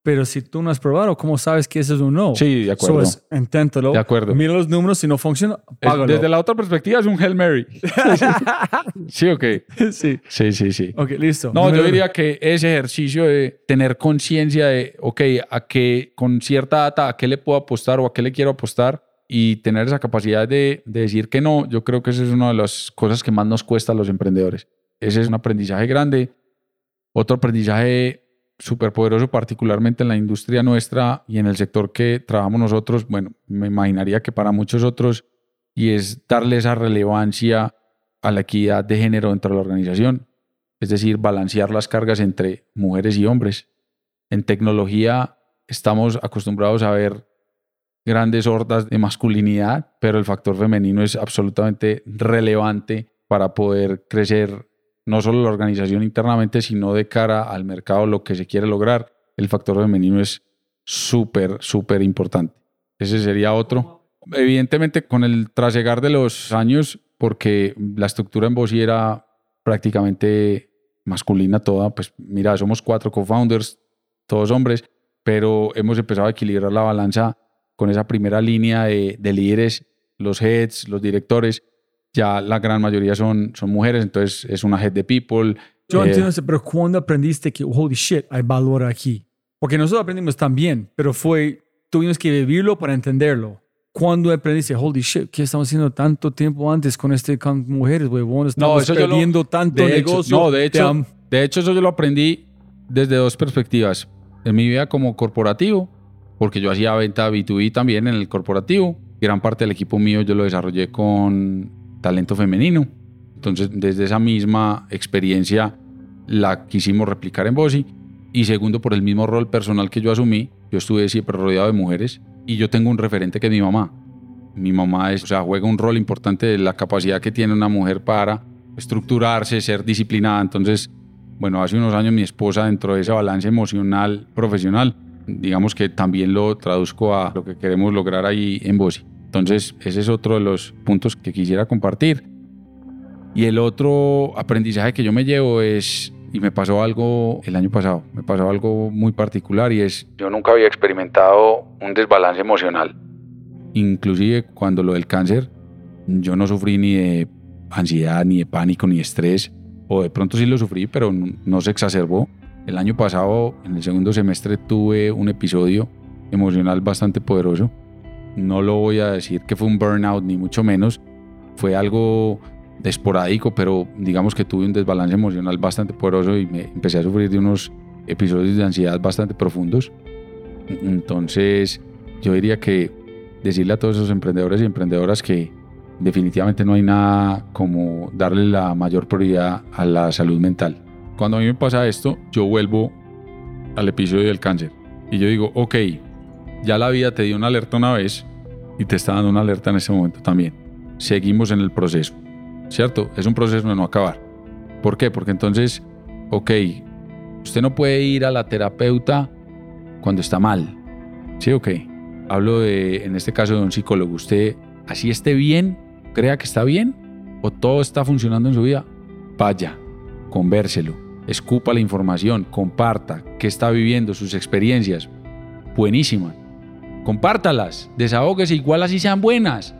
Pero si tú no has probado, ¿cómo sabes que eso es un no? Sí, de acuerdo. So es, inténtalo. De acuerdo. Mira los números, si no funciona, págalo. desde la otra perspectiva es un Hail Mary. sí, ok. sí. Sí, sí, sí. Ok, listo. No, yo Número- diría que ese ejercicio de tener conciencia de, ok, a qué, con cierta data, a qué le puedo apostar o a qué le quiero apostar y tener esa capacidad de, de decir que no, yo creo que esa es una de las cosas que más nos cuesta a los emprendedores. Ese es un aprendizaje grande. Otro aprendizaje súper poderoso, particularmente en la industria nuestra y en el sector que trabajamos nosotros, bueno, me imaginaría que para muchos otros, y es darle esa relevancia a la equidad de género dentro de la organización es decir, balancear las cargas entre mujeres y hombres. En tecnología estamos acostumbrados a ver grandes hordas de masculinidad, pero el factor femenino es absolutamente relevante para poder crecer no solo la organización internamente, sino de cara al mercado, lo que se quiere lograr. El factor femenino es súper, súper importante. Ese sería otro. Evidentemente, con el trasegar de los años, porque la estructura en Bosi era prácticamente masculina toda, pues mira, somos cuatro co-founders, todos hombres, pero hemos empezado a equilibrar la balanza con esa primera línea de, de líderes, los heads, los directores, ya la gran mayoría son, son mujeres, entonces es una head de people. Yo eh, entiendo, eso, pero ¿cuándo aprendiste que, holy shit, hay valor aquí? Porque nosotros aprendimos también, pero fue, tuvimos que vivirlo para entenderlo. ¿Cuándo aprendiste, holy shit, qué estamos haciendo tanto tiempo antes con este con mujeres, huevón? Estamos eso yo lo- perdiendo tanto de hecho, negocio. no, de hecho, am- de hecho, eso yo lo aprendí desde dos perspectivas. En mi vida como corporativo, porque yo hacía venta B2B también en el corporativo. Gran parte del equipo mío yo lo desarrollé con talento femenino. Entonces, desde esa misma experiencia la quisimos replicar en Bosi. Y segundo, por el mismo rol personal que yo asumí, yo estuve siempre rodeado de mujeres y yo tengo un referente que es mi mamá. Mi mamá es, o sea, juega un rol importante de la capacidad que tiene una mujer para estructurarse, ser disciplinada. Entonces, bueno, hace unos años mi esposa dentro de esa balance emocional, profesional, digamos que también lo traduzco a lo que queremos lograr ahí en Bosi. Entonces, ese es otro de los puntos que quisiera compartir. Y el otro aprendizaje que yo me llevo es, y me pasó algo el año pasado, me pasó algo muy particular y es, yo nunca había experimentado un desbalance emocional. Inclusive cuando lo del cáncer, yo no sufrí ni de ansiedad, ni de pánico, ni de estrés, o de pronto sí lo sufrí, pero no, no se exacerbó. El año pasado, en el segundo semestre, tuve un episodio emocional bastante poderoso. No lo voy a decir que fue un burnout, ni mucho menos. Fue algo esporádico, pero digamos que tuve un desbalance emocional bastante poderoso y me empecé a sufrir de unos episodios de ansiedad bastante profundos. Entonces, yo diría que decirle a todos esos emprendedores y emprendedoras que definitivamente no hay nada como darle la mayor prioridad a la salud mental. Cuando a mí me pasa esto, yo vuelvo al episodio del cáncer y yo digo, ok, ya la vida te dio una alerta una vez y te está dando una alerta en ese momento también. Seguimos en el proceso, ¿cierto? Es un proceso de no acabar. ¿Por qué? Porque entonces, ok, usted no puede ir a la terapeuta cuando está mal. ¿Sí o qué? Hablo de, en este caso, de un psicólogo. Usted, así esté bien, crea que está bien o todo está funcionando en su vida, vaya, convérselo, escupa la información, comparta qué está viviendo, sus experiencias. Buenísimas. Compártalas, desahóguese, igual así sean buenas.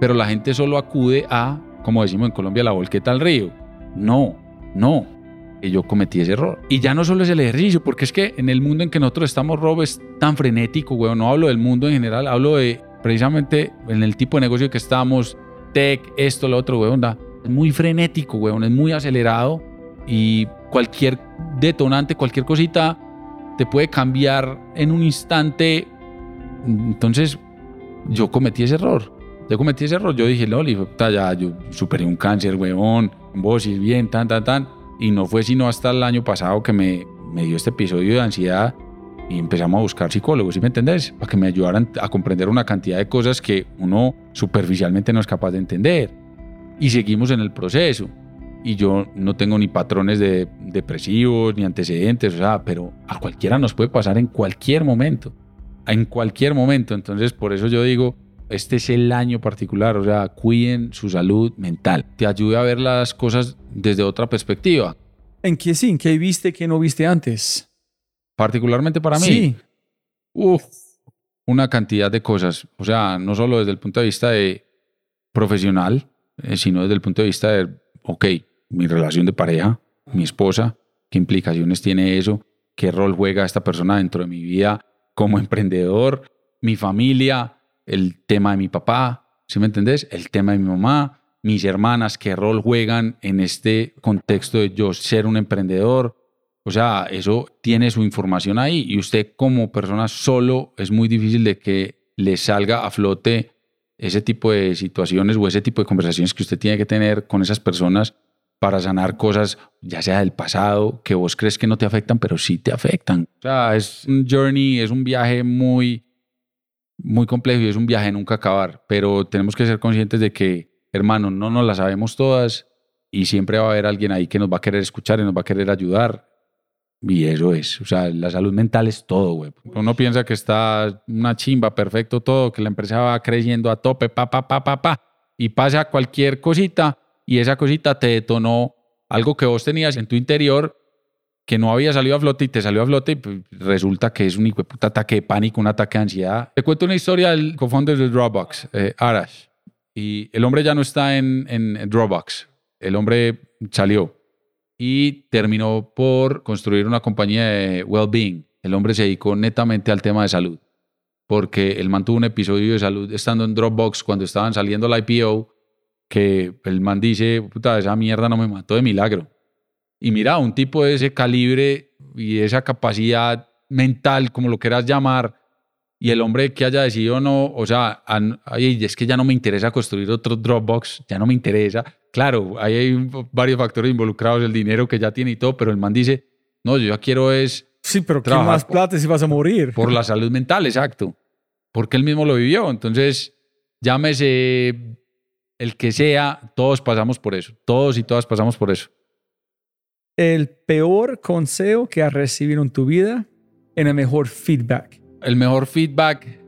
Pero la gente solo acude a, como decimos en Colombia, la volqueta al río. No, no, yo cometí ese error. Y ya no solo es el ejercicio, porque es que en el mundo en que nosotros estamos, Rob, es tan frenético, weón. No hablo del mundo en general, hablo de precisamente en el tipo de negocio que estamos, tech, esto, lo otro, weón. Es muy frenético, weón, es muy acelerado y cualquier detonante, cualquier cosita te puede cambiar en un instante. Entonces, yo cometí ese error. Yo cometí ese error. Yo dije, Loli, puta, ya, yo superé un cáncer, weón, vos y bien, tan, tan, tan. Y no fue sino hasta el año pasado que me, me dio este episodio de ansiedad y empezamos a buscar psicólogos, ¿sí me entendés? Para que me ayudaran a comprender una cantidad de cosas que uno superficialmente no es capaz de entender. Y seguimos en el proceso. Y yo no tengo ni patrones de depresivos ni antecedentes, o sea, pero a cualquiera nos puede pasar en cualquier momento. En cualquier momento. Entonces, por eso yo digo, este es el año particular, o sea, cuiden su salud mental. Te ayude a ver las cosas desde otra perspectiva. ¿En qué sí? ¿En qué viste que no viste antes? Particularmente para mí. Sí. Uf, una cantidad de cosas. O sea, no solo desde el punto de vista de profesional, eh, sino desde el punto de vista de, ok, mi relación de pareja, mi esposa, qué implicaciones tiene eso, qué rol juega esta persona dentro de mi vida como emprendedor, mi familia, el tema de mi papá, ¿sí me entendés? El tema de mi mamá, mis hermanas, qué rol juegan en este contexto de yo ser un emprendedor. O sea, eso tiene su información ahí y usted como persona solo es muy difícil de que le salga a flote ese tipo de situaciones o ese tipo de conversaciones que usted tiene que tener con esas personas para sanar cosas, ya sea del pasado, que vos crees que no te afectan, pero sí te afectan. O sea, es un journey, es un viaje muy muy complejo y es un viaje nunca acabar, pero tenemos que ser conscientes de que, hermano, no nos la sabemos todas y siempre va a haber alguien ahí que nos va a querer escuchar y nos va a querer ayudar. Y eso es, o sea, la salud mental es todo, güey. Uno piensa que está una chimba, perfecto todo, que la empresa va creciendo a tope, pa, pa, pa, pa, pa, y pasa cualquier cosita y esa cosita te detonó algo que vos tenías en tu interior que no había salido a flote y te salió a flote y pues, resulta que es un puta ataque de pánico, un ataque de ansiedad. Te cuento una historia del cofounder de Dropbox, eh, Arash, y el hombre ya no está en, en Dropbox, el hombre salió y terminó por construir una compañía de well-being. El hombre se dedicó netamente al tema de salud, porque él mantuvo un episodio de salud estando en Dropbox cuando estaban saliendo la IPO, que el man dice, puta, esa mierda no me mató de milagro. Y mira, un tipo de ese calibre y esa capacidad mental, como lo quieras llamar, y el hombre que haya decidido no, o sea, es que ya no me interesa construir otro Dropbox, ya no me interesa. Claro, ahí hay varios factores involucrados, el dinero que ya tiene y todo, pero el man dice, no, yo ya quiero es... Sí, pero ¿qué más plata si vas a morir? Por la salud mental, exacto. Porque él mismo lo vivió. Entonces, llámese el que sea, todos pasamos por eso. Todos y todas pasamos por eso el peor consejo que has recibido en tu vida en el mejor feedback? El mejor feedback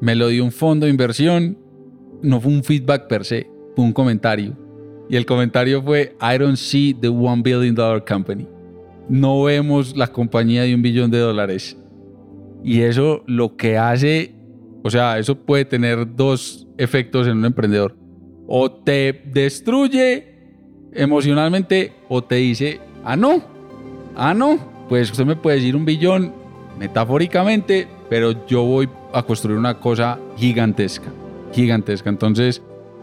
me lo dio un fondo de inversión. No fue un feedback per se, fue un comentario. Y el comentario fue, I don't see the one billion dollar company. No vemos la compañía de un billón de dólares. Y eso lo que hace, o sea, eso puede tener dos efectos en un emprendedor. O te destruye emocionalmente o te dice, ah, no, ah, no, pues usted me puede decir un billón metafóricamente, pero yo voy a construir una cosa gigantesca, gigantesca. Entonces,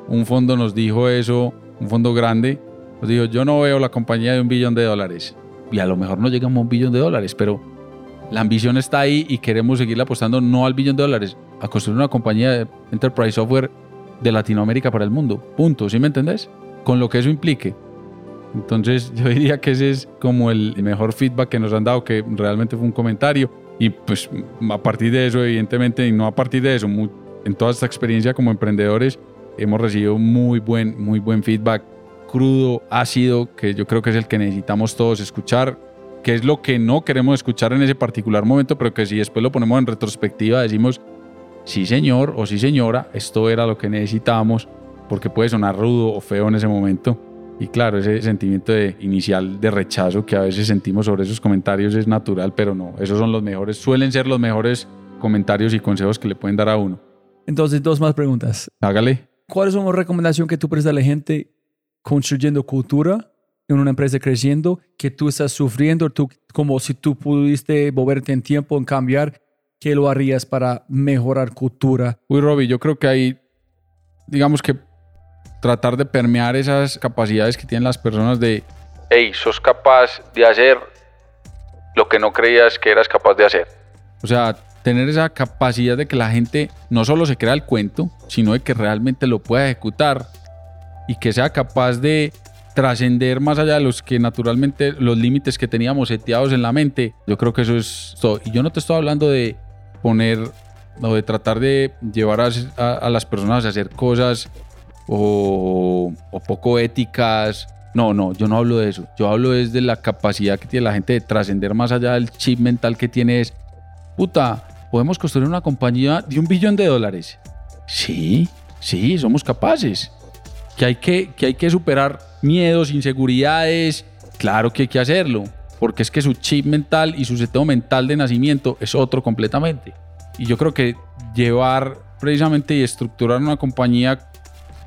un fondo nos dijo eso, un fondo grande, nos dijo, yo no veo la compañía de un billón de dólares. Y a lo mejor no llegamos a un billón de dólares, pero la ambición está ahí y queremos seguir apostando no al billón de dólares, a construir una compañía de enterprise software de Latinoamérica para el mundo. Punto, ¿sí me entendés? con lo que eso implique. Entonces yo diría que ese es como el mejor feedback que nos han dado, que realmente fue un comentario. Y pues a partir de eso, evidentemente, y no a partir de eso, en toda esta experiencia como emprendedores, hemos recibido muy buen, muy buen feedback, crudo, ácido, que yo creo que es el que necesitamos todos escuchar, que es lo que no queremos escuchar en ese particular momento, pero que si después lo ponemos en retrospectiva, decimos, sí señor o sí señora, esto era lo que necesitábamos porque puede sonar rudo o feo en ese momento. Y claro, ese sentimiento de, inicial de rechazo que a veces sentimos sobre esos comentarios es natural, pero no, esos son los mejores, suelen ser los mejores comentarios y consejos que le pueden dar a uno. Entonces, dos más preguntas. Hágale. ¿Cuál es una recomendación que tú prestas a la gente construyendo cultura en una empresa creciendo que tú estás sufriendo, tú, como si tú pudiste moverte en tiempo, en cambiar, ¿qué lo harías para mejorar cultura? Uy, Robbie, yo creo que hay, digamos que tratar de permear esas capacidades que tienen las personas de, hey, sos capaz de hacer lo que no creías que eras capaz de hacer. O sea, tener esa capacidad de que la gente no solo se crea el cuento, sino de que realmente lo pueda ejecutar y que sea capaz de trascender más allá de los que naturalmente los límites que teníamos seteados en la mente. Yo creo que eso es todo. Y yo no te estoy hablando de poner o de tratar de llevar a, a las personas a hacer cosas o, poco éticas. No, no, yo no hablo de eso. Yo hablo es de la capacidad que tiene la gente de trascender más allá del chip mental que tiene. Es, puta, podemos construir una compañía de un billón de dólares. Sí, sí, somos capaces. Que hay que, que hay que superar miedos, inseguridades. Claro que hay que hacerlo. Porque es que su chip mental y su seteo mental de nacimiento es otro completamente. Y yo creo que llevar precisamente y estructurar una compañía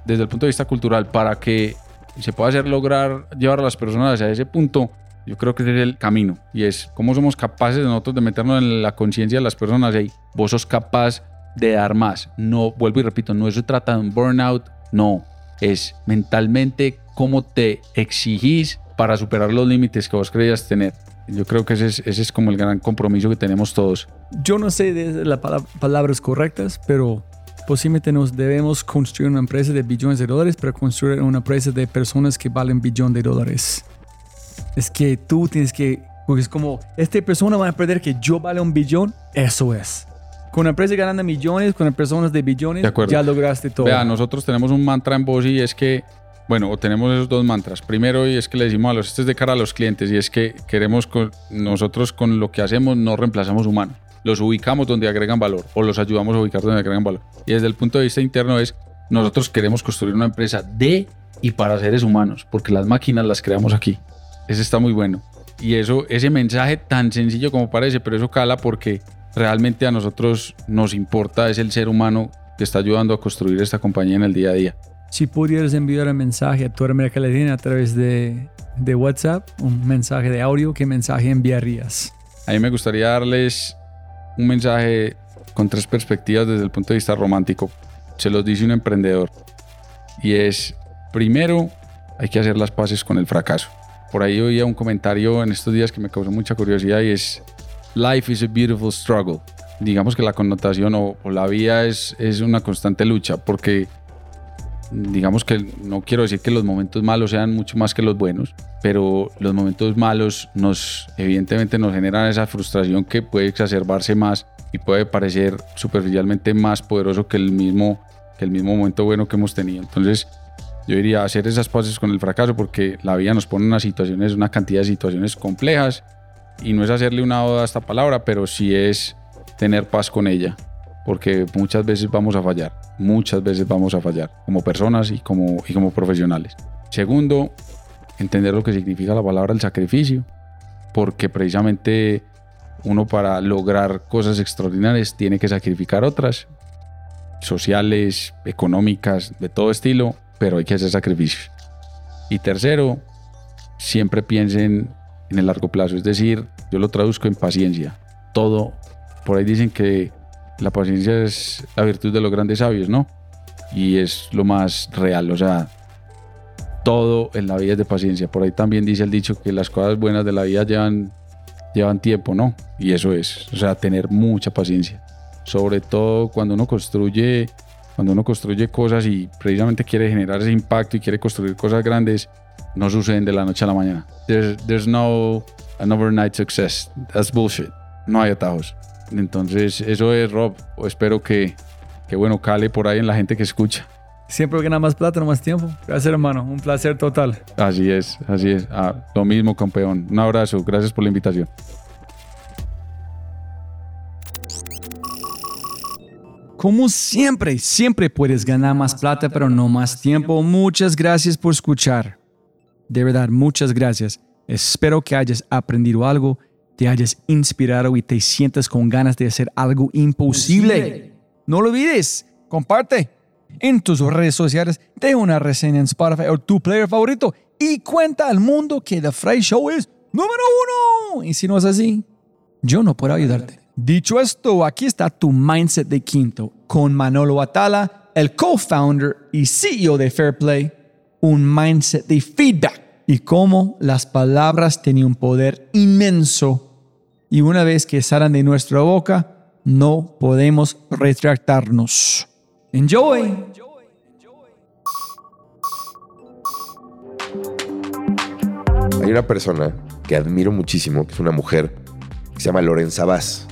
desde el punto de vista cultural para que se pueda hacer lograr llevar a las personas hacia ese punto, yo creo que ese es el camino. Y es cómo somos capaces de nosotros de meternos en la conciencia de las personas. y vos sos capaz de dar más. No, vuelvo y repito, no se trata de un burnout, no. Es mentalmente cómo te exigís para superar los límites que vos creías tener. Yo creo que ese es, ese es como el gran compromiso que tenemos todos. Yo no sé de las palabras correctas, pero Posiblemente nos debemos construir una empresa de billones de dólares, pero construir una empresa de personas que valen billón de dólares. Es que tú tienes que, porque es como, esta persona va a perder que yo vale un billón, eso es. Con empresas ganando millones, con personas de billones, De ya lograste todo. Vea, nosotros tenemos un mantra en voz y es que, bueno, o tenemos esos dos mantras. Primero, y es que le decimos a los, este es de cara a los clientes, y es que queremos, con, nosotros con lo que hacemos no reemplazamos humanos. Los ubicamos donde agregan valor o los ayudamos a ubicar donde agregan valor. Y desde el punto de vista interno es, nosotros queremos construir una empresa de y para seres humanos, porque las máquinas las creamos aquí. Ese está muy bueno. Y eso, ese mensaje tan sencillo como parece, pero eso cala porque realmente a nosotros nos importa es el ser humano que está ayudando a construir esta compañía en el día a día. Si pudieras enviar un mensaje a tu América Latina a través de, de WhatsApp, un mensaje de audio, ¿qué mensaje enviarías? A mí me gustaría darles un mensaje con tres perspectivas desde el punto de vista romántico. Se los dice un emprendedor. Y es, primero, hay que hacer las paces con el fracaso. Por ahí oía un comentario en estos días que me causó mucha curiosidad y es, Life is a beautiful struggle. Digamos que la connotación o, o la vida es, es una constante lucha porque digamos que no quiero decir que los momentos malos sean mucho más que los buenos, pero los momentos malos nos evidentemente nos generan esa frustración que puede exacerbarse más y puede parecer superficialmente más poderoso que el mismo que el mismo momento bueno que hemos tenido. Entonces, yo diría hacer esas paces con el fracaso porque la vida nos pone unas situaciones, una cantidad de situaciones complejas y no es hacerle una oda a esta palabra, pero sí es tener paz con ella, porque muchas veces vamos a fallar, muchas veces vamos a fallar, como personas y como, y como profesionales. Segundo, entender lo que significa la palabra el sacrificio, porque precisamente uno para lograr cosas extraordinarias tiene que sacrificar otras, sociales, económicas, de todo estilo, pero hay que hacer sacrificios. Y tercero, siempre piensen en el largo plazo, es decir, yo lo traduzco en paciencia. Todo, por ahí dicen que la paciencia es la virtud de los grandes sabios, ¿no? Y es lo más real, o sea, todo en la vida es de paciencia. Por ahí también dice el dicho que las cosas buenas de la vida llevan, llevan tiempo, ¿no? Y eso es, o sea, tener mucha paciencia. Sobre todo cuando uno construye, cuando uno construye cosas y precisamente quiere generar ese impacto y quiere construir cosas grandes, no suceden de la noche a la mañana. There's, there's no an overnight success. That's bullshit. No hay atajos. Entonces, eso es Rob. Espero que, que bueno, cale por ahí en la gente que escucha. Siempre gana más plata, no más tiempo. Gracias, hermano. Un placer total. Así es, así es. Ah, lo mismo, campeón. Un abrazo. Gracias por la invitación. Como siempre, siempre puedes ganar más plata, pero no más tiempo. Muchas gracias por escuchar. De verdad, muchas gracias. Espero que hayas aprendido algo, te hayas inspirado y te sientas con ganas de hacer algo imposible. No lo olvides, comparte en tus redes sociales, deja una reseña en Spotify o tu player favorito y cuenta al mundo que The Fry Show es número uno. Y si no es así, yo no puedo ayudarte. Dicho esto, aquí está tu Mindset de Quinto con Manolo Atala, el co-founder y CEO de Fairplay, un mindset de feedback y cómo las palabras tienen un poder inmenso y una vez que salen de nuestra boca, no podemos retractarnos. Enjoy. Hay una persona que admiro muchísimo, que es una mujer, que se llama Lorenza Vaz.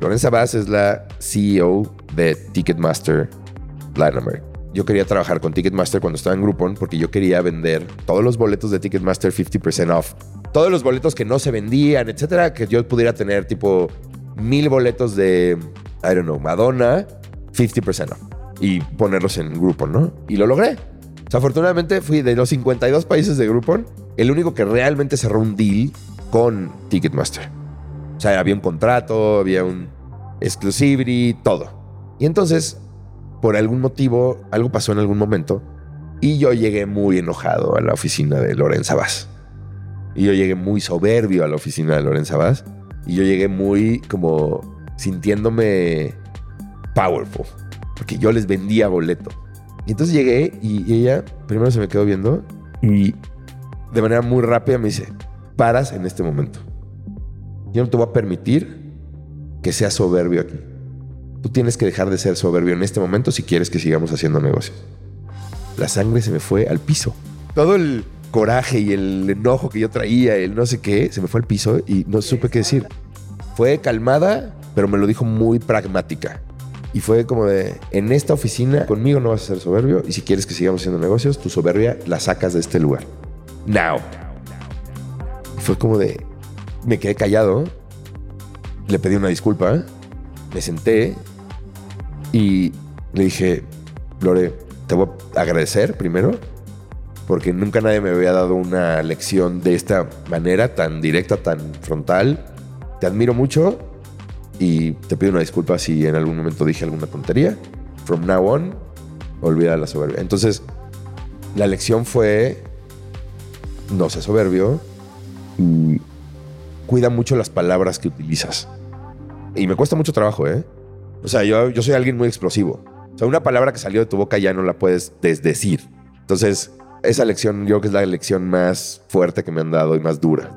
Lorenza Vaz es la CEO de Ticketmaster Latin America. Yo quería trabajar con Ticketmaster cuando estaba en Groupon porque yo quería vender todos los boletos de Ticketmaster 50% off. Todos los boletos que no se vendían, etcétera, que yo pudiera tener tipo mil boletos de, I don't know, Madonna, 50% off. Y ponerlos en Groupon, ¿no? Y lo logré. O afortunadamente fui de los 52 países de Groupon, el único que realmente cerró un deal con Ticketmaster. O sea, había un contrato, había un exclusivity, todo. Y entonces, por algún motivo, algo pasó en algún momento y yo llegué muy enojado a la oficina de Lorenza Vaz. Y yo llegué muy soberbio a la oficina de Lorenza Vaz. Y yo llegué muy como sintiéndome powerful. Porque yo les vendía boleto. Y entonces llegué y ella primero se me quedó viendo y de manera muy rápida me dice, paras en este momento. Yo no te voy a permitir que seas soberbio aquí. Tú tienes que dejar de ser soberbio en este momento si quieres que sigamos haciendo negocios. La sangre se me fue al piso. Todo el coraje y el enojo que yo traía, el no sé qué, se me fue al piso y no supe qué decir. Fue calmada pero me lo dijo muy pragmática. Y fue como de, en esta oficina conmigo no vas a ser soberbio y si quieres que sigamos haciendo negocios, tu soberbia la sacas de este lugar. Now. Y fue como de, me quedé callado, le pedí una disculpa, me senté y le dije, Lore, te voy a agradecer primero porque nunca nadie me había dado una lección de esta manera, tan directa, tan frontal. Te admiro mucho y te pido una disculpa si en algún momento dije alguna tontería. From now on, olvida la soberbia. Entonces, la lección fue, no seas soberbio y cuida mucho las palabras que utilizas. Y me cuesta mucho trabajo, ¿eh? O sea, yo, yo soy alguien muy explosivo. O sea, una palabra que salió de tu boca ya no la puedes desdecir. Entonces, esa lección yo creo que es la lección más fuerte que me han dado y más dura.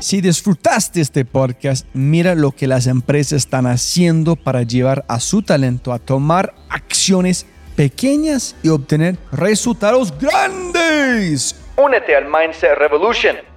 Si disfrutaste este podcast, mira lo que las empresas están haciendo para llevar a su talento a tomar acciones pequeñas y obtener resultados grandes. Únete al Mindset Revolution.